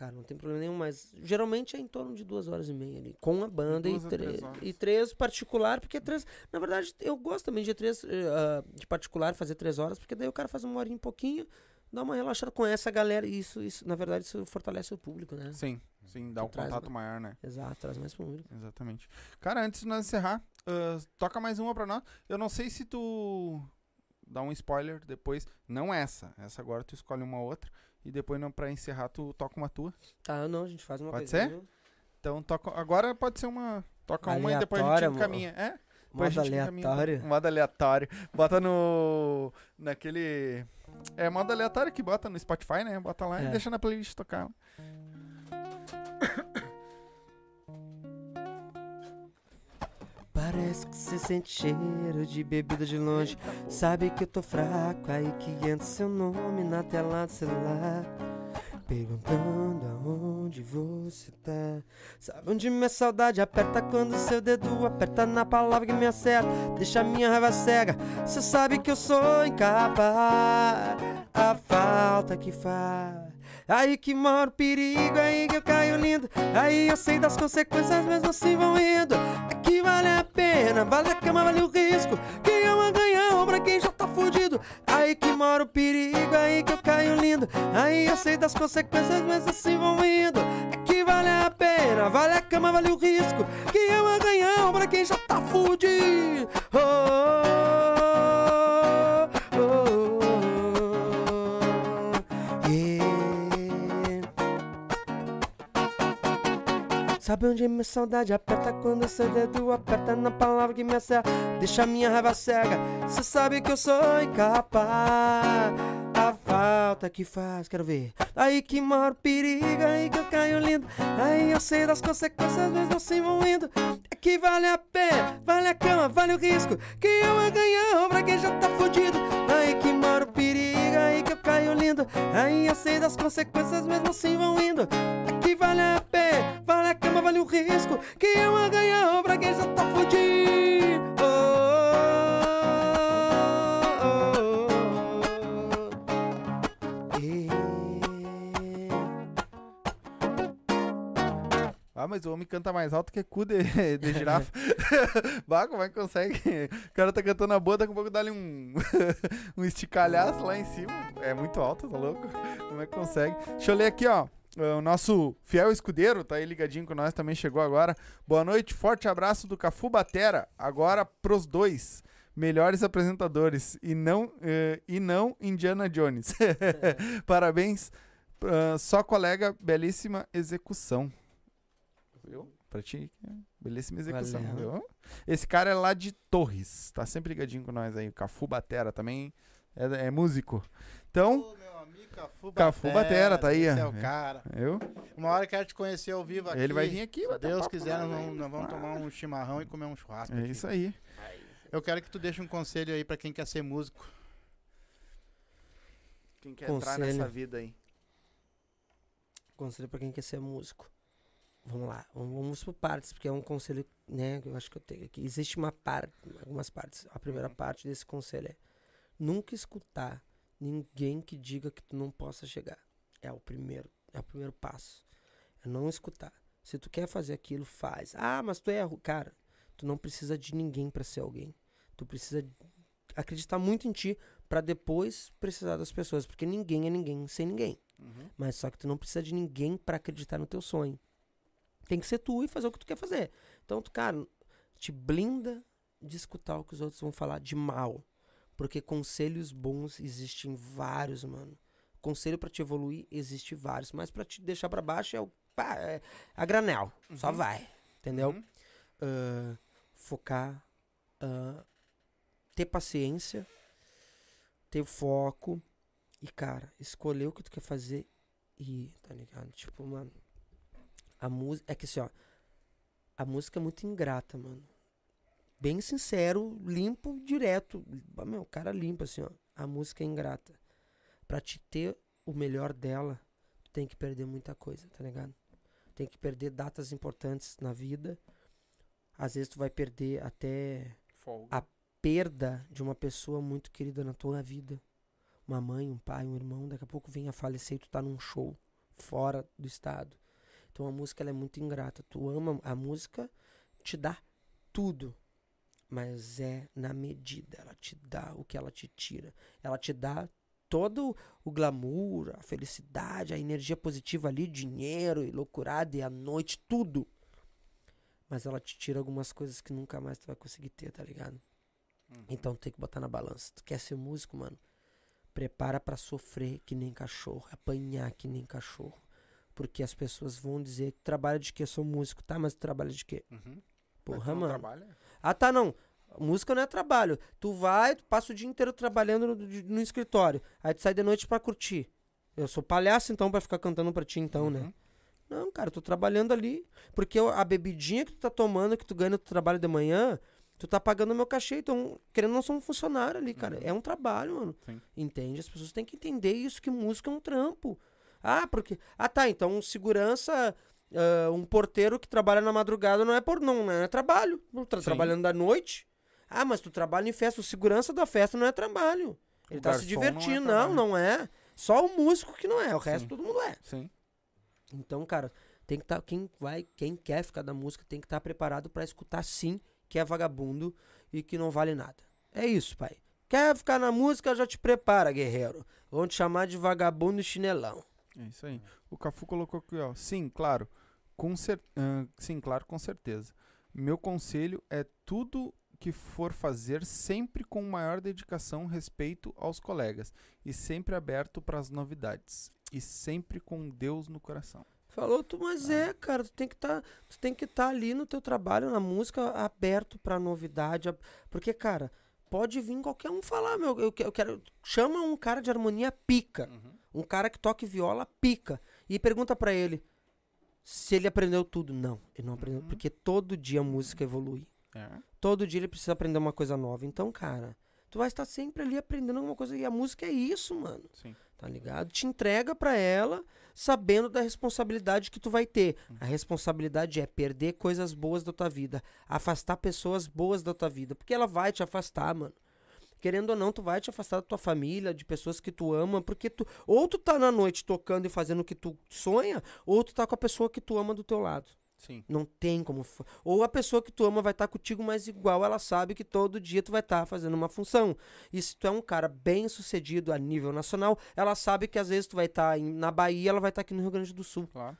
Cara, não tem problema nenhum, mas geralmente é em torno de duas horas e meia ali, com a banda e,
três
e três particular, porque três, na verdade, eu gosto também de três, ah, de particular, fazer três horas, porque daí o cara faz uma horinha e pouquinho, dá uma relaxada com essa galera, e isso, isso, na verdade, isso fortalece o público, né?
Sim, sim, dá
Tu
um
traz,
contato maior, né?
Exato, traz mais público.
Exatamente. Cara, antes de nós encerrar, ah, toca mais uma pra nós. Eu não sei se tu dá um spoiler depois. Não essa. Essa agora tu escolhe uma outra. E depois, não, pra encerrar, tu toca uma tua.
Tá, não, a gente faz uma
Pode
coisinha.
Então, toca. Agora pode ser uma. Toca uma e depois a gente encaminha. É? Depois
Modo aleatório.
Modo aleatório. Bota no. Naquele. É modo aleatório que bota no Spotify, né? Bota lá e
É.
deixa na playlist tocar.
Parece que você sente cheiro de bebida de longe. Sabe que eu tô fraco, aí que entra seu nome na tela do celular. Perguntando aonde você tá. Sabe onde minha saudade aperta quando seu dedo aperta na palavra que me acerta. Deixa minha raiva cega. Cê sabe que eu sou incapaz. A falta que faz. Aí que mora o perigo, aí que eu caio lindo. Aí eu sei das consequências, mesmo assim vão indo. Que vale a pena, vale a cama, vale o risco. Quem uma ganhão pra quem já tá fudido. Aí que mora o perigo, aí que eu caio lindo. Aí eu sei das consequências, mas assim vão indo. É que vale a pena, vale a cama, vale o risco. Quem uma ganhão pra quem já tá fudido. Oh, oh, Sabe onde minha saudade aperta quando seu dedo aperta na palavra que me acerta? Deixa minha raiva cega. Cê sabe que eu sou incapaz. Falta que faz, quero ver. Aí que mora o perigo, aí que eu caio lindo. Aí eu sei das consequências, mesmo assim vão indo. É que vale a pena, vale a cama, vale o risco. Que eu a ganhar pra quem já tá fudido. Aí que mora o perigo, aí que eu caio lindo. Aí eu sei das consequências, mesmo assim vão indo. É que vale a pena, vale a cama, vale o risco. Que eu a ganhar pra quem já tá fudido.
Ah, mas o homem canta mais alto que cu de, de girafa. bah, como é que consegue? O cara tá cantando a boa, daqui a pouco dá-lhe um, um esticalhaço lá em cima. É muito alto, tá louco? Como é que consegue? Deixa eu ler aqui, ó. O nosso fiel escudeiro tá aí ligadinho com nós, também chegou agora. Boa noite, forte abraço do Cafu Batera. Agora pros dois melhores apresentadores e não, eh, e não Indiana Jones. Parabéns. Ah, só colega, belíssima execução. Viu? Pra ti, é, belíssima execução.
Valeu.
Viu? Esse cara é lá de Torres. Tá sempre ligadinho com nós aí. O Cafu Batera também é, é músico. Então,
Ô, meu amigo Cafu
Cafu Batera, tá aí,
Esse é o cara.
eu,
Uma hora quero te conhecer ao vivo aqui.
ele vai vir aqui.
Se Deus
papo
quiser, nós
aí.
nós vamos
Claro.
tomar um chimarrão e comer um churrasco.
É
aqui.
isso aí.
Eu quero que tu deixe um conselho aí pra quem quer ser músico.
Quem quer
entrar
entrar
nessa
vida aí?
Conselho pra quem quer ser músico. Vamos lá, vamos, por partes, porque é um conselho, né, que eu acho que eu tenho aqui. Existe uma parte, algumas partes. A primeira
Uhum.
parte desse conselho é nunca escutar ninguém que diga que tu não possa chegar. É o primeiro, é o primeiro passo. É não escutar. Se tu quer fazer aquilo, faz. Ah, mas tu é, cara, tu não precisa de ninguém pra ser alguém. Tu precisa acreditar muito em ti pra depois precisar das pessoas, porque ninguém é ninguém sem ninguém.
Uhum.
Mas só que tu não precisa de ninguém pra acreditar no teu sonho. Tem que ser tu e fazer o que tu quer fazer. Então, tu, cara, te blinda de escutar o que os outros vão falar de mal. Porque conselhos bons existem vários, mano. Conselho pra te evoluir existe vários, mas pra te deixar pra baixo é o pá, é a granel. Só
Uhum.
vai, entendeu?
Uhum.
Ah, focar, ah, ter paciência, ter foco e, cara, escolher o que tu quer fazer e, tá ligado? Tipo, mano, A música. É que assim, ó. A música é muito ingrata, mano. Bem sincero, limpo, direto. Meu, cara limpo, assim, ó. A música é ingrata. Pra te ter o melhor dela, tu tem que perder muita coisa, tá ligado? Tem que perder datas importantes na vida. Às vezes tu vai perder até
Folga.
A- perda de uma pessoa muito querida na tua vida. Uma mãe, um pai, um irmão, daqui a pouco vem a falecer e tu tá num show fora do estado. Então a música ela é muito ingrata. Tu ama a música, te dá tudo. Mas é na medida, ela te dá o que ela te tira. Ela te dá todo o glamour, a felicidade, a energia positiva ali, dinheiro e loucurada e a noite, tudo. Mas ela te tira algumas coisas que nunca mais tu vai conseguir ter, tá ligado?
Uhum.
Então tem que botar na balança. Tu quer ser músico, mano? Prepara pra sofrer que nem cachorro, apanhar que nem cachorro. Porque as pessoas vão dizer que trabalha de quê? Sou músico, tá? Mas tu trabalha de quê?
Uhum.
Porra, mano.
trabalha?
Ah, tá, não. Música não é trabalho. Tu vai, tu passa o dia inteiro trabalhando no, no escritório. Aí tu sai de noite pra curtir. Eu sou palhaço, então, pra ficar cantando pra ti, então, né?
Uhum.
Não, cara, eu tô trabalhando ali. Porque a bebidinha que tu tá tomando, que tu ganha no teu trabalho de manhã, tu tá pagando o meu cachê. Então, querendo não, sou um funcionário ali, cara.
Uhum.
É um trabalho, mano.
Sim.
Entende? As pessoas têm que entender isso, que música é um trampo. Ah, porque. Ah, tá. Então, um segurança. ah, um porteiro que trabalha na madrugada não é por não, não é trabalho. Tu tá
Sim.
trabalhando da noite. Ah, mas tu trabalha em festa. O segurança da festa não é trabalho. Ele
O
tá se
não é
divertindo. Não,
trabalho.
não é. Só o músico que não é. O resto
Sim.
todo mundo é.
Sim.
Então, cara, tem que estar quem vai, quem quer ficar da música tem que estar preparado pra escutar sim que é vagabundo e que não vale nada. É isso, pai. Quer ficar na música, já te prepara, guerreiro. Vão te chamar de vagabundo e chinelão.
É isso aí. O Cafu colocou aqui, ó. Sim, claro. Com cer ah, sim, claro, com certeza. Meu conselho é tudo que for fazer sempre com maior dedicação, respeito aos colegas e sempre aberto para as novidades e sempre com Deus no coração.
Falou tu, mas é, cara, tu tem que estar, tu tem que estar ali no teu trabalho, na música, aberto pra novidade, a- porque cara, pode vir qualquer um falar, meu, eu, que- eu quero, chama um cara de harmonia pica, um cara que toque viola pica e pergunta pra ele se ele aprendeu tudo. Não, ele não aprendeu,
Uhum.
porque todo dia a música evolui.
É.
Todo dia ele precisa aprender uma coisa nova. Então, cara, tu vai estar sempre ali aprendendo alguma coisa e a música é isso, mano
Sim.
tá ligado? Te entrega pra ela sabendo da responsabilidade que tu vai ter.
Uhum.
A responsabilidade é perder coisas boas da tua vida, afastar pessoas boas da tua vida, porque ela vai te afastar, mano. Querendo ou não, tu vai te afastar da tua família, de pessoas que tu ama, porque tu ou tu tá na noite tocando e fazendo o que tu sonha, ou tu tá com a pessoa que tu ama do teu lado.
Sim.
Não tem como. Ou a pessoa que tu ama vai estar contigo, mas igual ela sabe que todo dia tu vai estar fazendo uma função. E se tu é um cara bem sucedido a nível nacional, ela sabe que às vezes tu vai estar na Bahia, ela vai estar aqui no Rio Grande do Sul.
Claro.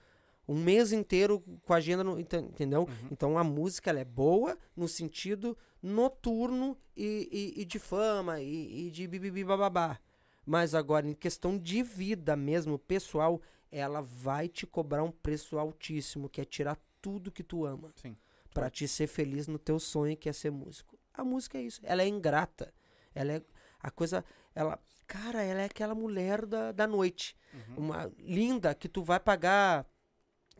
Um mês inteiro com a agenda, no, enten- entendeu?
Uhum.
Então a música ela é boa no sentido noturno e, e- e de fama e, e de bibibi bababá. Mas agora, em questão de vida mesmo, pessoal, ela vai te cobrar um preço altíssimo, que é tirar tudo que tu ama
Sim.
Pra te ser feliz no teu sonho que é ser músico. A música é isso. Ela é ingrata. Ela é a coisa, ela, cara, ela é aquela mulher da, da noite,
Uhum.
uma linda que tu vai pagar.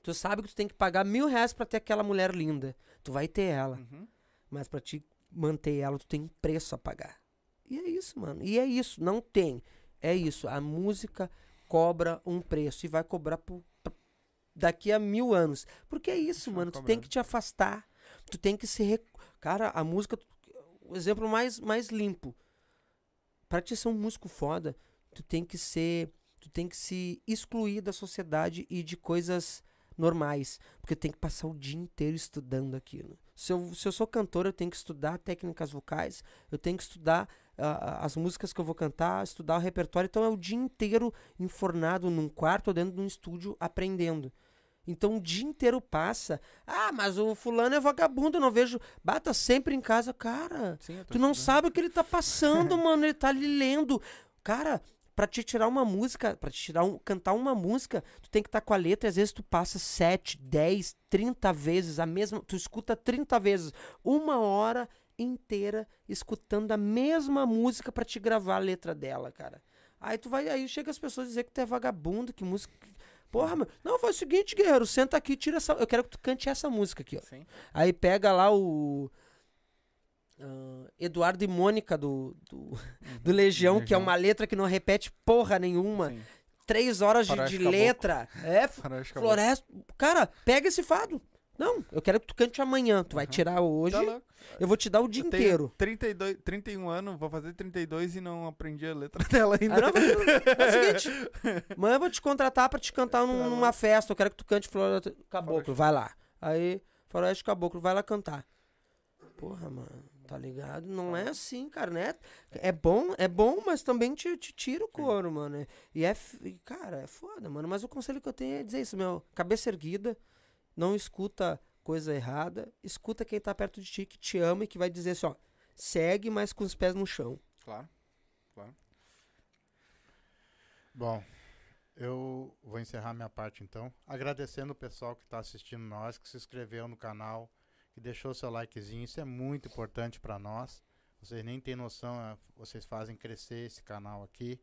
Tu sabe que tu tem que pagar mil reais pra ter aquela mulher linda. Tu vai ter ela,
Uhum.
Mas pra te manter ela, tu tem um preço a pagar. E é isso, mano. E é isso. Não tem. É isso. A música cobra um preço e vai cobrar por, por- daqui a mil anos. Porque é isso, mano. Tu tem que te afastar. Tu tem que se. rec- Cara, a música. O exemplo mais, mais limpo. Pra te ser um músico foda, tu tem que ser. Tu tem que se excluir da sociedade e de coisas normais. Porque tem que passar o dia inteiro estudando aquilo. Se eu, se eu sou cantor, eu tenho que estudar técnicas vocais, eu tenho que estudar ah, as músicas que eu vou cantar, estudar o repertório. Então é o dia inteiro enfornado num quarto ou dentro de um estúdio aprendendo. Então o dia inteiro passa. Ah, mas o fulano é vagabundo, eu não vejo. Bata sempre em casa. Cara,
Sim,
tu não
estudando.
sabe o que ele tá passando, mano. Ele tá ali lendo. Cara, pra te tirar uma música, pra te tirar um, cantar uma música, tu tem que estar com a letra e às vezes tu passa 7, 10, 30 vezes a mesma. Tu escuta 30 vezes. Uma hora inteira escutando a mesma música pra te gravar a letra dela, cara. Aí tu vai, aí chega as pessoas dizer que tu é vagabundo, que música. Porra, meu. Não, faz o seguinte, guerreiro, senta aqui, tira essa. Eu quero que tu cante essa música aqui, ó.
Sim.
Aí pega lá o. ah, Eduardo e Mônica do, do, do Legião, que é uma letra que não repete porra nenhuma.
Sim.
Três horas de, de letra. É, floresta. Cara, pega esse fado. Não, eu quero que tu cante amanhã. Tu vai tirar hoje.
Tá
eu vou te dar o dia
Eu
inteiro.
32, 31 anos, vou fazer 32 e não aprendi a letra dela ainda.
Ah, não, é o seguinte, amanhã eu vou te contratar pra te cantar num- numa festa. Eu quero que tu cante Floresta Caboclo. Vai lá. Aí, Floresta Caboclo, vai lá cantar. Porra, mano, tá ligado? Não é assim, cara, né? É bom, é bom, mas também te, te tira o couro, mano. E é, cara, é foda, mano. Mas o conselho que eu tenho é dizer isso, meu. Cabeça erguida, não escuta coisa errada, escuta quem tá perto de ti, que te ama e que vai dizer assim, ó, segue, mas com os pés no chão.
Claro.
Bom, eu vou encerrar minha parte então, agradecendo o pessoal que está assistindo nós, que se inscreveu no canal, que deixou seu likezinho, isso é muito importante para nós. Vocês nem têm noção, é, vocês fazem crescer esse canal aqui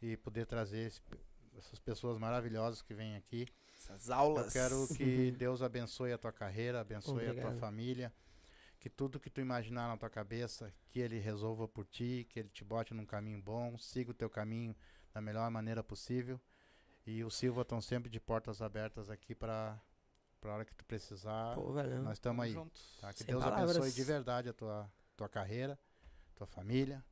e poder trazer esse- essas pessoas maravilhosas que vêm aqui.
Essas aulas.
Eu quero que Deus abençoe a tua carreira, abençoe a tua
Obrigado.
família, que tudo que tu imaginar na tua cabeça, que Ele resolva por ti, que Ele te bote num caminho bom, siga o teu caminho da melhor maneira possível. E o Silva estão sempre de portas abertas aqui para a hora que tu precisar.
Pô, velho.
nós estamos aí.
juntos.
Tá? Que
Sem
Deus
palavras.
abençoe de verdade a tua, tua carreira, tua família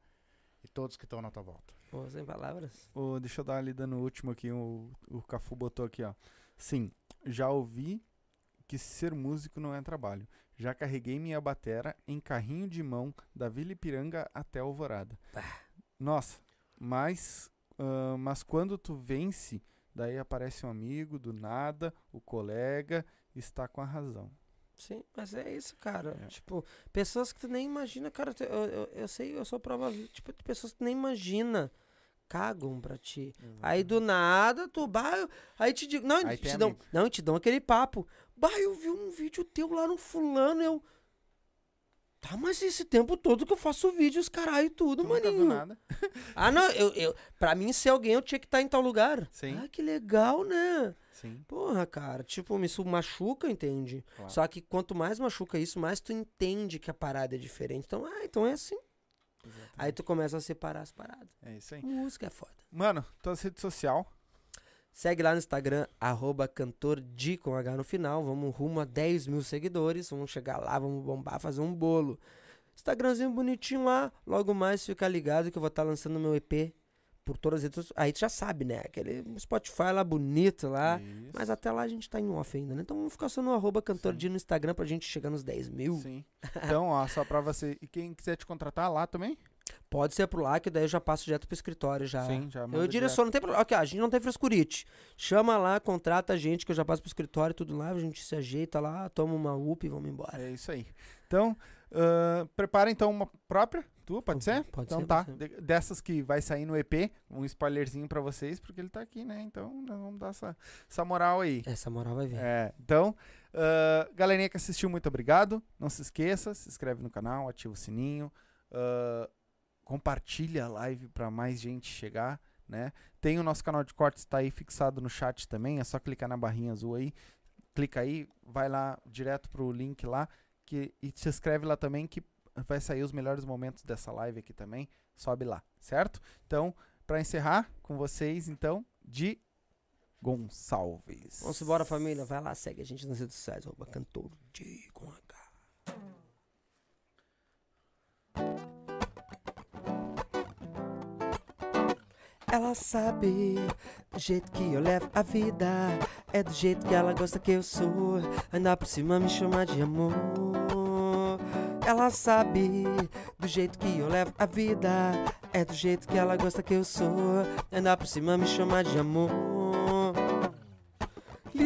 e todos que estão na tua volta.
Pô, sem palavras.
Ô, deixa eu dar uma lida no último aqui. O, o Cafu botou aqui, ó. Sim, já ouvi que ser músico não é trabalho. Já carreguei minha batera em carrinho de mão da Vila Ipiranga até Alvorada. Nossa, mas, ah, mas quando tu vence, daí aparece um amigo do nada, o colega está com a razão.
Sim, mas é isso, cara.
É.
Tipo, pessoas que tu nem imagina, cara. Eu, eu, eu sei, eu sou prova, tipo, de pessoas que tu nem imagina cagam pra ti. Aí do nada, tu, eu- aí te digo, não,
Aí
te dão,
amigo.
não, te dão aquele papo. Bah, eu vi um vídeo teu lá no fulano, eu Tá, mas esse tempo todo que eu faço vídeos, caralho, tudo,
Tu
maninho.
nada?
Ah, não, eu, eu, pra mim ser alguém, eu tinha que estar em tal lugar.
Sim.
Ah, que legal, né?
Sim.
Porra, cara, tipo, me su- machuca, entende?
Claro.
Só que quanto mais machuca isso, mais tu entende que a parada é diferente. Então, ah, então é assim. Aí tu começa a separar as paradas.
É isso aí.
Música é foda.
Mano, tua rede social.
Segue lá no Instagram, arroba cantor de com H no final. Vamos rumo a 10 mil seguidores. Vamos chegar lá, vamos bombar, fazer um bolo. Instagramzinho bonitinho lá. Logo mais fica ligado que eu vou estar lançando meu EP por todas as redes. Aí tu já sabe, né? Aquele Spotify lá bonito lá.
Isso.
Mas até lá a gente tá em off ainda, né? Então vamos ficar só no arroba no Instagram pra gente chegar nos 10 mil.
Sim. Então, ó, só pra você. E quem quiser te contratar lá também?
Pode ser por lá, que daí eu já passo direto pro escritório já.
Sim, já
Eu direciono, não tem problema. Ó, a gente não tem frescurite. Chama lá, contrata a gente, que eu já passo pro escritório, tudo lá, a gente se ajeita lá, toma uma UP e vamos embora.
É isso aí. Então, ahn, prepara então uma própria, tua, pode ser?
Pode
então
ser,
tá.
pode ser.
De- dessas que vai sair no EP, um spoilerzinho pra vocês, porque ele tá aqui, né? Então, nós vamos dar essa, essa moral aí.
Essa moral vai vir.
É, então, ah, galerinha que assistiu, muito obrigado. Não se esqueça, se inscreve no canal, ativa o sininho, ah, compartilha a live para mais gente chegar, né? Tem o nosso canal de cortes, tá aí fixado no chat também, é só clicar na barrinha azul aí, clica aí, vai lá direto pro link lá, que, e se inscreve lá também que vai sair os melhores momentos dessa live aqui também, sobe lá, certo? Então, para encerrar com vocês, então, de Gonçalves.
Vamos embora, família. Vai lá, segue a gente nas redes sociais, arroba cantor de com H. Ela sabe do jeito que eu levo a vida. É do jeito que ela gosta que eu sou. Ainda por cima me chama de amor. Ela sabe do jeito que eu levo a vida. É do jeito que ela gosta que eu sou. Ainda por cima me chama de amor.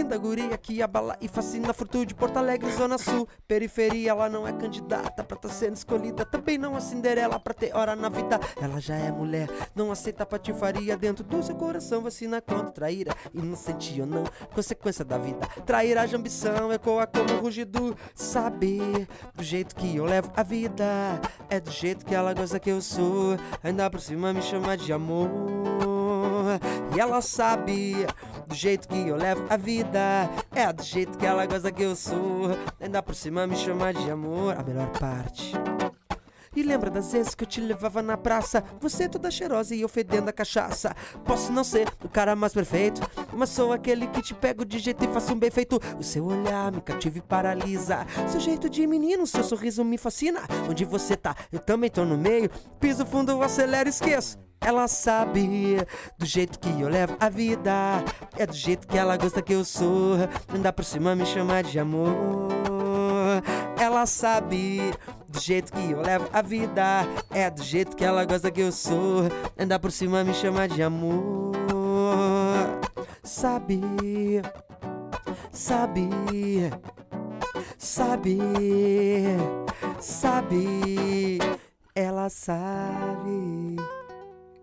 Linda guria que abala e fascina Fruto de Porto Alegre, Zona Sul. Periferia, ela não é candidata pra tá sendo escolhida. Também não a Cinderela pra ter hora na vida. Ela já é mulher, não aceita patifaria. Dentro do seu coração vacina contra traíra. Inocente ou não, consequência da vida. Trairá de ambição, ecoa como rugido. Saber do jeito que eu levo a vida É do jeito que ela gosta que eu sou. Ainda por cima me chama de amor E ela sabe do jeito que eu levo a vida. É do jeito que ela gosta que eu sou. Ainda por cima me chama de amor, a melhor parte. E lembra das vezes que eu te levava na praça? Você toda cheirosa e eu fedendo a cachaça. Posso não ser o cara mais perfeito, mas sou aquele que te pego de jeito e faço um bem feito. O seu olhar me cativa e paralisa. Seu jeito de menino, seu sorriso me fascina. Onde você tá, eu também tô no meio. Piso fundo, acelero, esqueço. Ela sabe do jeito que eu levo a vida. É do jeito que ela gosta que eu sou. Andar por cima me chama de amor. Ela sabe do jeito que eu levo a vida. É do jeito que ela gosta que eu sou. Andar por cima me chama de amor. Sabe, sabe, sabe, sabe. Ela sabe.